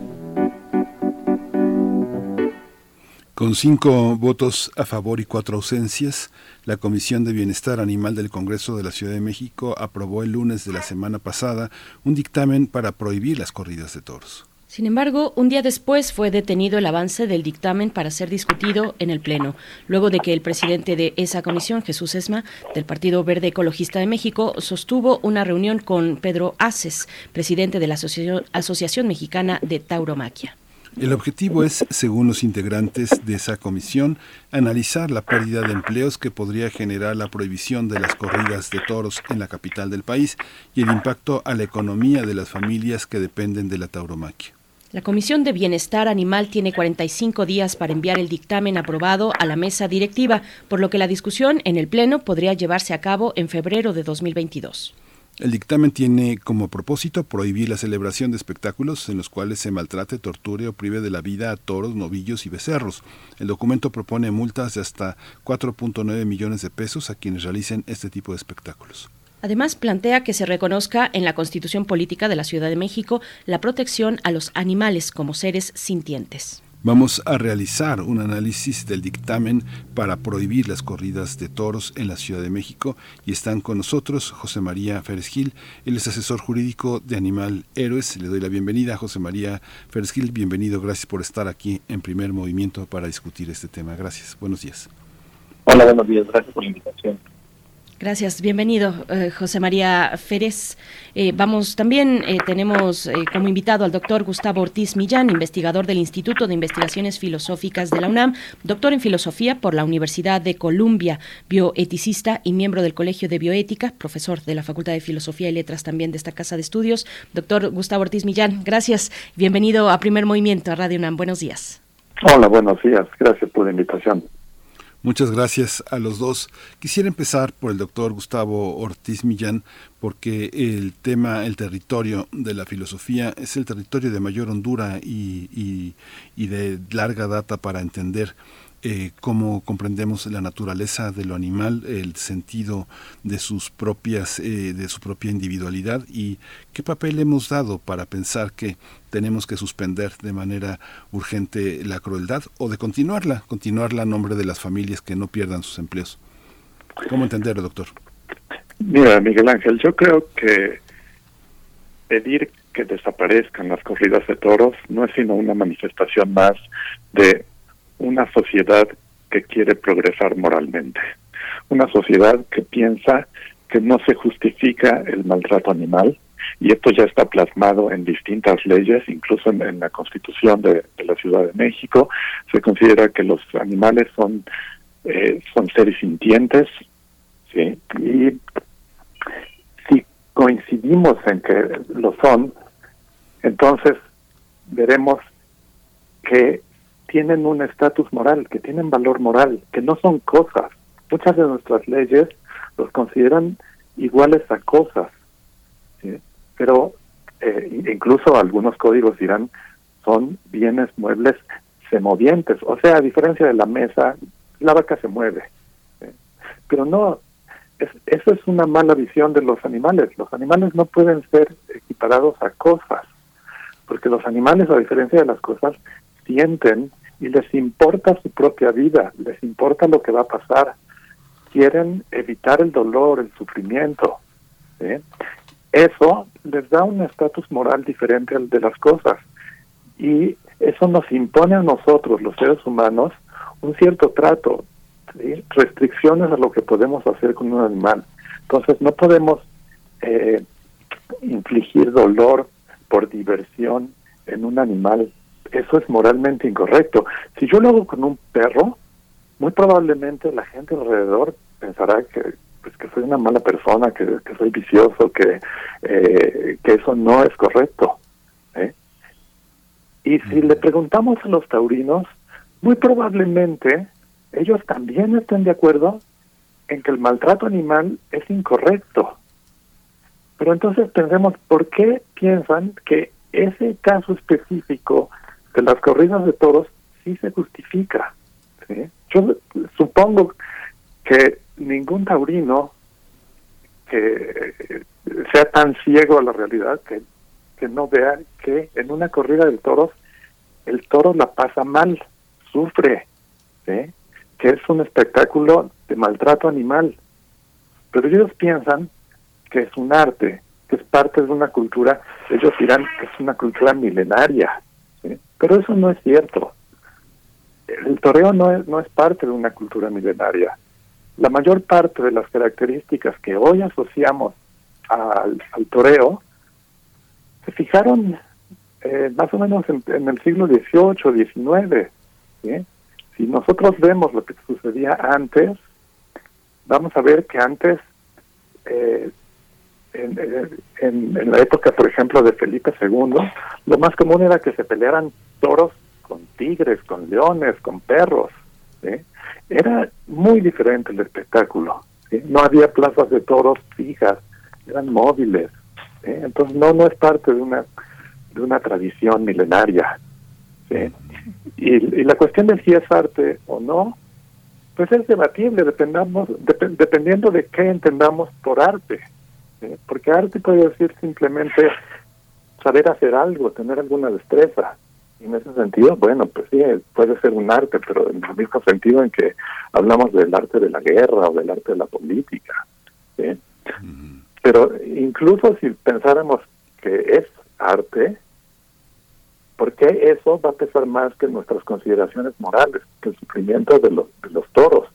Con cinco votos a favor y cuatro ausencias, la Comisión de Bienestar Animal del Congreso de la Ciudad de México aprobó el lunes de la semana pasada un dictamen para prohibir las corridas de toros. Sin embargo, un día después fue detenido el avance del dictamen para ser discutido en el Pleno, luego de que el presidente de esa comisión, Jesús Esma, del Partido Verde Ecologista de México, sostuvo una reunión con Pedro Aces, presidente de la Asociación, Mexicana de Tauromaquia. El objetivo es, según los integrantes de esa comisión, analizar la pérdida de empleos que podría generar la prohibición de las corridas de toros en la capital del país y el impacto a la economía de las familias que dependen de la tauromaquia. La Comisión de Bienestar Animal tiene 45 días para enviar el dictamen aprobado a la mesa directiva, por lo que la discusión en el Pleno podría llevarse a cabo en febrero de 2022. El dictamen tiene como propósito prohibir la celebración de espectáculos en los cuales se maltrate, torture o prive de la vida a toros, novillos y becerros. El documento propone multas de hasta 4.9 millones de pesos a quienes realicen este tipo de espectáculos. Además, plantea que se reconozca en la Constitución Política de la Ciudad de México la protección a los animales como seres sintientes. Vamos a realizar un análisis del dictamen para prohibir las corridas de toros en la Ciudad de México y están con nosotros José María Férez Gil, él es asesor jurídico de Animal Héroes. Le doy la bienvenida, José María Férez Gil, bienvenido, gracias por estar aquí en primer movimiento para discutir este tema. Gracias, buenos días. Hola, buenos días, gracias por la invitación. Gracias, bienvenido, eh, José María Férez. Eh, vamos, también eh, tenemos eh, como invitado al doctor Gustavo Ortiz Millán, investigador del Instituto de Investigaciones Filosóficas de la UNAM, doctor en filosofía por la Universidad de Columbia, bioeticista y miembro del Colegio de Bioética, profesor de la Facultad de Filosofía y Letras también de esta casa de estudios. Doctor Gustavo Ortiz Millán, gracias. Bienvenido a Primer Movimiento, a Radio UNAM. Buenos días. Hola, buenos días. Gracias por la invitación. Muchas gracias a los dos. Quisiera empezar por el doctor Gustavo Ortiz Millán, porque el tema, el territorio de la filosofía es el territorio de mayor hondura y, y, y de larga data para entender eh, cómo comprendemos la naturaleza de lo animal, el sentido de sus propias, eh, de su propia individualidad y qué papel hemos dado para pensar que tenemos que suspender de manera urgente la crueldad o de continuarla, continuarla a nombre de las familias que no pierdan sus empleos. ¿Cómo entenderlo, doctor? Mira, Miguel Ángel, yo creo que pedir que desaparezcan las corridas de toros no es sino una manifestación más de una sociedad que quiere progresar moralmente, una sociedad que piensa que no se justifica el maltrato animal, y esto ya está plasmado en distintas leyes, incluso en, la Constitución de, de, la Ciudad de México, se considera que los animales son, eh, son seres sintientes, ¿sí? y si coincidimos en que lo son, entonces veremos que tienen un estatus moral, que tienen valor moral, que no son cosas. Muchas de nuestras leyes los consideran iguales a cosas, pero eh, incluso algunos códigos dirán son bienes muebles semovientes, o sea, a diferencia de la mesa, la vaca se mueve. Pero no, es, eso es una mala visión de los animales. Los animales no pueden ser equiparados a cosas, porque los animales, a diferencia de las cosas, sienten y les importa su propia vida, les importa lo que va a pasar, quieren evitar el dolor, el sufrimiento. Eso les da un estatus moral diferente al de las cosas y eso nos impone a nosotros, los seres humanos, un cierto trato, restricciones a lo que podemos hacer con un animal. Entonces no podemos eh, infligir dolor por diversión en un animal, eso es moralmente incorrecto. Si yo lo hago con un perro, muy probablemente la gente alrededor pensará que pues que soy una mala persona, que, que soy vicioso, que, eh, que eso no es correcto. ¿eh? Y si le preguntamos a los taurinos, muy probablemente ellos también estén de acuerdo en que el maltrato animal es incorrecto. Pero entonces pensemos, ¿por qué piensan que ese caso específico de las corridas de toros sí se justifica? ¿sí? Yo supongo que ningún taurino que sea tan ciego a la realidad que, que no vea que en una corrida de toros el toro la pasa mal, sufre, ¿sí? que es un espectáculo de maltrato animal. Pero ellos piensan que es un arte, que es parte de una cultura, ellos dirán que es una cultura milenaria, pero eso no es cierto. El toreo no es, no es parte de una cultura milenaria. La mayor parte de las características que hoy asociamos al, al toreo se fijaron eh, más o menos en, el siglo XVIII, XIX. Si nosotros vemos lo que sucedía antes, vamos a ver que antes, eh, en, la época, por ejemplo, de Felipe II, lo más común era que se pelearan toros con tigres, con leones, con perros. Era muy diferente el espectáculo. No había plazas de toros fijas, eran móviles. Entonces no no es parte de una de una tradición milenaria. y, la cuestión de si es arte o no, pues es debatible, dependamos, dep dependiendo de qué entendamos por arte. ¿Sí? Porque arte puede decir simplemente saber hacer algo, tener alguna destreza. Y en ese sentido, bueno, pues sí, puede ser un arte, pero en el mismo sentido en que hablamos del arte de la guerra o del arte de la política. ¿sí? Pero incluso si pensáramos que es arte, ¿por qué eso va a pesar más que nuestras consideraciones morales, que el sufrimiento de los, de los toros?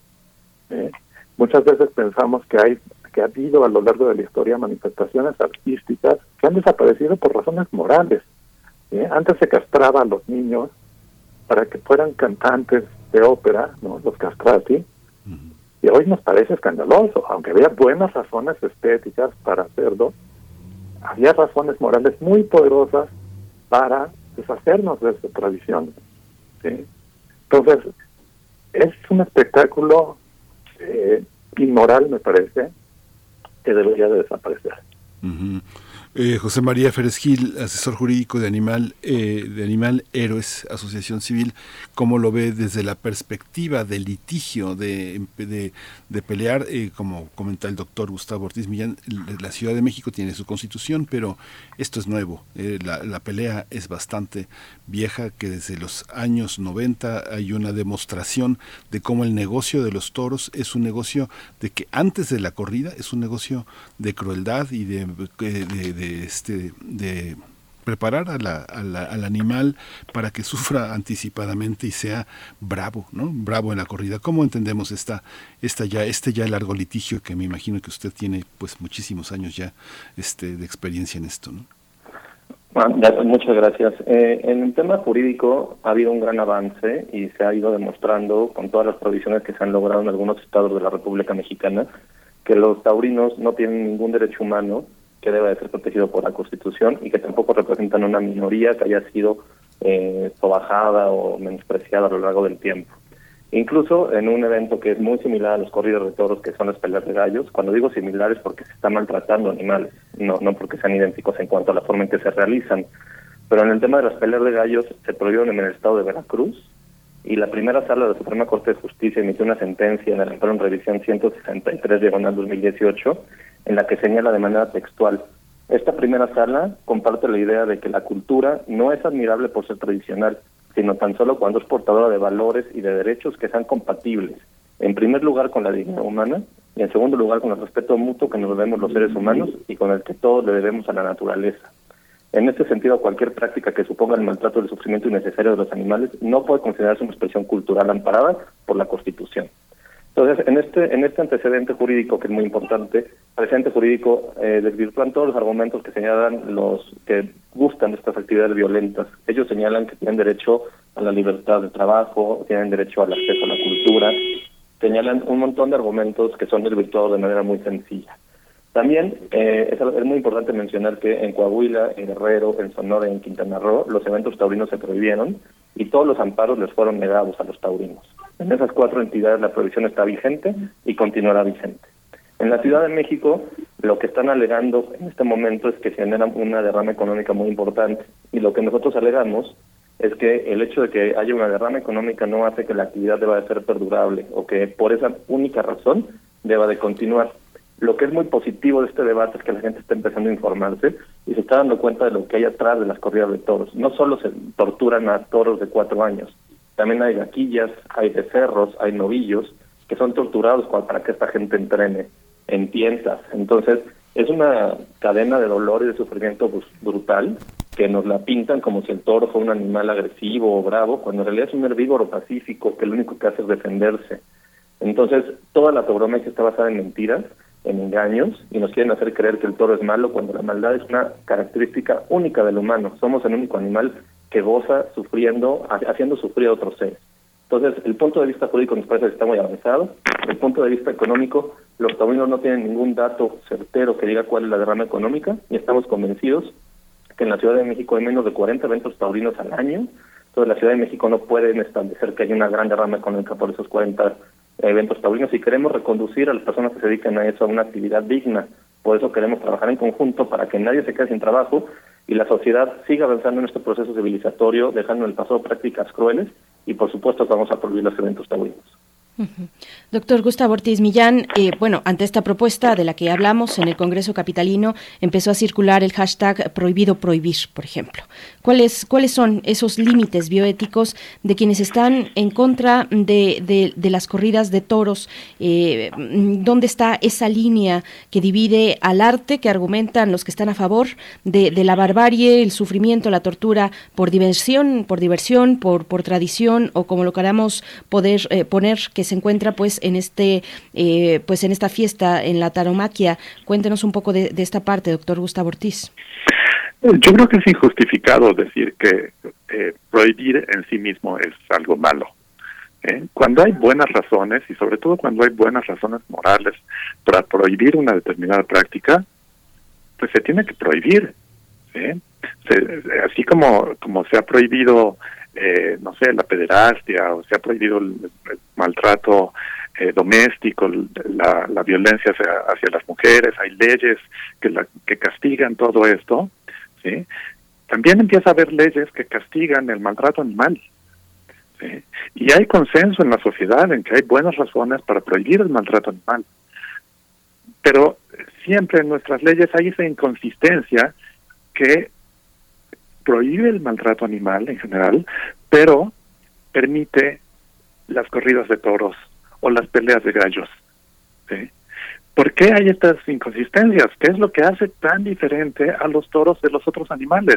¿eh? Muchas veces pensamos que hay que ha habido a lo largo de la historia manifestaciones artísticas que han desaparecido por razones morales. ¿eh? Antes se castraba a los niños para que fueran cantantes de ópera, ¿no? los castrati, y hoy nos parece escandaloso, aunque había buenas razones estéticas para hacerlo, había razones morales muy poderosas para deshacernos de esa tradición. ¿sí? Entonces, es un espectáculo eh, inmoral, me parece, desaparecer. Eh, José María Férez Gil, asesor jurídico de Animal, eh, de Animal Héroes, Asociación Civil, ¿cómo lo ve desde la perspectiva del litigio, de, de, pelear? Eh, como comenta el doctor Gustavo Ortiz Millán, la Ciudad de México tiene su constitución, pero esto es nuevo. La, la, pelea es bastante vieja, que desde los años 90 hay una demostración de cómo el negocio de los toros es un negocio de que antes de la corrida es un negocio de crueldad y de, de, este de preparar a la, al animal para que sufra anticipadamente y sea bravo, ¿no? Bravo en la corrida. ¿Cómo entendemos esta, esta ya, este ya largo litigio que me imagino que usted tiene pues muchísimos años ya este, de experiencia en esto. Bueno, muchas gracias. Eh, en el tema jurídico ha habido un gran avance y se ha ido demostrando con todas las provisiones que se han logrado en algunos estados de la República Mexicana que los taurinos no tienen ningún derecho humano que debe de ser protegido por la Constitución y que tampoco representan una minoría que haya sido eh, sobajada o menospreciada a lo largo del tiempo. Incluso en un evento que es muy similar a los corridos de toros, que son las peleas de gallos, cuando digo similares porque se están maltratando animales, no, no porque sean idénticos en cuanto a la forma en que se realizan. Pero en el tema de las peleas de gallos se prohibieron en el estado de Veracruz y la primera sala de la Suprema Corte de Justicia emitió una sentencia en el amparo revisión 163 diagonal 2018 en la que señala de manera textual esta primera sala comparte la idea de que la cultura no es admirable por ser tradicional, sino tan solo cuando es portadora de valores y de derechos que sean compatibles, en primer lugar con la dignidad humana y en segundo lugar con el respeto mutuo que nos debemos los seres humanos y con el que todos le debemos a la naturaleza. En este sentido, cualquier práctica que suponga el maltrato del sufrimiento innecesario de los animales no puede considerarse una expresión cultural amparada por la Constitución. Entonces, en este, en este antecedente jurídico, que es muy importante, antecedente jurídico eh, desvirtúan todos los argumentos que señalan los que gustan de estas actividades violentas. Ellos señalan que tienen derecho a la libertad de trabajo, tienen derecho al acceso a la cultura, señalan un montón de argumentos que son desvirtuados de manera muy sencilla. También eh, es, muy importante mencionar que en Coahuila, en Guerrero, en Sonora y en Quintana Roo, los eventos taurinos se prohibieron y todos los amparos les fueron negados a los taurinos. En esas cuatro entidades la prohibición está vigente y continuará vigente. En la Ciudad de México, lo que están alegando en este momento es que se genera una derrama económica muy importante y lo que nosotros alegamos es que el hecho de que haya una derrama económica no hace que la actividad deba de ser perdurable o que por esa única razón deba de continuar. Lo que es muy positivo de este debate es que la gente está empezando a informarse y se está dando cuenta de lo que hay atrás de las corridas de toros. No solo se torturan a toros de cuatro años, también hay vaquillas, hay becerros, hay novillos que son torturados para que esta gente entrene en tiendas. Entonces, es una cadena de dolor y de sufrimiento brutal que nos la pintan como si el toro fuera un animal agresivo o bravo, cuando en realidad es un herbívoro pacífico que lo único que hace es defenderse. Entonces, toda la tauromaquia está basada en mentiras, en engaños, y nos quieren hacer creer que el toro es malo cuando la maldad es una característica única del humano. Somos el único animal que goza sufriendo, ha- haciendo sufrir a otros seres. Entonces, el punto de vista jurídico nos parece que está muy avanzado. El punto de vista económico, los taurinos no tienen ningún dato certero que diga cuál es la derrama económica y estamos convencidos que en la Ciudad de México hay menos de 40 eventos taurinos al año. Entonces, la Ciudad de México no pueden establecer que hay una gran derrama económica por esos 40 eventos taurinos y queremos reconducir a las personas que se dedican a eso a una actividad digna. Por eso queremos trabajar en conjunto para que nadie se quede sin trabajo y la sociedad siga avanzando en este proceso civilizatorio, dejando en el pasado prácticas crueles y por supuesto vamos a prohibir los eventos taurinos. Doctor Gustavo Ortiz Millán, eh, bueno, ante esta propuesta de la que hablamos en el Congreso Capitalino, empezó a circular el hashtag prohibido prohibir, por ejemplo. ¿Cuáles, cuáles son esos límites bioéticos de quienes están en contra de, de- las corridas de toros? Eh, ¿Dónde está esa línea que divide al arte, que argumentan los que están a favor de, de la barbarie, el sufrimiento, la tortura, por diversión, por diversión, por, por tradición, o como lo queramos poder eh, poner, que se encuentra pues en este eh, pues en esta fiesta en la taromaquia cuéntenos un poco de, esta parte doctor Gustavo Ortiz Yo creo que es injustificado decir que eh, prohibir en sí mismo es algo malo. ¿eh? Cuando hay buenas razones, y sobre todo cuando hay buenas razones morales para prohibir una determinada práctica, pues se tiene que prohibir. ¿sí? Se- así como, como se ha prohibido, eh, no sé, la pederastia, o se ha prohibido el, maltrato eh, doméstico, la, la violencia hacia, hacia las mujeres, hay leyes que, la, que castigan todo esto, ¿sí? También empieza a haber leyes que castigan el maltrato animal. ¿sí? Y hay consenso en la sociedad en que hay buenas razones para prohibir el maltrato animal. Pero siempre en nuestras leyes hay esa inconsistencia que prohíbe el maltrato animal en general, pero permite las corridas de toros o las peleas de gallos. ¿sí? ¿Por qué hay estas inconsistencias? ¿Qué es lo que hace tan diferente a los toros de los otros animales?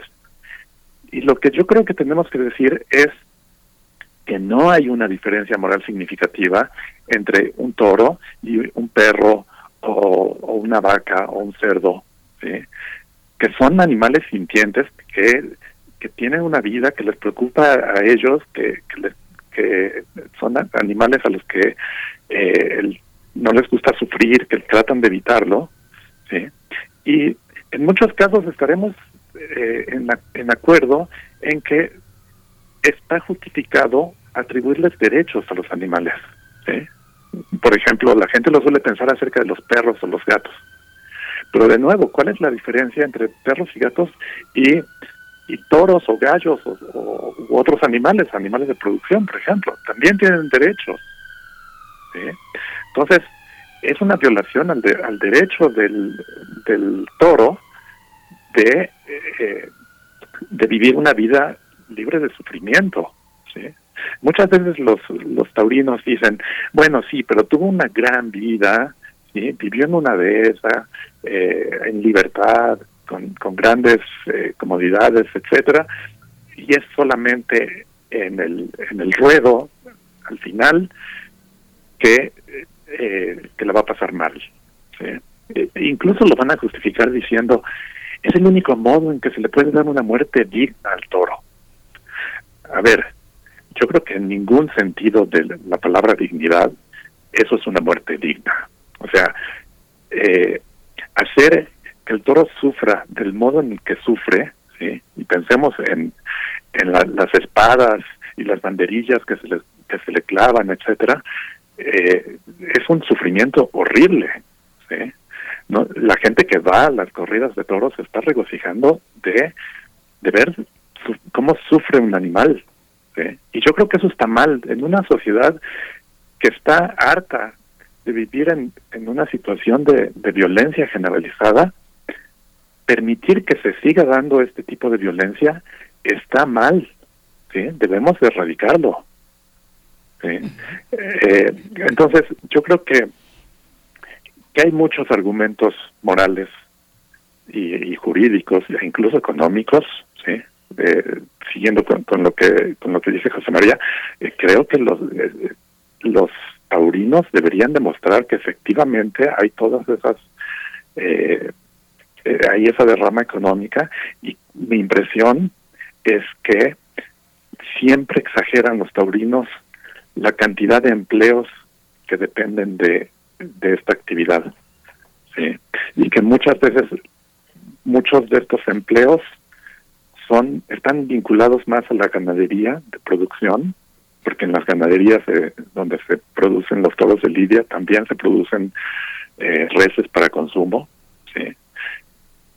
Y lo que yo creo que tenemos que decir es que no hay una diferencia moral significativa entre un toro y un perro o, una vaca o un cerdo. Que son animales sintientes que, que tienen una vida que les preocupa a ellos, que, que, les- que son animales a los que eh, no les gusta sufrir, que tratan de evitarlo, y en muchos casos estaremos eh, en, en acuerdo en que está justificado atribuirles derechos a los animales. Por ejemplo, la gente lo suele pensar acerca de los perros o los gatos. Pero de nuevo, ¿cuál es la diferencia entre perros y gatos y, y toros o gallos o, u otros animales, animales de producción, por ejemplo? También tienen derechos. ¿sí? Entonces, es una violación al, de- al derecho del, toro de, eh, de vivir una vida libre de sufrimiento. Muchas veces los, los taurinos dicen, bueno, sí, pero tuvo una gran vida, ¿sí? vivió en una dehesa, eh, en libertad, con, con grandes eh, comodidades, etcétera, y es solamente en el, en el ruedo, al final, que eh, que la va a pasar mal. ¿sí? Eh, incluso lo van a justificar diciendo, es el único modo en que se le puede dar una muerte digna al toro. A ver, yo creo que en ningún sentido de la palabra dignidad eso es una muerte digna. O sea, eh, hacer que el toro sufra del modo en el que sufre, ¿sí? y pensemos en, en la- las espadas y las banderillas que se le, que se le clavan, etcétera, eh, es un sufrimiento horrible. La gente que va a las corridas de toros se está regocijando de, de ver su- cómo sufre un animal. Y yo creo que eso está mal en una sociedad que está harta de vivir en, en una situación de, de violencia generalizada, permitir que se siga dando este tipo de violencia está mal. ¿sí? Debemos de erradicarlo. ¿sí? Eh, entonces, yo creo que, que hay muchos argumentos morales y, y jurídicos e incluso económicos, ¿sí? Eh, siguiendo con, con lo que con lo que dice José María, eh, creo que los eh, los taurinos deberían demostrar que efectivamente hay todas esas eh, eh, hay esa derrama económica y mi impresión es que siempre exageran los taurinos la cantidad de empleos que dependen de, de esta actividad. ¿sí? Y que muchas veces muchos de estos empleos son están vinculados más a la ganadería de producción, porque en las ganaderías eh, donde se producen los toros de lidia también se producen eh, reses para consumo. ¿sí?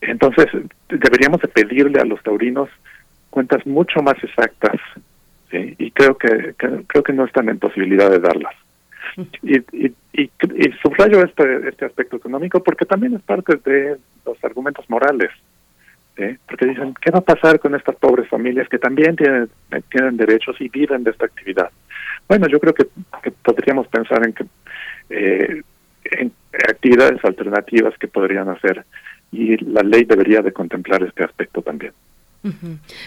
Entonces, deberíamos de pedirle a los taurinos cuentas mucho más exactas, ¿sí? y creo que, que- creo que no están en posibilidad de darlas. Y, y, y, y subrayo este, este aspecto económico porque también es parte de los argumentos morales. ¿Sí? Porque dicen, ¿qué va a pasar con estas pobres familias que también tienen, derechos y viven de esta actividad? Bueno, yo creo que, que podríamos pensar en que eh, en actividades alternativas que podrían hacer y la ley debería de contemplar este aspecto también.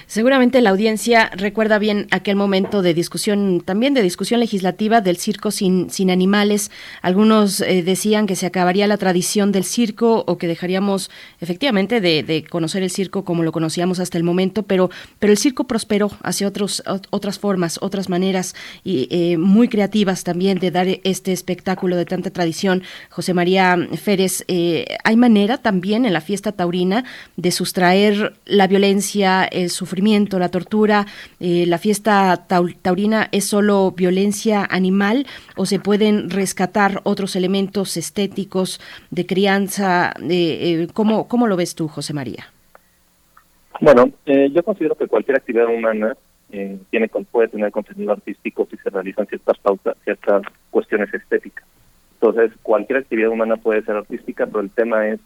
Seguramente la audiencia recuerda bien aquel momento de discusión, también de discusión legislativa del circo sin, sin animales. Algunos eh, decían que se acabaría la tradición del circo o que dejaríamos efectivamente de, de conocer el circo como lo conocíamos hasta el momento, pero, pero el circo prosperó hacia otros, ot- otras formas, otras maneras y eh, muy creativas también de dar este espectáculo de tanta tradición. José María Férez, eh, ¿hay manera también en la fiesta taurina de sustraer la violencia, el sufrimiento, la tortura? Eh, ¿La fiesta tau- taurina es solo violencia animal o se pueden rescatar otros elementos estéticos de crianza? Eh, ¿cómo, ¿Cómo lo ves tú, José María? Bueno, eh, yo considero que cualquier actividad humana eh, tiene puede tener contenido artístico si se realizan ciertas pautas, ciertas cuestiones estéticas. Entonces, cualquier actividad humana puede ser artística, pero el tema es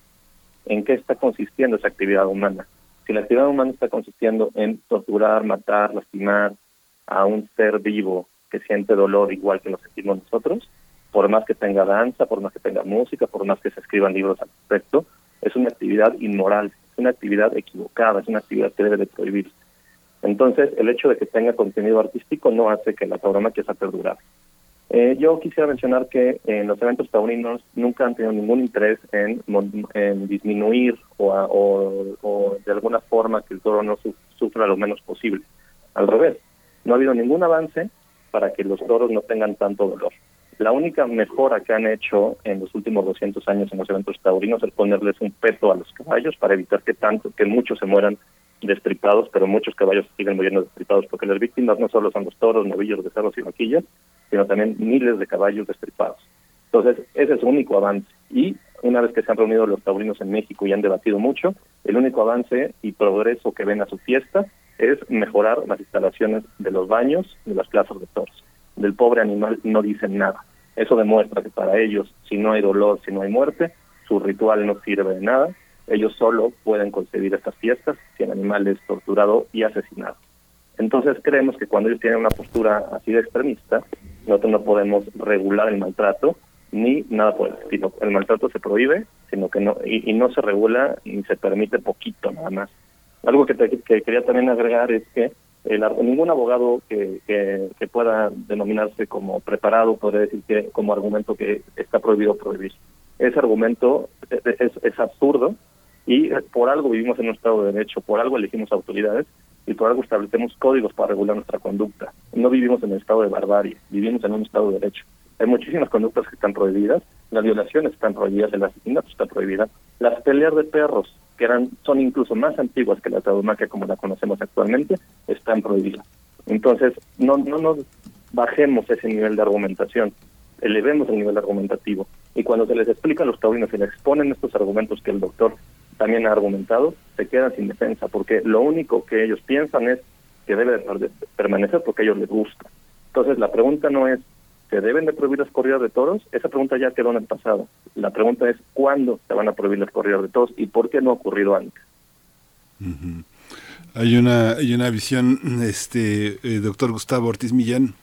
en qué está consistiendo esa actividad humana. Si la actividad humana está consistiendo en torturar, matar, lastimar a un ser vivo que siente dolor igual que lo sentimos nosotros, por más que tenga danza, por más que tenga música, por más que se escriban libros al respecto, es una actividad inmoral, es una actividad equivocada, es una actividad que debe de prohibirse. Entonces, el hecho de que tenga contenido artístico no hace que la tauromaquia sea perdurable. Eh, yo quisiera mencionar que en los eventos taurinos nunca han tenido ningún interés en, en disminuir o, a- o de alguna forma que el toro no su- sufra lo menos posible. Al revés, no ha habido ningún avance para que los toros no tengan tanto dolor. La única mejora que han hecho en los últimos 200 años en los eventos taurinos es ponerles un peto a los caballos para evitar que tanto que muchos se mueran destripados, pero muchos caballos siguen muriendo destripados porque las víctimas no solo son los toros, novillos, becerros y vaquillas, sino también miles de caballos destripados. Entonces, ese es su único avance. Y una vez que se han reunido los taurinos en México y han debatido mucho, el único avance y progreso que ven a su fiesta es mejorar las instalaciones de los baños y las plazas de toros. Del pobre animal no dicen nada. Eso demuestra que para ellos, si no hay dolor, si no hay muerte, su ritual no sirve de nada. Ellos solo pueden concebir estas fiestas si el animal es torturado y asesinado. Entonces creemos que cuando ellos tienen una postura así de extremista, nosotros no podemos regular el maltrato ni nada por el estilo. El maltrato se prohíbe, sino que no y, no se regula ni se permite poquito nada más. Algo que, te- que quería también agregar es que El ningún abogado que, pueda denominarse como preparado podría decir que como argumento que está prohibido prohibir. Ese argumento es, es, es absurdo y por algo vivimos en un Estado de Derecho, por algo elegimos autoridades y por algo establecemos códigos para regular nuestra conducta. No vivimos en un estado de barbarie, vivimos en un Estado de Derecho. Hay muchísimas conductas que están prohibidas, las violaciones están prohibidas, el asesinato está prohibida, las peleas de perros, que eran son incluso más antiguas que la tauromaquia como la conocemos actualmente, están prohibidas. Entonces, no, no nos bajemos ese nivel de argumentación, elevemos el nivel argumentativo. Y cuando se les explica a los taurinos, se les exponen estos argumentos que el doctor también ha argumentado, se quedan sin defensa, porque lo único que ellos piensan es que debe de per- permanecer porque a ellos les gusta. Entonces, la pregunta no es, ¿se deben de prohibir las corridas de toros? Esa pregunta ya quedó en el pasado. La pregunta es, ¿cuándo se van a prohibir las corridas de toros y por qué no ha ocurrido antes? Hay una, hay una visión, este, eh, doctor Gustavo Ortiz Millán.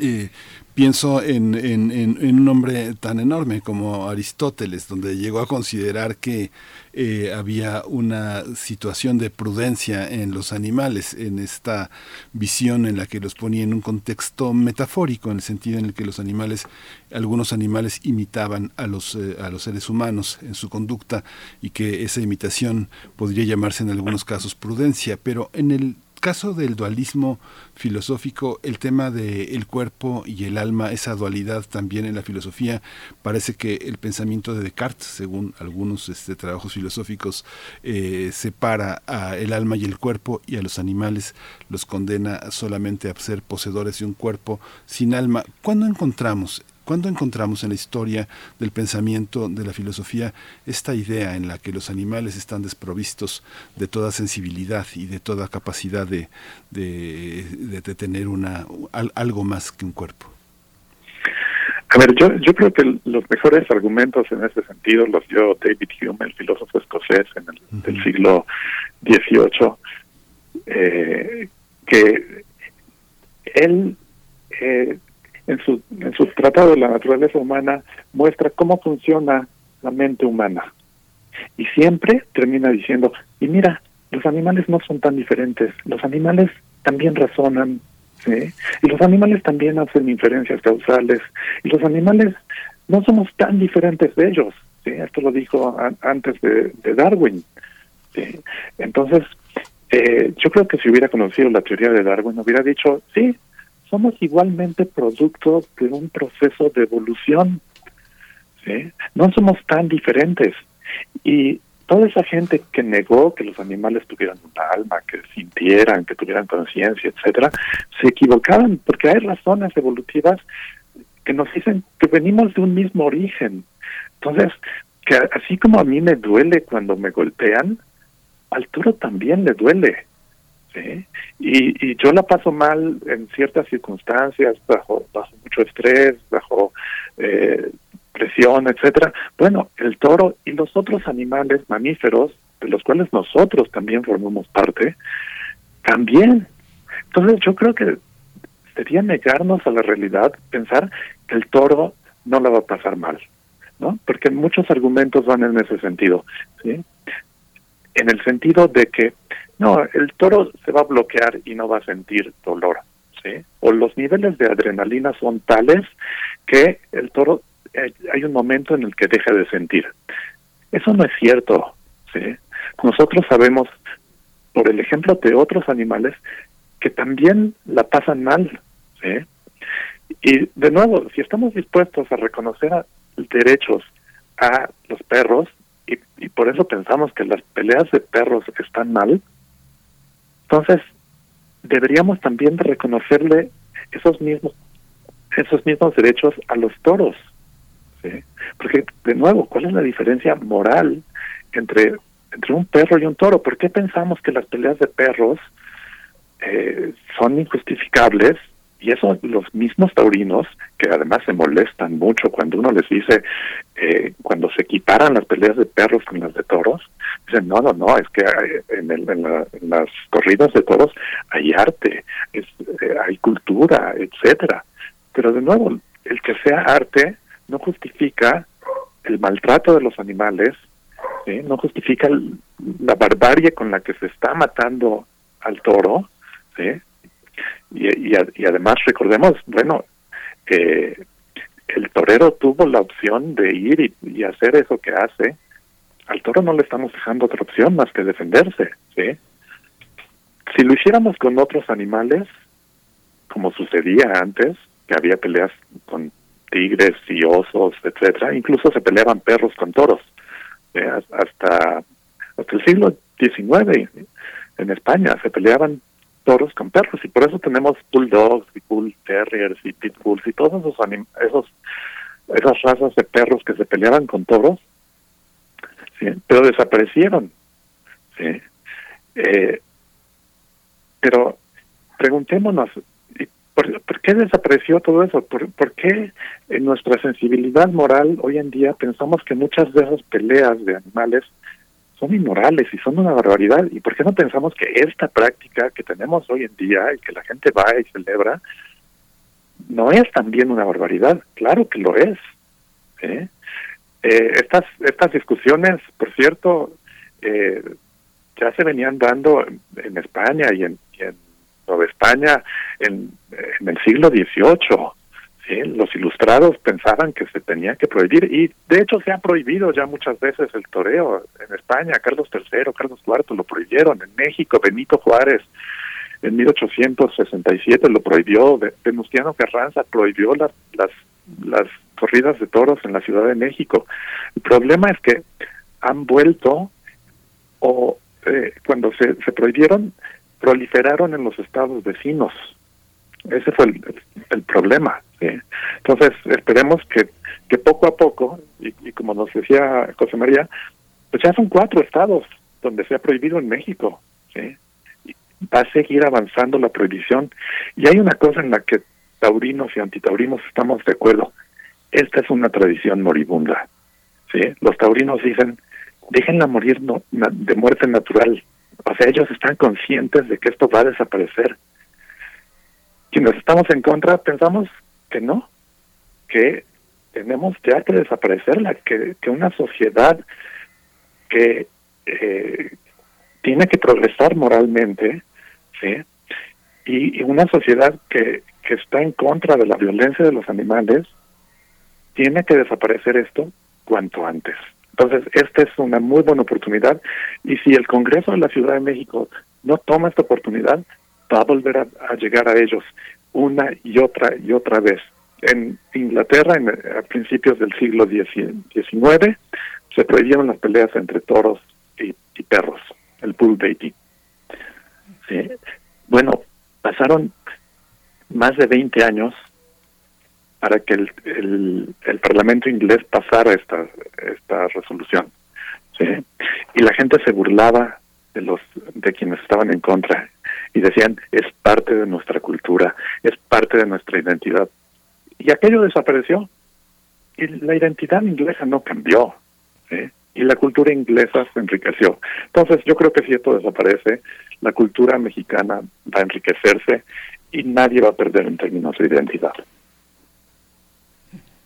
eh, pienso en, un hombre tan enorme como Aristóteles, donde llegó a considerar que eh, había una situación de prudencia en los animales, en esta visión en la que los ponía en un contexto metafórico, en el sentido en el que los animales, algunos animales imitaban a los, eh, a los seres humanos en su conducta y que esa imitación podría llamarse en algunos casos prudencia, pero en el caso del dualismo filosófico, el tema del cuerpo y el alma, esa dualidad también en la filosofía, parece que el pensamiento de Descartes, según algunos este, trabajos filosóficos, eh, separa a el alma y el cuerpo y a los animales los condena solamente a ser poseedores de un cuerpo sin alma. ¿Cuándo encontramos ¿Cuándo encontramos en la historia del pensamiento de la filosofía esta idea en la que los animales están desprovistos de toda sensibilidad y de toda capacidad de, de, de- de tener una, al- algo más que un cuerpo? A ver, yo, yo creo que los mejores argumentos en ese sentido los dio David Hume, el filósofo escocés en el del siglo XVIII, eh, que él eh, en su en su tratado de la naturaleza humana muestra cómo funciona la mente humana y siempre termina diciendo y mira los animales no son tan diferentes los animales también razonan ¿sí? y los animales también hacen inferencias causales y los animales no somos tan diferentes de ellos ¿sí? esto lo dijo an- antes de, de Darwin ¿sí? entonces eh, yo creo que si hubiera conocido la teoría de Darwin hubiera dicho sí somos igualmente producto de un proceso de evolución ¿sí? no somos tan diferentes y toda esa gente que negó que los animales tuvieran un alma, que sintieran, que tuvieran conciencia, etcétera, se equivocaban porque hay razones evolutivas que nos dicen que venimos de un mismo origen. Entonces, que así como a mí me duele cuando me golpean, al toro también le duele. ¿Sí? Y, yo la paso mal en ciertas circunstancias, bajo, bajo mucho estrés, bajo eh, presión, etcétera. Bueno, el toro y los otros animales mamíferos, de los cuales nosotros también formamos parte, también. Entonces yo creo que sería negarnos a la realidad pensar que el toro no la va a pasar mal, ¿no? Porque muchos argumentos van en ese sentido, ¿sí? En el sentido de que, no, el toro se va a bloquear y no va a sentir dolor, ¿sí? O los niveles de adrenalina son tales que el toro, eh, hay un momento en el que deja de sentir. Eso no es cierto, ¿sí? Nosotros sabemos, por el ejemplo de otros animales, que también la pasan mal, ¿sí? Y de nuevo, si estamos dispuestos a reconocer derechos a los perros, y, y por eso pensamos que las peleas de perros están mal, entonces deberíamos también de reconocerle esos mismos esos mismos derechos a los toros. Porque, de nuevo, ¿cuál es la diferencia moral entre, entre un perro y un toro? ¿Por qué pensamos que las peleas de perros eh, son injustificables? Y eso los mismos taurinos, que además se molestan mucho cuando uno les dice, eh, cuando se equiparan las peleas de perros con las de toros, dicen, no, no, no, es que hay- en, el- en la- en las corridas de toros hay arte, es, eh, hay cultura, etcétera. Pero de nuevo, el que sea arte no justifica el maltrato de los animales, ¿sí? no justifica la barbarie con la que se está matando al toro, ¿sí? Y, y, además recordemos, bueno, eh, el torero tuvo la opción de ir y, hacer eso que hace. Al toro no le estamos dejando otra opción más que defenderse, ¿sí? Si lo hiciéramos con otros animales, como sucedía antes, que había peleas con tigres y osos, etcétera, incluso se peleaban perros con toros, hasta, hasta el siglo XIX en España se peleaban toros con perros y por eso tenemos bulldogs y bull terriers y pitbulls y todos esos esos esas razas de perros que se peleaban con toros ¿sí? pero desaparecieron ¿sí? Eh, pero preguntémonos ¿por, ¿por, qué desapareció todo eso? ¿Por, ¿Por qué en nuestra sensibilidad moral hoy en día pensamos que muchas de esas peleas de animales son inmorales y son una barbaridad. ¿Y por qué no pensamos que esta práctica que tenemos hoy en día y que la gente va y celebra, no es también una barbaridad? Claro que lo es. ¿eh? Eh, estas, estas discusiones, por cierto, eh, ya se venían dando en España y en, Nueva España en, en el siglo XVIII. Sí, los ilustrados pensaban que se tenía que prohibir y de hecho se ha prohibido ya muchas veces el toreo en España. Carlos III, Carlos IV lo prohibieron. En México, Benito Juárez en 1867 lo prohibió. Venustiano Carranza prohibió las, las, las corridas de toros en la Ciudad de México. El problema es que han vuelto o eh, cuando se, se prohibieron, proliferaron en los estados vecinos. Ese fue el, el problema. Entonces, esperemos que, que poco a poco, y, como nos decía José María, pues ya son cuatro estados donde se ha prohibido en México. ¿sí? va a seguir avanzando la prohibición. Y hay una cosa en la que taurinos y antitaurinos estamos de acuerdo. Esta es una tradición moribunda. ¿sí? Los taurinos dicen, déjenla morir no, de muerte natural. O sea, ellos están conscientes de que esto va a desaparecer. Quienes estamos en contra pensamos que no, que tenemos ya que desaparecerla, que, que una sociedad que eh, tiene que progresar moralmente, ¿sí? Y, una sociedad que, que está en contra de la violencia de los animales, tiene que desaparecer esto cuanto antes. Entonces, esta es una muy buena oportunidad y si el Congreso de la Ciudad de México no toma esta oportunidad, va a volver a llegar a ellos una y otra y otra vez. En Inglaterra, en, a principios del siglo XIX, se prohibieron las peleas entre toros y, perros, el bull baiting. ¿Sí? Bueno, pasaron más de 20 años para que el, el, el, Parlamento inglés pasara esta, esta resolución. Y la gente se burlaba de los de quienes estaban en contra y decían es parte de nuestra cultura, es parte de nuestra identidad. Y aquello desapareció. Y la identidad inglesa no cambió. Y la cultura inglesa se enriqueció. Entonces yo creo que si esto desaparece, la cultura mexicana va a enriquecerse y nadie va a perder en términos de identidad.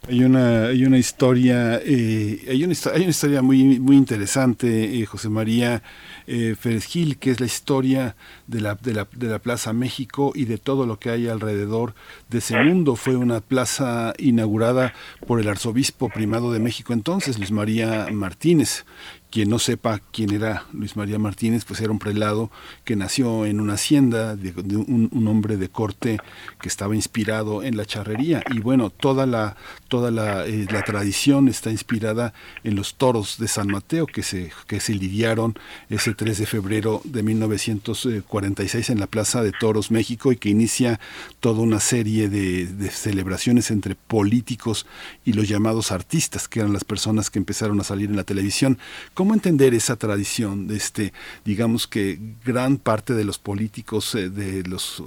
Hay una, hay una historia, eh, hay, una, hay una historia muy, muy interesante, eh, José María eh, Gil, que es la historia de la, de, la, de la Plaza México y de todo lo que hay alrededor de ese mundo. Fue una plaza inaugurada por el arzobispo primado de México entonces, Luis María Martínez, quien no sepa quién era Luis María Martínez, pues era un prelado que nació en una hacienda un, hombre de corte que estaba inspirado en la charrería. Y bueno, toda la, toda la, eh, tradición está inspirada en los toros de San Mateo que se, que se lidiaron ese 3 de febrero de 1946 en la Plaza de Toros México y que inicia toda una serie de celebraciones entre políticos y los llamados artistas, que eran las personas que empezaron a salir en la televisión ¿Cómo entender esa tradición? Este, digamos que gran parte de los políticos eh, eh, de, los,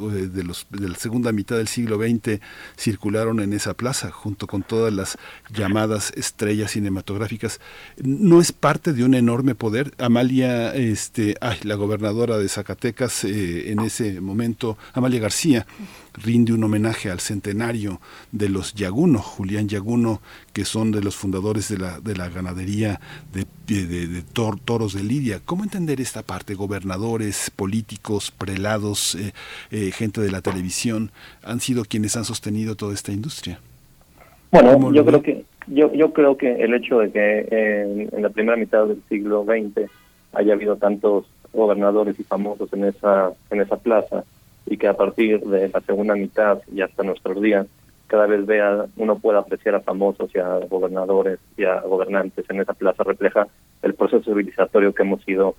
de la segunda mitad del siglo XX circularon en esa plaza, junto con todas las llamadas estrellas cinematográficas. ¿No es parte de un enorme poder? Amalia, este, la gobernadora de Zacatecas eh, en ese momento, Amalia García, rinde un homenaje al centenario de los Yaguno, Julián Yaguno, que son de los fundadores de la, de la ganadería de, de, de tor- toros de Lidia. ¿Cómo entender esta parte? Gobernadores, políticos, prelados, eh, eh, gente de la televisión, han sido quienes han sostenido toda esta industria. Bueno, ¿Cómo yo creo que yo yo creo que el hecho de que en, en la primera mitad del siglo XX haya habido tantos gobernadores y famosos en esa en esa plaza y que a partir de la segunda mitad y hasta nuestros días cada vez vea uno pueda apreciar a famosos y a gobernadores y a gobernantes en esa plaza refleja el proceso civilizatorio que hemos ido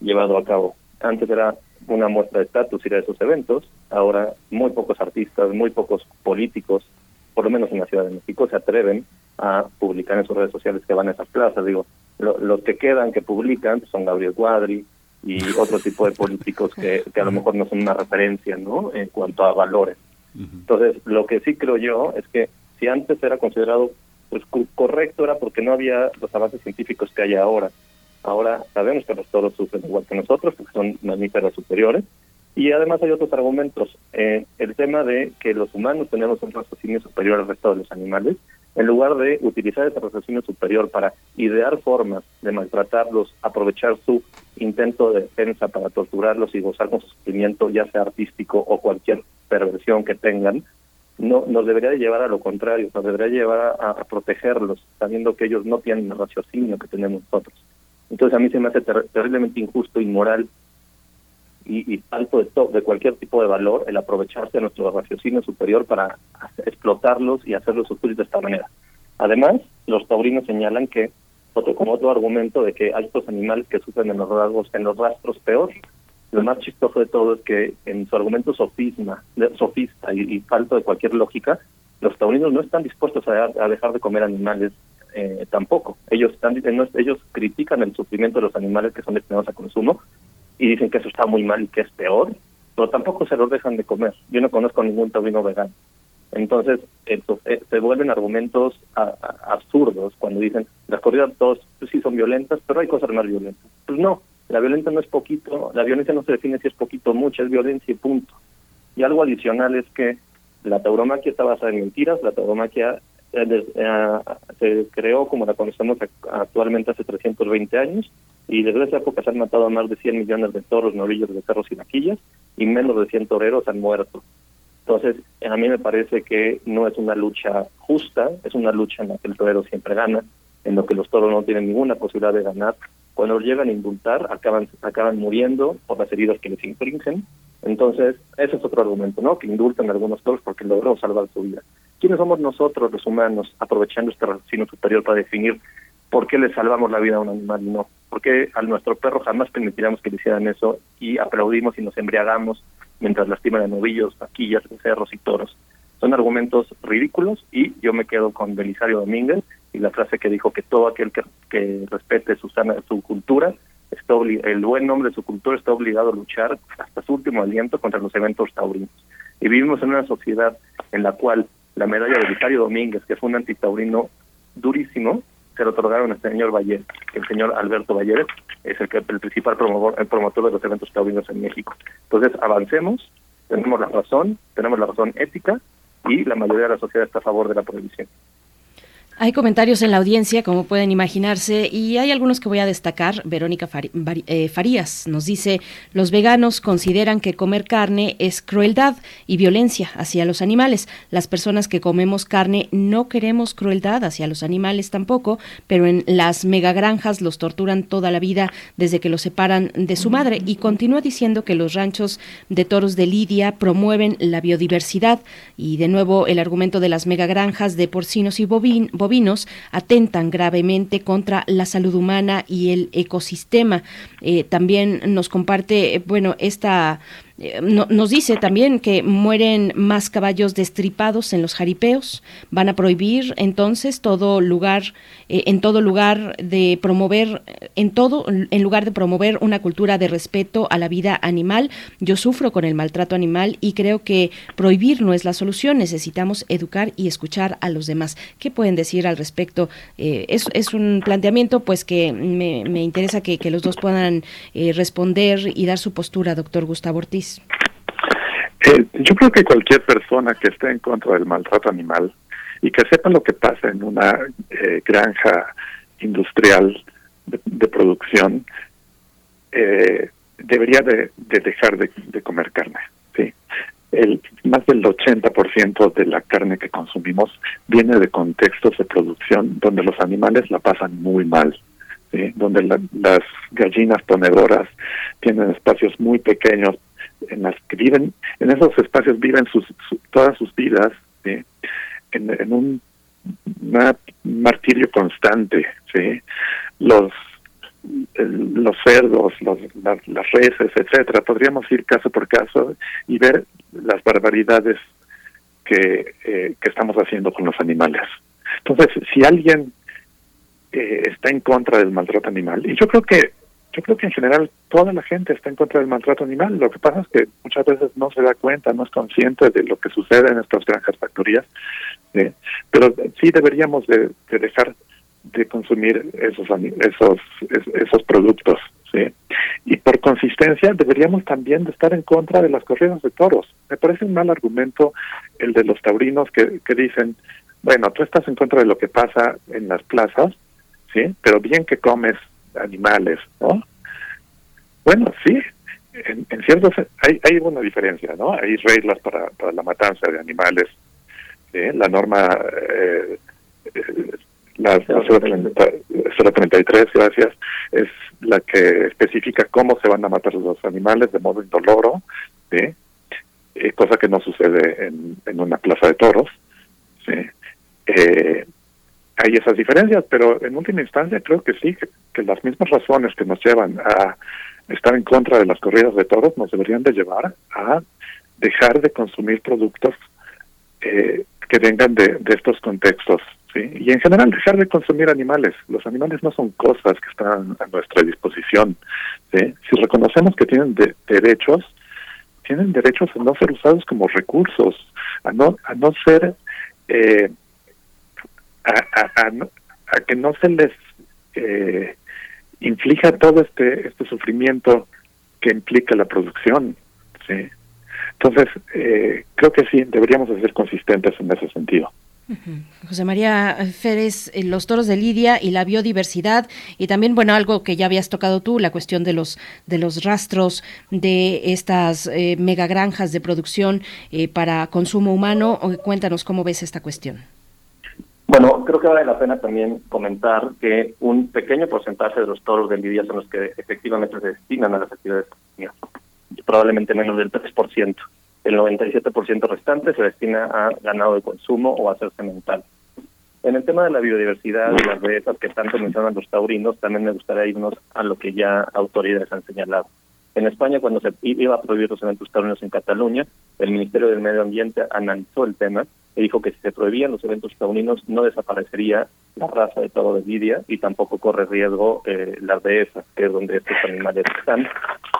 llevado a cabo. Antes era una muestra de estatus ir a esos eventos, ahora muy pocos artistas, muy pocos políticos por lo menos en la Ciudad de México, se atreven a publicar en sus redes sociales que van a esas plazas. Digo, lo- los que quedan que publican son Gabriel Cuadri y otro tipo de políticos que, que a lo mejor no son una referencia, ¿no? En cuanto a valores. Entonces, lo que sí creo yo es que si antes era considerado pues correcto era porque no había los avances científicos que hay ahora. Ahora sabemos que los toros sufren igual que nosotros, porque son mamíferos superiores, y además hay otros argumentos. Eh, el tema de que los humanos tenemos un raciocinio superior al resto de los animales, en lugar de utilizar ese raciocinio superior para idear formas de maltratarlos, aprovechar su intento de defensa para torturarlos y gozar con su sufrimiento, ya sea artístico o cualquier perversión que tengan, no nos debería de llevar a lo contrario, nos debería llevar a, a protegerlos, sabiendo que ellos no tienen el raciocinio que tenemos nosotros. Entonces a mí se me hace ter- terriblemente injusto, inmoral y, y falto de, to- de cualquier tipo de valor el aprovecharse de nuestro raciocinio superior para explotarlos y hacerlos sufrir de esta manera. Además, los taurinos señalan que, otro, como otro argumento de que hay estos animales que sufren en los rasgos, en los rastros peor, lo más chistoso de todo es que en su argumento sofisma, sofista y, y falto de cualquier lógica, los taurinos no están dispuestos a, a dejar de comer animales eh, tampoco. Ellos están no- ellos critican el sufrimiento de los animales que son destinados a consumo y dicen que eso está muy mal y que es peor, pero tampoco se los dejan de comer. Yo no conozco ningún taurino vegano. Entonces, esto, eh, se vuelven argumentos absurdos cuando dicen las corridas todos pues, sí son violentas, pero hay cosas más violentas. Pues no, la violencia no es poquito, la violencia no se define si es poquito o mucho, es violencia y punto. Y algo adicional es que la tauromaquia está basada en mentiras, la tauromaquia eh, eh, se creó como la conocemos ac- actualmente hace 320 años y desde esa época se han matado a más de 100 millones de toros, novillos de cerros y vaquillas y menos de 100 toreros han muerto. Entonces, a mí me parece que no es una lucha justa, es una lucha en la que el torero siempre gana, en lo que los toros no tienen ninguna posibilidad de ganar. Cuando llegan a indultar, acaban, acaban muriendo por las heridas que les infringen. Entonces, ese es otro argumento, ¿no? Que indultan algunos toros porque logró salvar su vida. ¿Quiénes somos nosotros, los humanos, aprovechando este raciocinio superior para definir por qué le salvamos la vida a un animal y no? ¿Por qué a nuestro perro jamás permitiríamos que le hicieran eso y aplaudimos y nos embriagamos mientras lastiman a novillos, vaquillas, becerros y toros? Son argumentos ridículos y yo me quedo con Belisario Domínguez y la frase que dijo que todo aquel que, respete su, sana, su cultura, está el buen nombre de su cultura está obligado a luchar hasta su último aliento contra los eventos taurinos. Y vivimos en una sociedad en la cual la medalla de Belisario Domínguez, que fue un antitaurino durísimo, se lo otorgaron al señor que el señor Alberto Valleres es el, que, el principal promotor, el promotor de los eventos taurinos en México. Entonces, avancemos, tenemos la razón, tenemos la razón ética y la mayoría de la sociedad está a favor de la prohibición. Hay comentarios en la audiencia, como pueden imaginarse, y hay algunos que voy a destacar. Verónica eh, Farías nos dice, los veganos consideran que comer carne es crueldad y violencia hacia los animales. Las personas que comemos carne no queremos crueldad hacia los animales tampoco, pero en las megagranjas los torturan toda la vida desde que los separan de su madre. Y continúa diciendo que los ranchos de toros de Lidia promueven la biodiversidad y de nuevo el argumento de las megagranjas de porcinos y bovin- atentan gravemente contra la salud humana y el ecosistema. Eh, también nos comparte, eh, bueno, esta eh, no- nos dice también que mueren más caballos destripados en los jaripeos. Van a prohibir entonces todo lugar, eh, en todo lugar de promover, en todo, en lugar de promover una cultura de respeto a la vida animal. Yo sufro con el maltrato animal y creo que prohibir no es la solución. Necesitamos educar y escuchar a los demás. ¿Qué pueden decir al respecto? Eh, es, es un planteamiento pues que me, me interesa que, que los dos puedan responder y dar su postura, doctor Gustavo Ortiz. Eh, yo creo que cualquier persona que esté en contra del maltrato animal y que sepa lo que pasa en una eh, granja industrial de, producción eh, debería de, de dejar de, comer carne. El más del 80% de la carne que consumimos viene de contextos de producción donde los animales la pasan muy mal. donde la- las gallinas ponedoras tienen espacios muy pequeños en las que viven, en esos espacios viven sus, su- todas sus vidas en, un martirio constante, ¿sí? Los los cerdos, las, las reses, etcétera. Podríamos ir caso por caso y ver las barbaridades que, eh, que estamos haciendo con los animales. Entonces, si alguien eh, está en contra del maltrato animal, y yo creo que yo creo que en general toda la gente está en contra del maltrato animal. Lo que pasa es que muchas veces no se da cuenta, no es consciente de lo que sucede en estas granjas factorías. ¿sí? Pero sí deberíamos de, de dejar de consumir esos esos es- esos productos. ¿sí? Y por consistencia deberíamos también de estar en contra de las corridas de toros. Me parece un mal argumento el de los taurinos que, que dicen, bueno, tú estás en contra de lo que pasa en las plazas, ¿sí? Pero bien que comes animales, ¿no? Bueno, sí, en, en ciertos hay, hay una diferencia, ¿no? Hay reglas para, para la matanza de animales. La norma, eh, eh, la, la 030 033, gracias, es la que especifica cómo se van a matar los animales de modo indoloro, ¿sí? Eh, cosa que no sucede en, en una plaza de toros. ¿sí? Eh, hay esas diferencias, pero en última instancia creo que sí, que, las mismas razones que nos llevan a estar en contra de las corridas de toros nos deberían de llevar a dejar de consumir productos eh, que vengan de, de estos contextos. ¿sí? Y en general dejar de consumir animales. Los animales no son cosas que están a nuestra disposición. ¿sí? Si reconocemos que tienen de- derechos, tienen derechos a no ser usados como recursos, a no, a no ser... Eh, a, a, a que no se les eh, inflija todo este este sufrimiento que implica la producción sí entonces eh, creo que sí deberíamos de ser consistentes en ese sentido José María Férez, eh, los toros de Lidia y la biodiversidad y también bueno algo que ya habías tocado tú, la cuestión de los de los rastros de estas eh, megagranjas de producción eh, para consumo humano. Cuéntanos cómo ves esta cuestión. Bueno, creo que vale la pena también comentar que un pequeño porcentaje de los toros de Lidia son los que efectivamente se destinan a las actividades cotidianas. probablemente menos del 3%. El 97% restante se destina a ganado de consumo o a hacerse mental. En el tema de la biodiversidad y las dehesas que tanto mencionan los taurinos, también me gustaría irnos a lo que ya autoridades han señalado. En España, cuando se iba a prohibir los eventos taurinos en Cataluña, el Ministerio del Medio Ambiente analizó el tema y dijo que si se prohibían los eventos taurinos no desaparecería la raza de toro de Lidia y tampoco corre riesgo eh, las dehesas, que es donde estos animales están,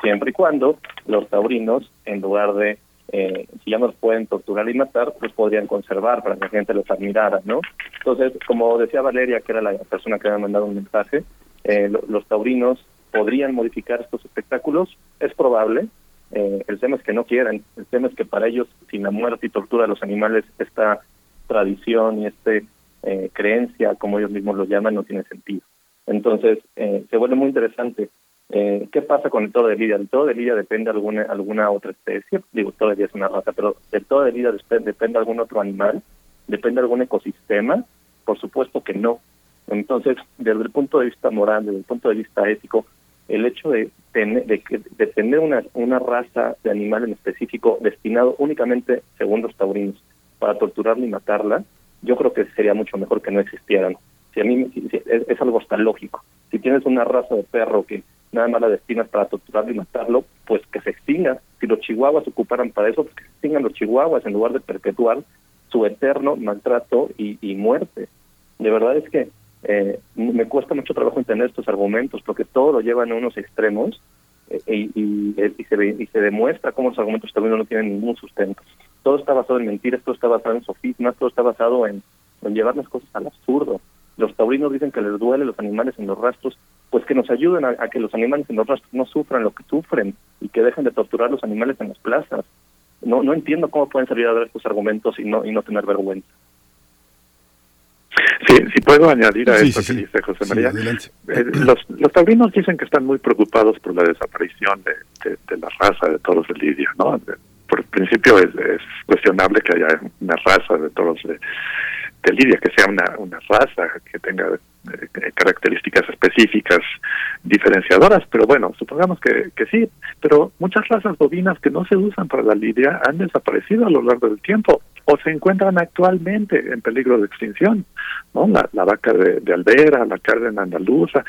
siempre y cuando los taurinos, en lugar de, eh, si ya no los pueden torturar y matar, los podrían conservar para que la gente los admirara, ¿no? Entonces, como decía Valeria, que era la persona que me ha mandado un mensaje, eh, lo- los taurinos podrían modificar estos espectáculos, es probable, eh, el tema es que no quieren, el tema es que para ellos, sin la muerte y tortura de los animales, esta tradición y este eh, creencia, como ellos mismos lo llaman, no tiene sentido. Entonces, eh, se vuelve muy interesante. Eh, ¿Qué pasa con el toro de Lidia? El toro de Lidia depende de alguna, alguna otra especie, digo, el toro de Lidia es una raza, pero el toro de Lidia depende, depende de algún otro animal, depende de algún ecosistema, por supuesto que no. Entonces, desde el punto de vista moral, desde el punto de vista ético, el hecho de tener, de, de tener una, una raza de animal en específico destinado únicamente, según los taurinos, para torturarla y matarla, yo creo que sería mucho mejor que no existieran. Si a mí si- es, algo hasta lógico. Si tienes una raza de perro que nada más la destinas para torturarlo y matarlo, pues que se extinga. Si los chihuahuas ocuparan para eso, pues que se extingan los chihuahuas en lugar de perpetuar su eterno maltrato y, y muerte. De verdad es que eh, me cuesta mucho trabajo entender estos argumentos porque todo lo llevan a unos extremos eh, y, y- y se, y se demuestra cómo los argumentos también no tienen ningún sustento. Todo está basado en mentiras, todo está basado en sofismas, todo está basado en, llevar las cosas al absurdo. Los taurinos dicen que les duele los animales en los rastros, pues que nos ayuden a, a que los animales en los rastros no sufran lo que sufren y que dejen de torturar los animales en las plazas. no no entiendo cómo pueden salir a dar estos argumentos y no y no tener vergüenza. Sí, si puedo añadir a Sí, esto sí, que dice José María. Eh, los, los taurinos dicen que están muy preocupados por la desaparición de, de- de la raza de toros de Lidia, ¿no? Por principio es, es cuestionable que haya una raza de toros de, de Lidia, que sea una, una raza que tenga eh, características específicas diferenciadoras, pero bueno, supongamos que, que sí, pero muchas razas bovinas que no se usan para la lidia han desaparecido a lo largo del tiempo o se encuentran actualmente en peligro de extinción, ¿no? La, vaca de, Albera, la cárdena andaluza,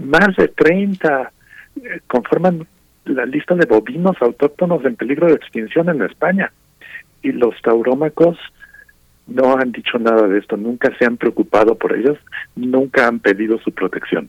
más de 30 eh, conforman la lista de bovinos autóctonos en peligro de extinción en España. Y los taurómacos no han dicho nada de esto, nunca se han preocupado por ellos, nunca han pedido su protección.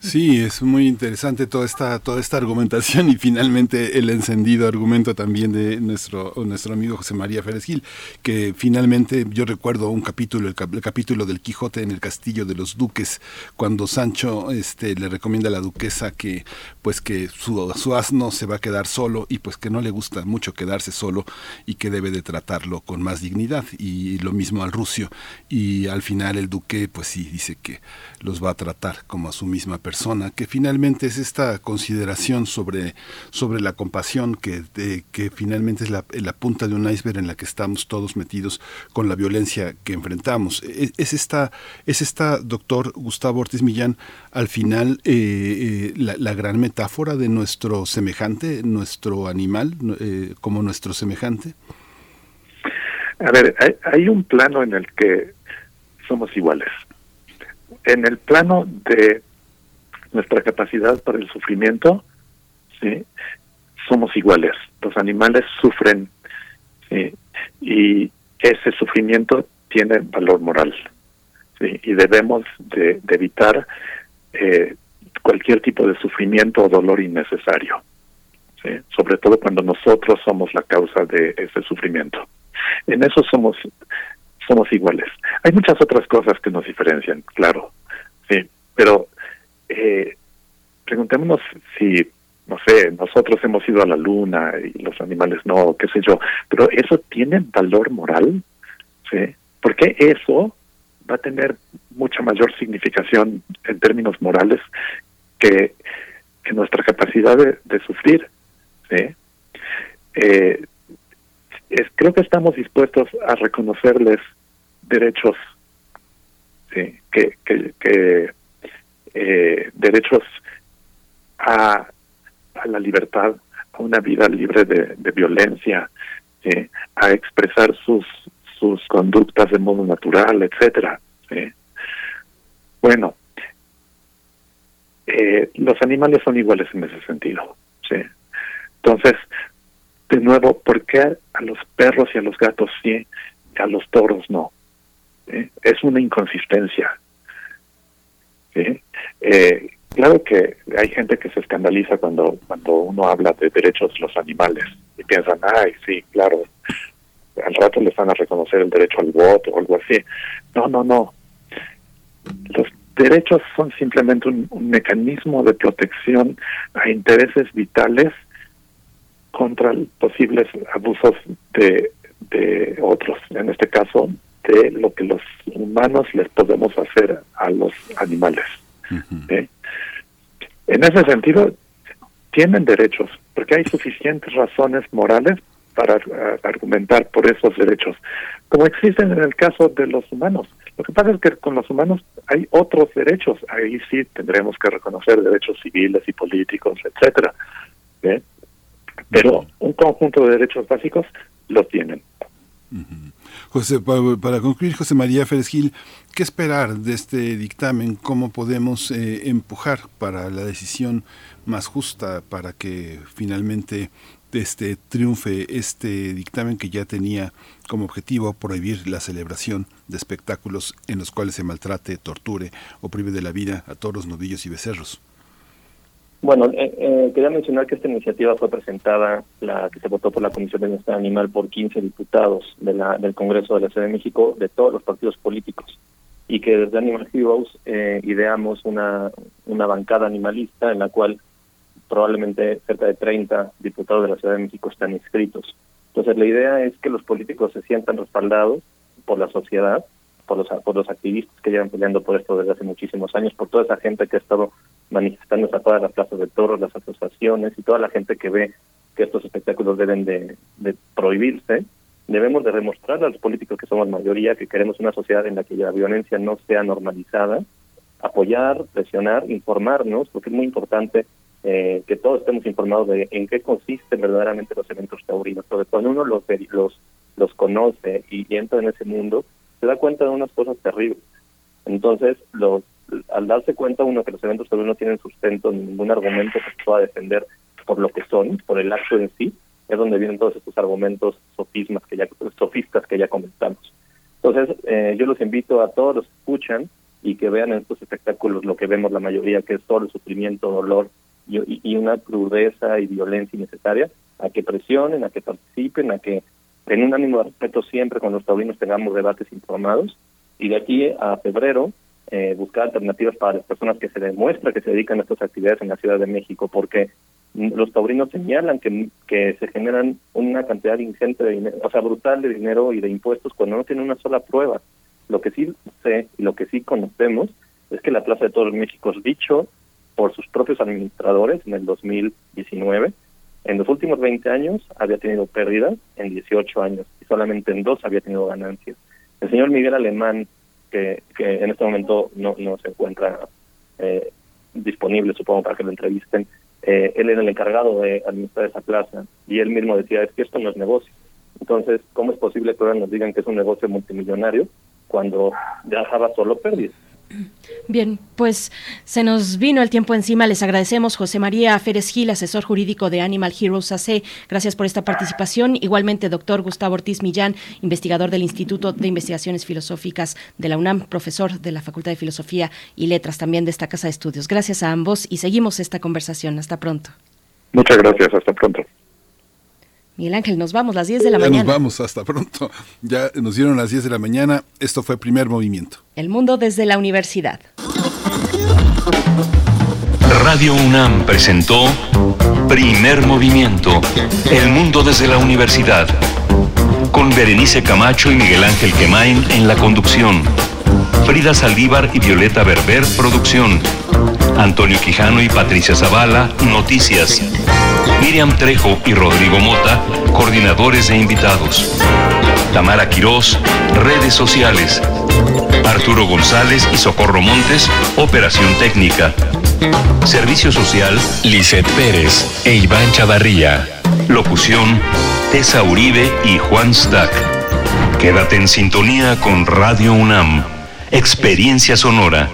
Sí, es muy interesante toda esta toda esta argumentación y finalmente el encendido argumento también de nuestro nuestro amigo José María Férez Gil, que finalmente yo recuerdo un capítulo el, cap- el capítulo del Quijote en el castillo de los duques cuando Sancho este le recomienda a la duquesa que pues que su, su asno se va a quedar solo y pues que no le gusta mucho quedarse solo y que debe de tratarlo con más dignidad y lo mismo al rucio. Y al final el duque pues sí dice que los va a tratar como a su misma persona, que finalmente es esta consideración sobre, sobre la compasión que, que finalmente es la, punta de un iceberg en la que estamos todos metidos con la violencia que enfrentamos. Es, es esta, es esta, doctor Gustavo Ortiz Millán, al final eh, eh, la, gran metáfora de nuestro semejante, nuestro animal, eh, como nuestro semejante. A ver, hay un plano en el que somos iguales. En el plano de nuestra capacidad para el sufrimiento, ¿sí? somos iguales. Los animales sufren ¿sí? y ese sufrimiento tiene valor moral. ¿sí? Y debemos de, evitar eh, cualquier tipo de sufrimiento o dolor innecesario. ¿sí? Sobre todo cuando nosotros somos la causa de ese sufrimiento. En eso somos somos iguales. Hay muchas otras cosas que nos diferencian, claro, sí, pero eh, preguntémonos si, no sé, nosotros hemos ido a la luna y los animales no, qué sé yo, pero eso tiene valor moral, sí, porque eso va a tener mucha mayor significación en términos morales que, que nuestra capacidad de, sufrir, sí. Eh, creo que estamos dispuestos a reconocerles derechos, sí, que, que eh, derechos a, a la libertad, a una vida libre de, violencia, sí, a expresar sus sus conductas de modo natural, etcétera. sí. Bueno, eh, los animales son iguales en ese sentido. Entonces, de nuevo, ¿por qué a los perros y a los gatos sí y a los toros no? Es una inconsistencia. ¿Sí? Eh, claro que hay gente que se escandaliza cuando, cuando uno habla de derechos de los animales y piensan, ay, sí, claro, al rato les van a reconocer el derecho al voto o algo así. No, no, no. Los derechos son simplemente un, un mecanismo de protección a intereses vitales contra posibles abusos de, de otros, en este caso de lo que los humanos les podemos hacer a los animales. ¿sí? En ese sentido, tienen derechos, porque hay suficientes razones morales para uh, argumentar por esos derechos, como existen en el caso de los humanos. Lo que pasa es que con los humanos hay otros derechos, ahí sí tendremos que reconocer derechos civiles y políticos, etcétera. ¿sí? Pero un conjunto de derechos básicos lo tienen. José, para, concluir, José María Férez Gil, ¿qué esperar de este dictamen? ¿Cómo podemos eh, empujar para la decisión más justa para que finalmente este triunfe este dictamen que ya tenía como objetivo prohibir la celebración de espectáculos en los cuales se maltrate, torture o prive de la vida a toros, novillos y becerros? Bueno, eh, eh, quería mencionar que esta iniciativa fue presentada, la que se votó por la Comisión de Bienestar Animal por 15 diputados de la, del Congreso de la Ciudad de México, de todos los partidos políticos, y que desde Animal Heroes eh, ideamos una, una bancada animalista en la cual probablemente cerca de 30 diputados de la Ciudad de México están inscritos. Entonces la idea es que los políticos se sientan respaldados por la sociedad, por los, por los activistas que llevan peleando por esto desde hace muchísimos años, por toda esa gente que ha estado manifestándose a todas las plazas de toros, las asociaciones y toda la gente que ve que estos espectáculos deben de, prohibirse, debemos de demostrar a los políticos que somos mayoría que queremos una sociedad en la que la violencia no sea normalizada, apoyar, presionar, informarnos, porque es muy importante eh, que todos estemos informados de en qué consisten verdaderamente los eventos taurinos. Sobre cuando uno los, los, los conoce y, entra en ese mundo, se da cuenta de unas cosas terribles. Entonces, los, al darse cuenta uno que los eventos taurinos no tienen sustento ni ningún argumento que pueda defender por lo que son, por el acto en sí, es donde vienen todos estos argumentos sofismas que ya, sofistas que ya comentamos. Entonces, eh, yo los invito a todos los que escuchan y que vean en estos espectáculos lo que vemos la mayoría, que es todo el sufrimiento, dolor y, y una crudeza y violencia innecesaria, a que presionen, a que participen, a que en un ánimo de respeto siempre con los taurinos tengamos debates informados y de aquí a febrero eh, buscar alternativas para las personas que se demuestra que se dedican a estas actividades en la Ciudad de México, porque los taurinos señalan que, que se generan una cantidad ingente de dinero, o sea, brutal de dinero y de impuestos cuando no tienen una sola prueba. Lo que sí sé y lo que sí conocemos es que la Plaza de Todos México es dicho por sus propios administradores en el 2019. En los últimos 20 años había tenido pérdidas, en 18 años, y solamente en dos había tenido ganancias. El señor Miguel Alemán, que, en este momento no, no se encuentra eh, disponible, supongo, para que lo entrevisten, eh, él era el encargado de administrar esa plaza y él mismo decía, es que esto no es negocio. Entonces, ¿cómo es posible que ahora nos digan que es un negocio multimillonario cuando ya dejaba solo pérdidas? Bien, pues se nos vino el tiempo encima. Les agradecemos José María Férez Gil, asesor jurídico de Animal Heroes AC. Gracias por esta participación. Igualmente, doctor Gustavo Ortiz Millán, investigador del Instituto de Investigaciones Filosóficas de la UNAM, profesor de la Facultad de Filosofía y Letras también de esta Casa de Estudios. Gracias a ambos y seguimos esta conversación. Hasta pronto. Muchas gracias. Hasta pronto. Miguel Ángel, nos vamos, las 10 de la ya mañana. Nos vamos, hasta pronto. Ya nos dieron las 10 de la mañana. Esto fue Primer Movimiento. El mundo desde la universidad. Radio UNAM presentó Primer Movimiento, El mundo desde la universidad. Con Berenice Camacho y Miguel Ángel Quemain en la conducción. Frida Saldívar y Violeta Berber, producción. Antonio Quijano y Patricia Zavala, noticias. Miriam Trejo y Rodrigo Mota, coordinadores e invitados. Tamara Quirós, redes sociales. Arturo González y Socorro Montes, operación técnica. Servicio social, Lisette Pérez e Iván Chavarría. Locución, Tessa Uribe y Juan Stack. Quédate en sintonía con Radio UNAM. Experiencia sonora.